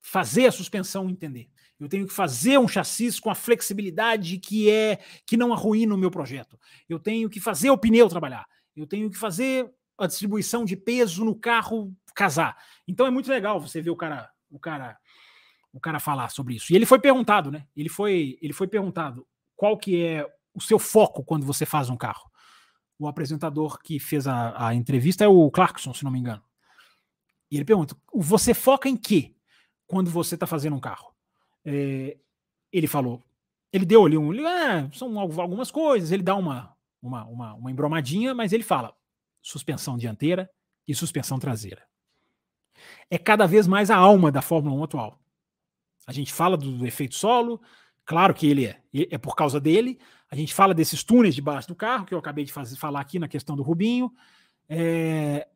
fazer a suspensão entender. Eu tenho que fazer um chassi com a flexibilidade que é que não arruína o meu projeto. Eu tenho que fazer o pneu trabalhar. Eu tenho que fazer a distribuição de peso no carro casar. Então é muito legal você ver o cara, o cara o cara falar sobre isso. E ele foi perguntado, né? Ele foi, ele foi perguntado qual que é o seu foco quando você faz um carro. O apresentador que fez a, a entrevista é o Clarkson, se não me engano. E ele pergunta: você foca em quê quando você está fazendo um carro? É, ele falou, ele deu ali um, ah, são algumas coisas, ele dá uma, uma, uma, uma embromadinha, mas ele fala suspensão dianteira e suspensão traseira. É cada vez mais a alma da Fórmula 1 atual. A gente fala do, efeito solo, claro que ele é, é por causa dele. A gente fala desses túneis debaixo do carro, que eu acabei de fazer, falar aqui na questão do Rubinho. É,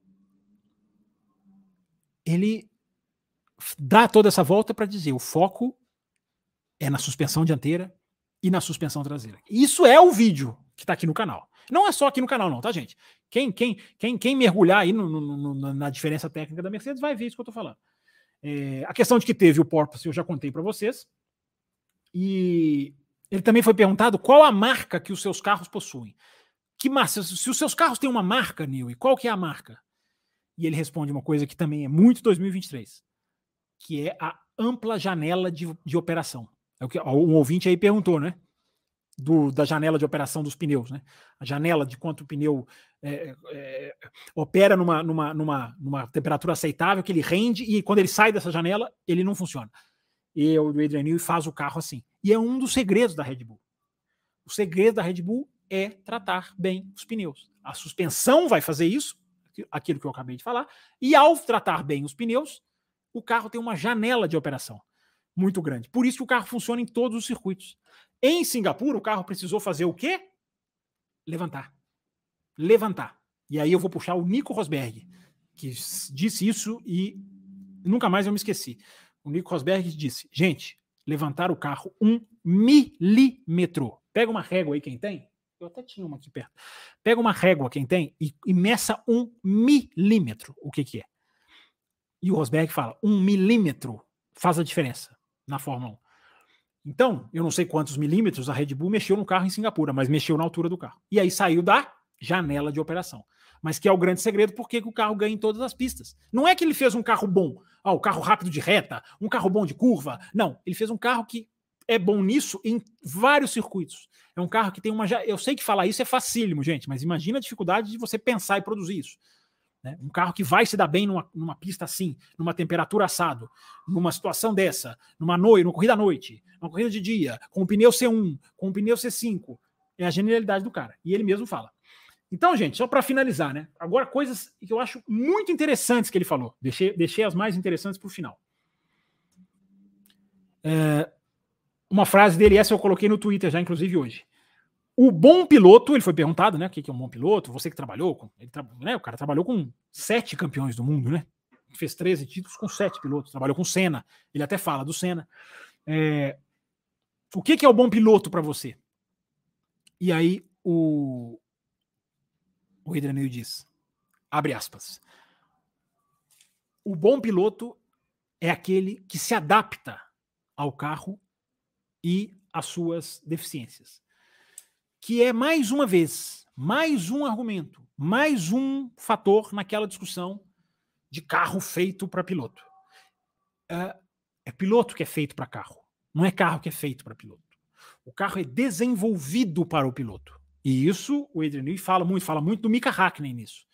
ele dá toda essa volta para dizer o foco é na suspensão dianteira e na suspensão traseira. Isso é o vídeo que está aqui no canal. Não é só aqui no canal, não, tá, gente? Quem, quem, quem, quem mergulhar aí no, no, no, na diferença técnica da Mercedes vai ver isso que eu estou falando. É, a questão de que teve o porpoise eu já contei para vocês. E ele também foi perguntado qual a marca que os seus carros possuem. Que se os seus carros têm uma marca, e qual que é a marca? E ele responde uma coisa que também é muito 2023, que é a ampla janela de, de operação. É o que um ouvinte aí perguntou, né? Do, da janela de operação dos pneus, né? A janela de quanto o pneu é, é, opera numa, numa, numa, numa temperatura aceitável, que ele rende, e quando ele sai dessa janela, ele não funciona. E o Adrian Newey faz o carro assim. E é um dos segredos da Red Bull. O segredo da Red Bull é tratar bem os pneus. A suspensão vai fazer isso, aquilo que eu acabei de falar, e ao tratar bem os pneus, o carro tem uma janela de operação muito grande. Por isso que o carro funciona em todos os circuitos. Em Singapura, o carro precisou fazer o quê? Levantar. Levantar. E aí eu vou puxar o Nico Rosberg, que disse isso e nunca mais eu me esqueci. O Nico Rosberg disse: gente, levantar o carro um milímetro. Pega uma régua aí, quem tem? Eu até tinha uma aqui perto. Pega uma régua, quem tem, e, e meça um milímetro. O que, que é? E o Rosberg fala: um milímetro faz a diferença na Fórmula 1. Então, eu não sei quantos milímetros a Red Bull mexeu no carro em Singapura, mas mexeu na altura do carro. E aí saiu da janela de operação. Mas que é o grande segredo, porque o carro ganha em todas as pistas. Não é que ele fez um carro bom, ah, o carro rápido de reta, um carro bom de curva. Não, ele fez um carro que é bom nisso em vários circuitos. É um carro que tem uma. Eu sei que falar isso é facílimo, gente, mas imagina a dificuldade de você pensar e produzir isso. Né? Um carro que vai se dar bem numa, numa pista assim, numa temperatura assado, numa situação dessa, numa noite, numa corrida à noite, numa corrida de dia, com um pneu C1, com um pneu C5. É a genialidade do cara. E ele mesmo fala. Então, gente, só para finalizar, né? Agora, coisas que eu acho muito interessantes que ele falou. Deixei, deixei as mais interessantes para o final. É, uma frase dele, essa eu coloquei no Twitter já, inclusive, hoje. O bom piloto, ele foi perguntado, né? O que é um bom piloto? Você que trabalhou com. Ele, né, o cara trabalhou com sete campeões do mundo, né? Fez 13 títulos com sete pilotos. Trabalhou com Senna. Ele até fala do Senna. É, o que, é o bom piloto para você? E aí o, o Adriano diz, abre aspas, o bom piloto é aquele que se adapta ao carro e às suas deficiências. Que é mais uma vez, mais um argumento, mais um fator naquela discussão de carro feito para piloto. É, é piloto que é feito para carro, não é carro que é feito para piloto. O carro é desenvolvido para o piloto. E isso o Adrian Newey fala muito, fala muito do Mika Hakkinen nisso.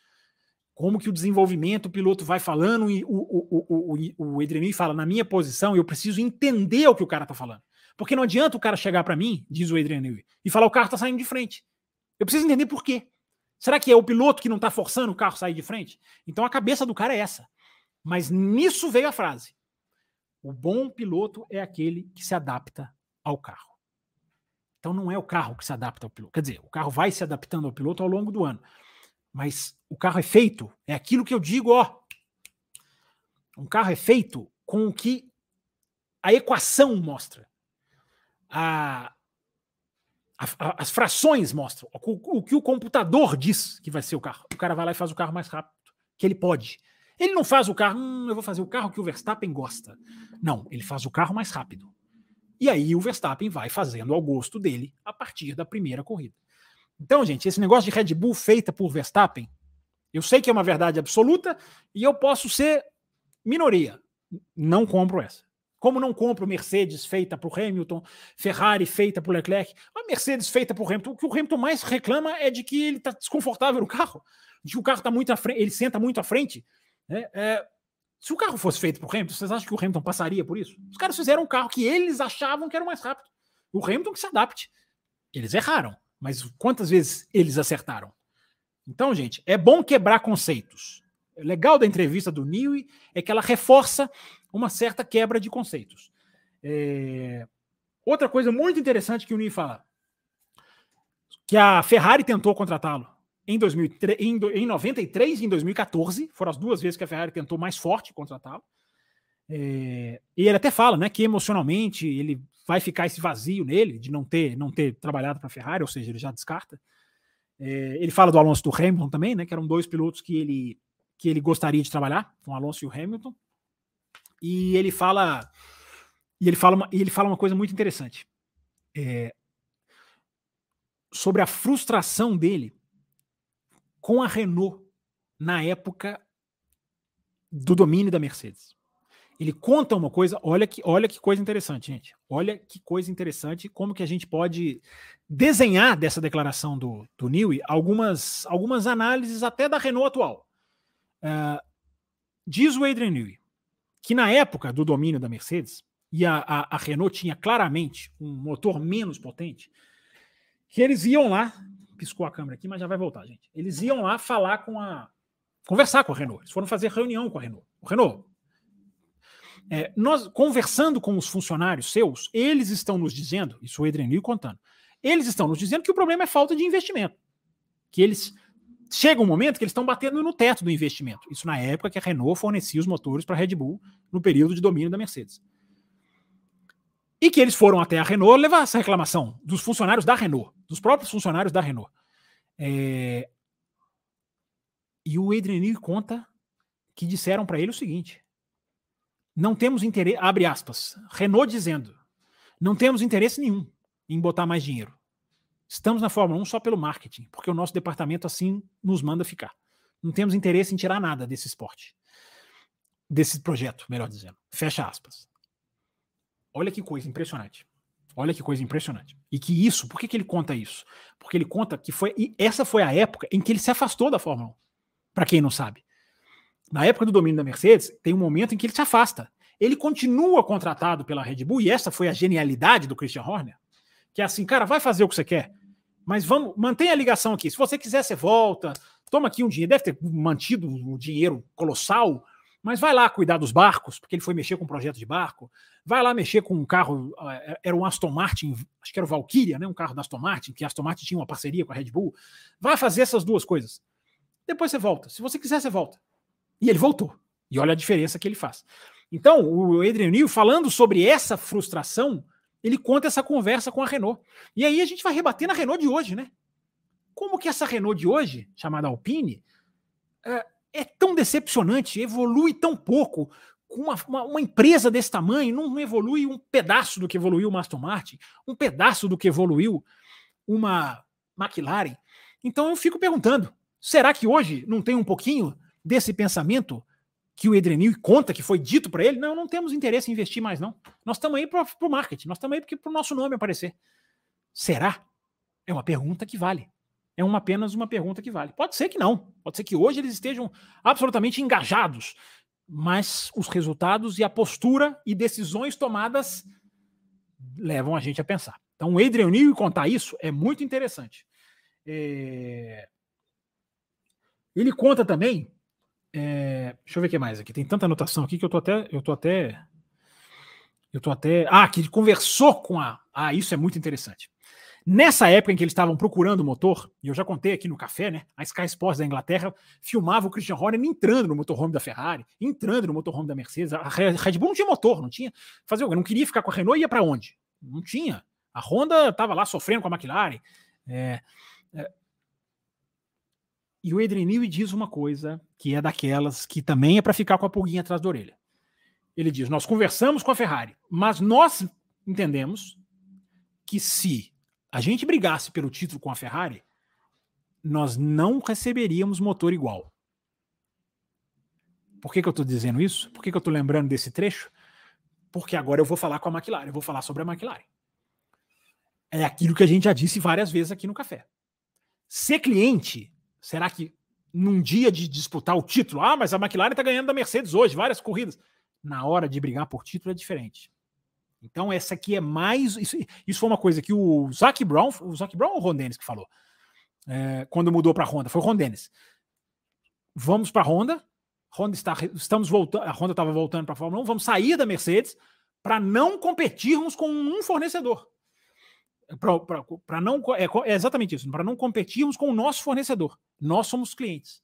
Como que o desenvolvimento, o piloto vai falando e o, o, o, o Adrian Newey fala, na minha posição, eu preciso entender o que o cara tá falando. Porque não adianta o cara chegar para mim, diz o Adrian Newey, e falar o carro tá saindo de frente. Eu preciso entender por quê. Será que é o piloto que não tá forçando o carro a sair de frente? Então a cabeça do cara é essa. Mas nisso veio a frase. O bom piloto é aquele que se adapta ao carro. Então não é o carro que se adapta ao piloto. Quer dizer, o carro vai se adaptando ao piloto ao longo do ano. Mas o carro é feito, é aquilo que eu digo, ó. Um carro é feito com o que a equação mostra. A, a, as frações mostram. O, o, que o computador diz que vai ser o carro. O cara vai lá e faz o carro mais rápido que ele pode. Ele não faz o carro, hum, eu vou fazer o carro que o Verstappen gosta. Não, ele faz o carro mais rápido. E aí o Verstappen vai fazendo ao gosto dele a partir da primeira corrida. Então, gente, esse negócio de Red Bull feita por Verstappen, eu sei que é uma verdade absoluta e eu posso ser minoria. Não compro essa. Como não compro Mercedes feita por Hamilton, Ferrari feita por Leclerc, a Mercedes feita por Hamilton, o que o Hamilton mais reclama é de que ele está desconfortável no carro, de que o carro está muito à frente, ele senta muito à frente. Né? É, se o carro fosse feito por Hamilton, vocês acham que o Hamilton passaria por isso? Os caras fizeram um carro que eles achavam que era o mais rápido. O Hamilton que se adapte. Eles erraram, mas quantas vezes eles acertaram? Então, gente, é bom quebrar conceitos. O legal da entrevista do Newey é que ela reforça uma certa quebra de conceitos. É... Outra coisa muito interessante que o Newey fala, que a Ferrari tentou contratá-lo em, 2003, em, em 93 e em 2014. Foram as duas vezes que a Ferrari tentou mais forte contratá-lo. É, e ele até fala né, que emocionalmente ele vai ficar esse vazio nele de não ter, não ter trabalhado para a Ferrari, ou seja, ele já descarta. É, ele fala do Alonso do Hamilton também, né, que eram dois pilotos que ele, que ele gostaria de trabalhar, com o Alonso e o Hamilton. E ele fala e ele fala uma, ele fala uma coisa muito interessante é, sobre a frustração dele com a Renault na época do domínio da Mercedes. Ele conta uma coisa, olha que, olha que coisa interessante, gente. Olha que coisa interessante, como que a gente pode desenhar dessa declaração do, do Newey algumas, algumas análises até da Renault atual. Uh, diz o Adrian Newey que na época do domínio da Mercedes, e a, a, a Renault tinha claramente um motor menos potente, que eles iam lá piscou a câmera aqui, mas já vai voltar, gente. Eles iam lá falar com a. conversar com a Renault. Eles foram fazer reunião com a Renault. O Renault. É, nós, conversando com os funcionários seus, eles estão nos dizendo, isso o Edrenil contando, eles estão nos dizendo que o problema é falta de investimento. Que eles. Chega um momento que eles estão batendo no teto do investimento. Isso na época que a Renault fornecia os motores para a Red Bull no período de domínio da Mercedes. E que eles foram até a Renault levar essa reclamação dos funcionários da Renault, dos próprios funcionários da Renault. É... E o Adrian Newey conta que disseram para ele o seguinte: não temos interesse, abre aspas, Renault dizendo, não temos interesse nenhum em botar mais dinheiro. Estamos na Fórmula 1 só pelo marketing, porque o nosso departamento assim nos manda ficar. Não temos interesse em tirar nada desse esporte. Desse projeto, melhor dizendo. Fecha aspas. Olha que coisa impressionante. Olha que coisa impressionante. E que isso, por que, que ele conta isso? Porque ele conta que foi. Essa foi a época em que ele se afastou da Fórmula 1. Para quem não sabe. Na época do domínio da Mercedes, tem um momento em que ele se afasta. Ele continua contratado pela Red Bull, e essa foi a genialidade do Christian Horner, que é assim, cara, vai fazer o que você quer, mas vamos, mantenha a ligação aqui. Se você quiser, você volta, toma aqui um dinheiro, deve ter mantido um dinheiro colossal, mas vai lá cuidar dos barcos, porque ele foi mexer com um projeto de barco, vai lá mexer com um carro, eh, era um Aston Martin, acho que era o Valkyria, né, um carro da Aston Martin, que a Aston Martin tinha uma parceria com a Red Bull, vai fazer essas duas coisas. Depois você volta. Se você quiser, você volta. E ele voltou. E olha a diferença que ele faz. Então, o Adrian Newey, falando sobre essa frustração, ele conta essa conversa com a Renault. E aí a gente vai rebater na Renault de hoje, né? Como que essa Renault de hoje, chamada Alpine, é, é tão decepcionante, evolui tão pouco, uma, uma, uma, empresa desse tamanho, não evolui um pedaço do que evoluiu o Aston Martin, um pedaço do que evoluiu uma McLaren. Então eu fico perguntando, será que hoje não tem um pouquinho desse pensamento que o Edrenil conta que foi dito para ele, não, não temos interesse em investir mais, não. Nós estamos aí para o marketing, nós estamos aí para o nosso nome aparecer. Será? É uma pergunta que vale. É uma, apenas uma pergunta que vale. Pode ser que não. Pode ser que hoje eles estejam absolutamente engajados, mas os resultados e a postura e decisões tomadas levam a gente a pensar. Então, o Adrian Newey contar isso é muito interessante. É... Ele conta também é, deixa eu ver o que mais aqui. Tem tanta anotação aqui que eu tô até. Eu tô até. Eu tô até. Ah, que ele conversou com a. Ah, isso é muito interessante. Nessa época em que eles estavam procurando o motor, e eu já contei aqui no café, né? A Sky Sports da Inglaterra filmava o Christian Horner entrando no motorhome da Ferrari, entrando no motorhome da Mercedes. A Red Bull não tinha motor, não tinha. Fazer Não queria ficar com a Renault ia para onde? Não tinha. A Honda estava lá sofrendo com a McLaren. É, é, e o Adrian Newey diz uma coisa que é daquelas que também é para ficar com a pulguinha atrás da orelha. Ele diz: Nós conversamos com a Ferrari, mas nós entendemos que se a gente brigasse pelo título com a Ferrari, nós não receberíamos motor igual. Por que, que eu estou dizendo isso? Por que, que eu estou lembrando desse trecho? Porque agora eu vou falar com a McLaren, eu vou falar sobre a McLaren. É aquilo que a gente já disse várias vezes aqui no café. Ser cliente Será que num dia de disputar o título, ah, mas a McLaren está ganhando da Mercedes hoje, várias corridas. Na hora de brigar por título é diferente. Então, essa aqui é mais. Isso, isso foi uma coisa que o Zac Brown, o Zac Brown ou o Ron Dennis que falou, é, quando mudou para a Honda, foi o Ron Dennis. Vamos para a Honda, Honda está, estamos voltando, a Honda estava voltando para a Fórmula 1, vamos sair da Mercedes para não competirmos com um fornecedor para não é, é, exatamente isso, para não competirmos com o nosso fornecedor. Nós somos clientes.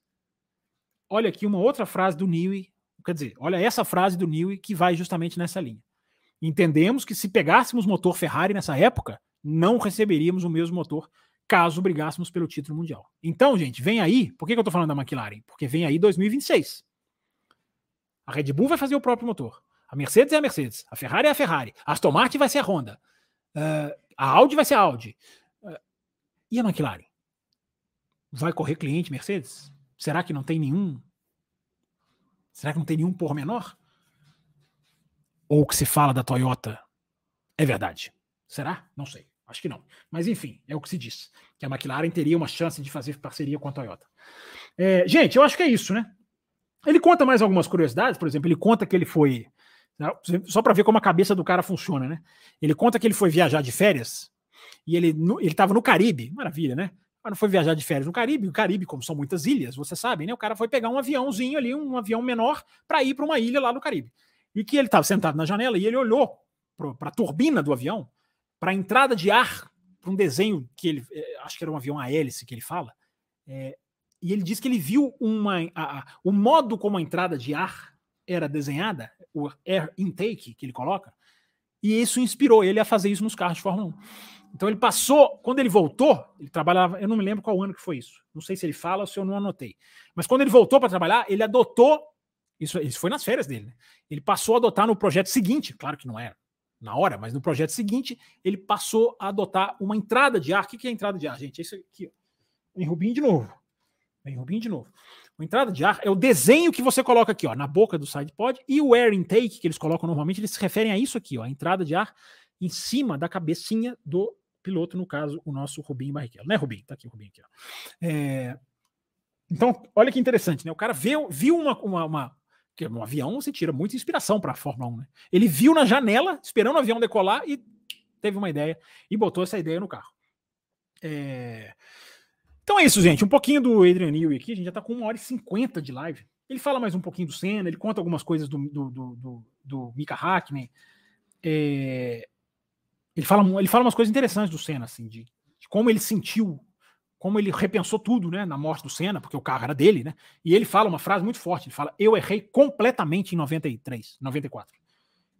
Olha aqui uma outra frase do Newey, quer dizer, olha essa frase do Newey que vai justamente nessa linha. Entendemos que se pegássemos motor Ferrari nessa época, não receberíamos o mesmo motor caso brigássemos pelo título mundial. Então, gente, vem aí. Por que, eu estou falando da McLaren? Porque vem aí 2026. A Red Bull vai fazer o próprio motor. A Mercedes é a Mercedes. A Ferrari é a Ferrari. A Aston Martin vai ser a Honda. Uh, a Audi vai ser a Audi. Uh, e a McLaren? Vai correr cliente Mercedes? Será que não tem nenhum? Será que não tem nenhum por menor? Ou o que se fala da Toyota é verdade? Será? Não sei. Acho que não. Mas enfim, é o que se diz. Que a McLaren teria uma chance de fazer parceria com a Toyota. É, gente, eu acho que é isso, né? Ele conta mais algumas curiosidades, por exemplo, ele conta que ele foi só para ver como a cabeça do cara funciona, né? Ele conta que ele foi viajar de férias e ele estava no Caribe, maravilha, né? Mas foi viajar de férias no Caribe, o Caribe, como são muitas ilhas, você sabe, né? O cara foi pegar um aviãozinho ali, um avião menor, para ir para uma ilha lá no Caribe. E que ele estava sentado na janela e ele olhou para a turbina do avião, para a entrada de ar, para um desenho que ele, é, acho que era um avião a hélice que ele fala, é, e ele diz que ele viu uma, a, a, o modo como a entrada de ar era desenhada, o air intake que ele coloca, E isso inspirou ele a fazer isso nos carros de Fórmula 1. Então ele passou, quando ele voltou, ele trabalhava, eu não me lembro qual ano que foi isso. Não sei se ele fala ou se eu não anotei. Mas quando ele voltou para trabalhar, ele adotou, isso, isso foi nas férias dele, né? Ele passou a adotar no projeto seguinte, claro que não era na hora, mas no projeto seguinte, ele passou a adotar uma entrada de ar. O que é entrada de ar, gente? É isso aqui, ó. Em Rubinho de novo. Em Rubinho de novo. A entrada de ar é o desenho que você coloca aqui, ó, na boca do sidepod, e o air intake que eles colocam normalmente, eles se referem a isso aqui, ó, a entrada de ar em cima da cabecinha do piloto, no caso, o nosso Rubinho Barrichello. Né, Rubinho? Tá aqui o Rubinho aqui, ó. É... Então, olha que interessante, né? O cara viu, viu uma, uma, uma porque no avião você tira muita inspiração para a Fórmula 1. Né? Ele viu na janela, esperando o avião decolar, e teve uma ideia e botou essa ideia no carro. É... Então é isso, gente. Um pouquinho do Adrian Newey aqui. A gente já está com uma hora e cinquenta de live. Ele fala mais um pouquinho do Senna, ele conta algumas coisas do, do, do, do, do Mika Hackney. É... Ele, fala, ele fala umas coisas interessantes do Senna, assim, de, de como ele sentiu como ele repensou tudo, né, na morte do Senna, porque o carro era dele, né? E ele fala uma frase muito forte, ele fala: "Eu errei completamente em 93, 94.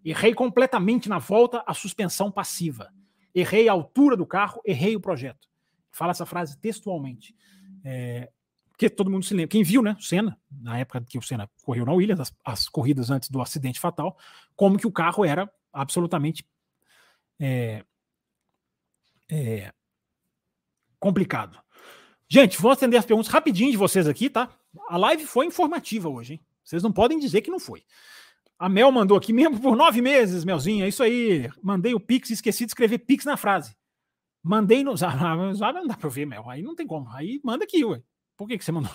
Errei completamente na volta à suspensão passiva. Errei a altura do carro, errei o projeto." Fala essa frase textualmente. É, porque todo mundo se lembra. Quem viu, né, o Senna, na época que o Senna correu na Williams, as, as corridas antes do acidente fatal, como que o carro era absolutamente é, é, complicado. Gente, vou atender as perguntas rapidinho de vocês aqui, tá? A live foi informativa hoje, hein? Vocês não podem dizer que não foi. A Mel mandou aqui, mesmo por nove meses, Melzinha, é isso aí. Mandei o Pix e esqueci de escrever Pix na frase. Mandei no Zap. [LAUGHS] Ah, não dá pra ver, Mel. Aí não tem como. Aí manda aqui, ué. Por que, que você mandou?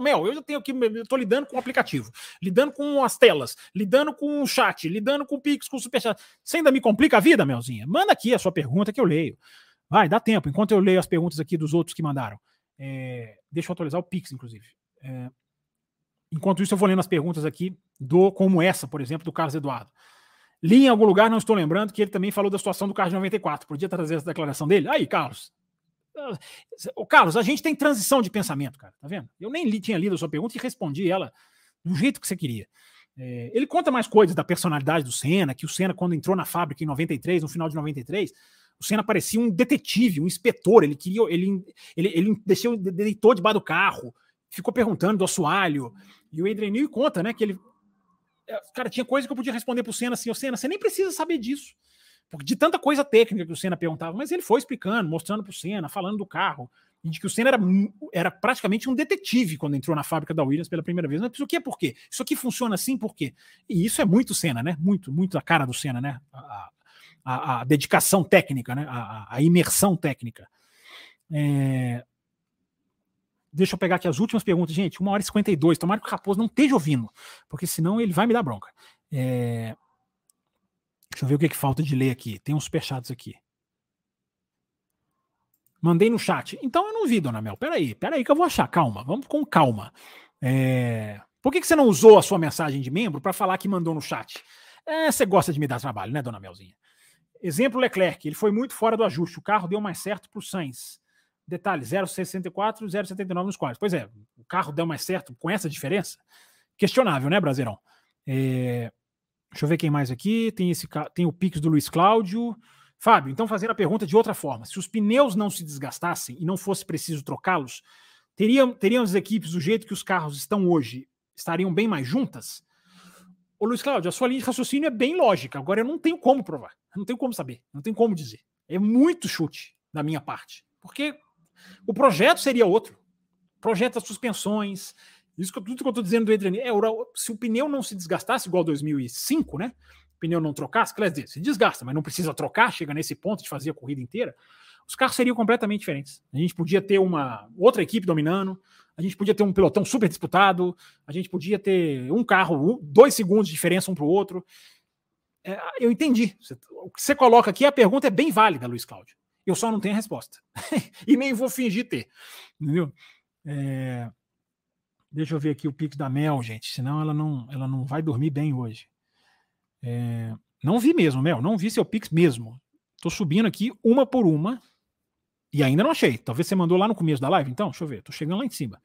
Mel, eu já tenho aqui, eu tô lidando com o aplicativo, lidando com as telas, lidando com o chat, lidando com o Pix, com o Superchat. Você ainda me complica a vida, Melzinha? Manda aqui a sua pergunta que eu leio. Vai, dá tempo, enquanto eu leio as perguntas aqui dos outros que mandaram. É, deixa eu atualizar o Pix, inclusive. É, enquanto isso, eu vou lendo as perguntas aqui, do como essa, por exemplo, do Carlos Eduardo. Li em algum lugar, não estou lembrando, que ele também falou da situação do carro de 94. Podia trazer essa declaração dele? Aí, Carlos. O Carlos, a gente tem transição de pensamento, cara, tá vendo? Eu nem li, tinha lido a sua pergunta e respondi ela do jeito que você queria. É, ele conta mais coisas da personalidade do Senna, que o Senna, quando entrou na fábrica em 93, no final de 93, o Senna parecia um detetive, um inspetor. Ele queria, ele, ele, ele deixou, deitou debaixo do carro, ficou perguntando do assoalho. E o Adrian conta, né, que ele. É, cara, tinha coisa que eu podia responder pro Senna assim: o Senna, você nem precisa saber disso. Porque de tanta coisa técnica que o Senna perguntava, mas ele foi explicando, mostrando pro Senna, falando do carro, de que o Senna era, era praticamente um detetive quando entrou na fábrica da Williams pela primeira vez. Mas isso aqui é por quê? Isso aqui funciona assim por quê? E isso é muito Senna, né? Muito, muito a cara do Senna, né? A, a, a dedicação técnica, né? a, a imersão técnica. É... Deixa eu pegar aqui as últimas perguntas. Gente, 1 hora e 52. Tomara que o Raposo não esteja ouvindo, porque senão ele vai me dar bronca. É... Deixa eu ver o que, que falta de ler aqui. Tem uns superchats aqui. Mandei no chat. Então eu não vi, dona Mel. Peraí, peraí que eu vou achar. Calma, vamos com calma. É... Por que, que você não usou a sua mensagem de membro para falar que mandou no chat? É, você gosta de me dar trabalho, né, dona Melzinha? Exemplo Leclerc, ele foi muito fora do ajuste. O carro deu mais certo para o Sainz. Detalhe: 0,64, 0,79 nos quadros. Pois é, o carro deu mais certo com essa diferença? Questionável, né, Brasileirão? É... Deixa eu ver quem mais aqui. Tem, esse, tem o Pix do Luiz Cláudio. Fábio, então fazendo a pergunta de outra forma: se os pneus não se desgastassem e não fosse preciso trocá-los, teriam, teriam as equipes do jeito que os carros estão hoje, estariam bem mais juntas? Ô Luiz Cláudio, a sua linha de raciocínio é bem lógica. Agora eu não tenho como provar. Eu não tenho como saber. Não tenho como dizer. É muito chute da minha parte. Porque o projeto seria outro. Projeto das suspensões. Isso que, tudo que eu estou dizendo do Adriano. É, se o pneu não se desgastasse igual 2005, né? O pneu não trocasse, quer dizer, se desgasta, mas não precisa trocar, chega nesse ponto de fazer a corrida inteira. Os carros seriam completamente diferentes. A gente podia ter uma outra equipe dominando, a gente podia ter um pelotão super disputado, a gente podia ter um carro, dois segundos de diferença um para o outro. É, eu entendi. O que você coloca aqui, a pergunta é bem válida, Luiz Cláudio. Eu só não tenho a resposta. [LAUGHS] e nem vou fingir ter. Entendeu? É, deixa eu ver aqui o pico da Mel, gente. Senão ela não, ela não vai dormir bem hoje. É, não vi mesmo, Mel. Não vi seu Pix mesmo. Tô subindo aqui uma por uma. E ainda não achei. Talvez você mandou lá no começo da live, então? Deixa eu ver. Tô chegando lá em cima.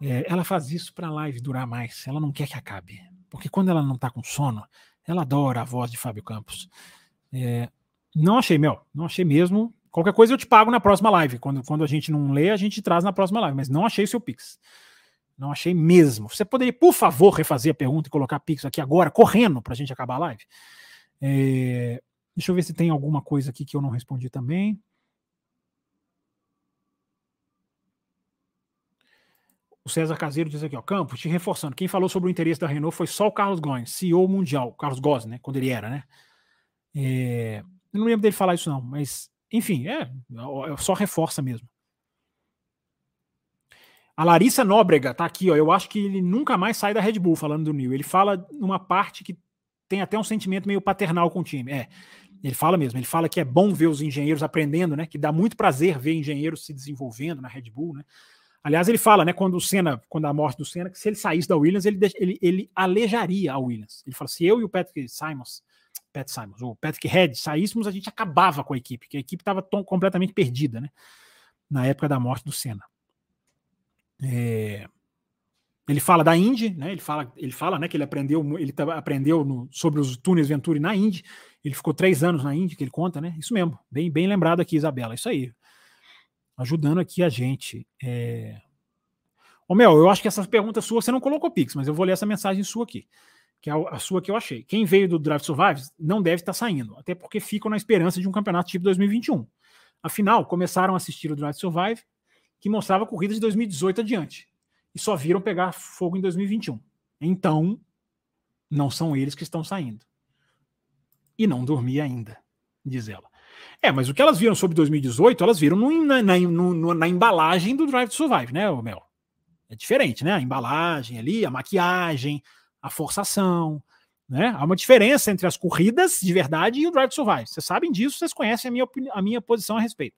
É, ela faz isso para a live durar mais. Ela não quer que acabe. Porque quando ela não tá com sono, Ela adora a voz de Fábio Campos. É, não achei, Mel. Não achei mesmo. Qualquer coisa eu te pago na próxima live. Quando, quando a gente não lê, a gente traz na próxima live. Mas não achei o seu Pix. Não achei mesmo. Você poderia, por favor, refazer a pergunta e colocar Pix aqui agora, correndo, para a gente acabar a live? É, deixa eu ver se tem alguma coisa aqui que eu não respondi também. O César Caseiro diz aqui, ó, Campos, te reforçando, quem falou sobre o interesse da Renault foi só o Carlos Gomes, CEO mundial, Carlos Gomes, né, quando ele era, né? É, eu não lembro dele falar isso não, mas, enfim, é, é só reforça mesmo. A Larissa Nóbrega tá aqui, ó, eu acho que ele nunca mais sai da Red Bull falando do Neil. Ele fala numa parte que tem até um sentimento meio paternal com o time. É, ele fala mesmo, ele fala que é bom ver os engenheiros aprendendo, né? Que dá muito prazer ver engenheiros se desenvolvendo na Red Bull, né? Aliás, ele fala, né, quando o Senna, quando a morte do Senna, que se ele saísse da Williams, ele, ele, ele alejaria a Williams. Ele fala: se eu e o Patrick Simons, Pat Simons, ou Patrick Head saíssemos, a gente acabava com a equipe, que a equipe estava completamente perdida, né? Na época da morte do Senna. É, ele fala da Indy, né? Ele fala, ele fala, né, que ele aprendeu, ele aprendeu no, sobre os túneis Venturi na Indy. Ele ficou três anos na Indy, que ele conta, né? Isso mesmo, bem, bem lembrado aqui, Isabela. Isso aí ajudando aqui a gente. É... Ô Mel, eu acho que essa pergunta sua você não colocou Pix, mas eu vou ler essa mensagem sua aqui, que é a sua que eu achei. Quem veio do Drive Survive não deve estar saindo, até porque ficam na esperança de um campeonato tipo 2021. Afinal, começaram a assistir o Drive Survive, que mostrava corridas de 2018 adiante, e só viram pegar fogo em 2021. Então, não são eles que estão saindo. E não dormi ainda, diz ela. É, mas o que elas viram sobre 2018, elas viram no, na, na, no, na, embalagem do Drive to Survive, né, Mel? É diferente, né? A embalagem ali, a maquiagem, a forçação, né? Há uma diferença entre as corridas de verdade e o Drive to Survive. Vocês sabem disso, vocês conhecem a minha, a minha posição a respeito.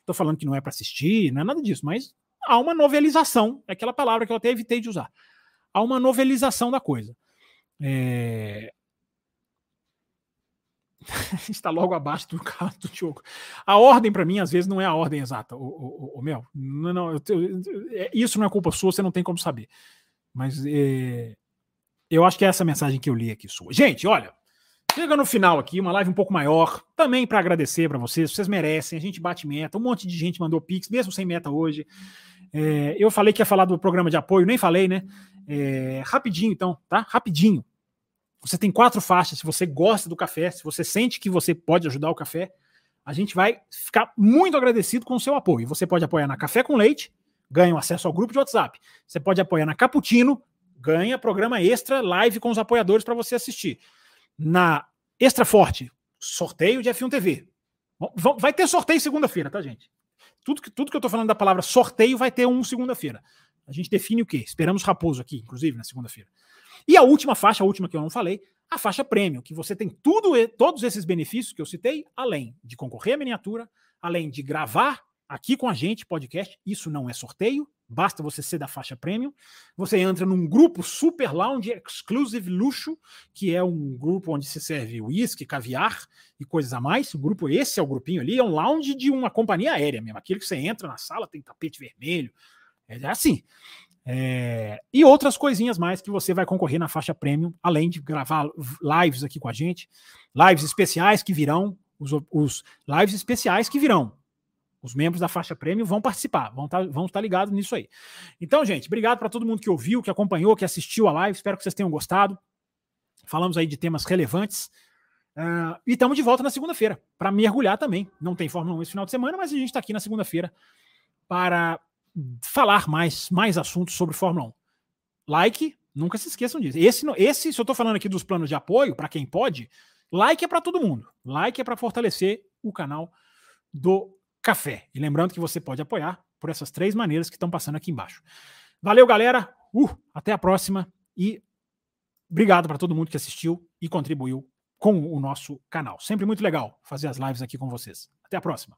Estou falando que não é para assistir, não é nada disso, mas há uma novelização, é aquela palavra que eu até evitei de usar. Há uma novelização da coisa. É, [LAUGHS] está logo abaixo do carro do Diogo. A ordem, para mim, às vezes, não é a ordem exata, o, o, o Mel. Não, não, eu, eu, é, isso não é culpa sua, você não tem como saber. Mas é, eu acho que é essa mensagem que eu li aqui sua. Gente, olha, chega no final aqui, uma live um pouco maior, também para agradecer para vocês, vocês merecem, a gente bate meta, um monte de gente mandou pix, mesmo sem meta hoje. É, eu falei que ia falar do programa de apoio, nem falei, né? É, rapidinho, então, tá? Rapidinho. Você tem quatro faixas. Se você gosta do café, se você sente que você pode ajudar o café, a gente vai ficar muito agradecido com o seu apoio. Você pode apoiar na Café com Leite, ganha acesso ao grupo de WhatsApp. Você pode apoiar na Caputino, ganha programa extra, live com os apoiadores para você assistir. Na Extra Forte, sorteio de F1 TV. Vai ter sorteio segunda-feira, tá, gente? Tudo que, tudo que eu tô falando da palavra sorteio vai ter um segunda-feira. A gente define o quê? Esperamos Raposo aqui, inclusive, na segunda-feira. E a última faixa, a última que eu não falei, a faixa premium, que você tem tudo, todos esses benefícios que eu citei, além de concorrer à miniatura, além de gravar aqui com a gente podcast. Isso não é sorteio, basta você ser da faixa premium. Você entra num grupo super lounge exclusive luxo, que é um grupo onde se serve uísque, caviar e coisas a mais. O grupo esse é o grupinho ali, é um lounge de uma companhia aérea mesmo, aquele que você entra na sala tem tapete vermelho. É assim. É, e outras coisinhas mais que você vai concorrer na faixa premium, além de gravar lives aqui com a gente, lives especiais que virão, os, os lives especiais que virão. Os membros da faixa premium vão participar, vão estar tá, vão estar ligados nisso aí. Então, gente, obrigado para todo mundo que ouviu, que acompanhou, que assistiu a live. Espero que vocês tenham gostado. Falamos aí de temas relevantes. Uh, e estamos de volta na segunda-feira para mergulhar também. Não tem Fórmula 1 esse final de semana, mas a gente está aqui na segunda-feira para falar mais, mais assuntos sobre Fórmula 1. Like, nunca se esqueçam disso. Esse, esse se eu estou falando aqui dos planos de apoio, para quem pode, like é para todo mundo. Like é para fortalecer o canal do Café. E lembrando que você pode apoiar por essas três maneiras que estão passando aqui embaixo. Valeu, galera. Uh, até a próxima e obrigado para todo mundo que assistiu e contribuiu com o nosso canal. Sempre muito legal fazer as lives aqui com vocês. Até a próxima.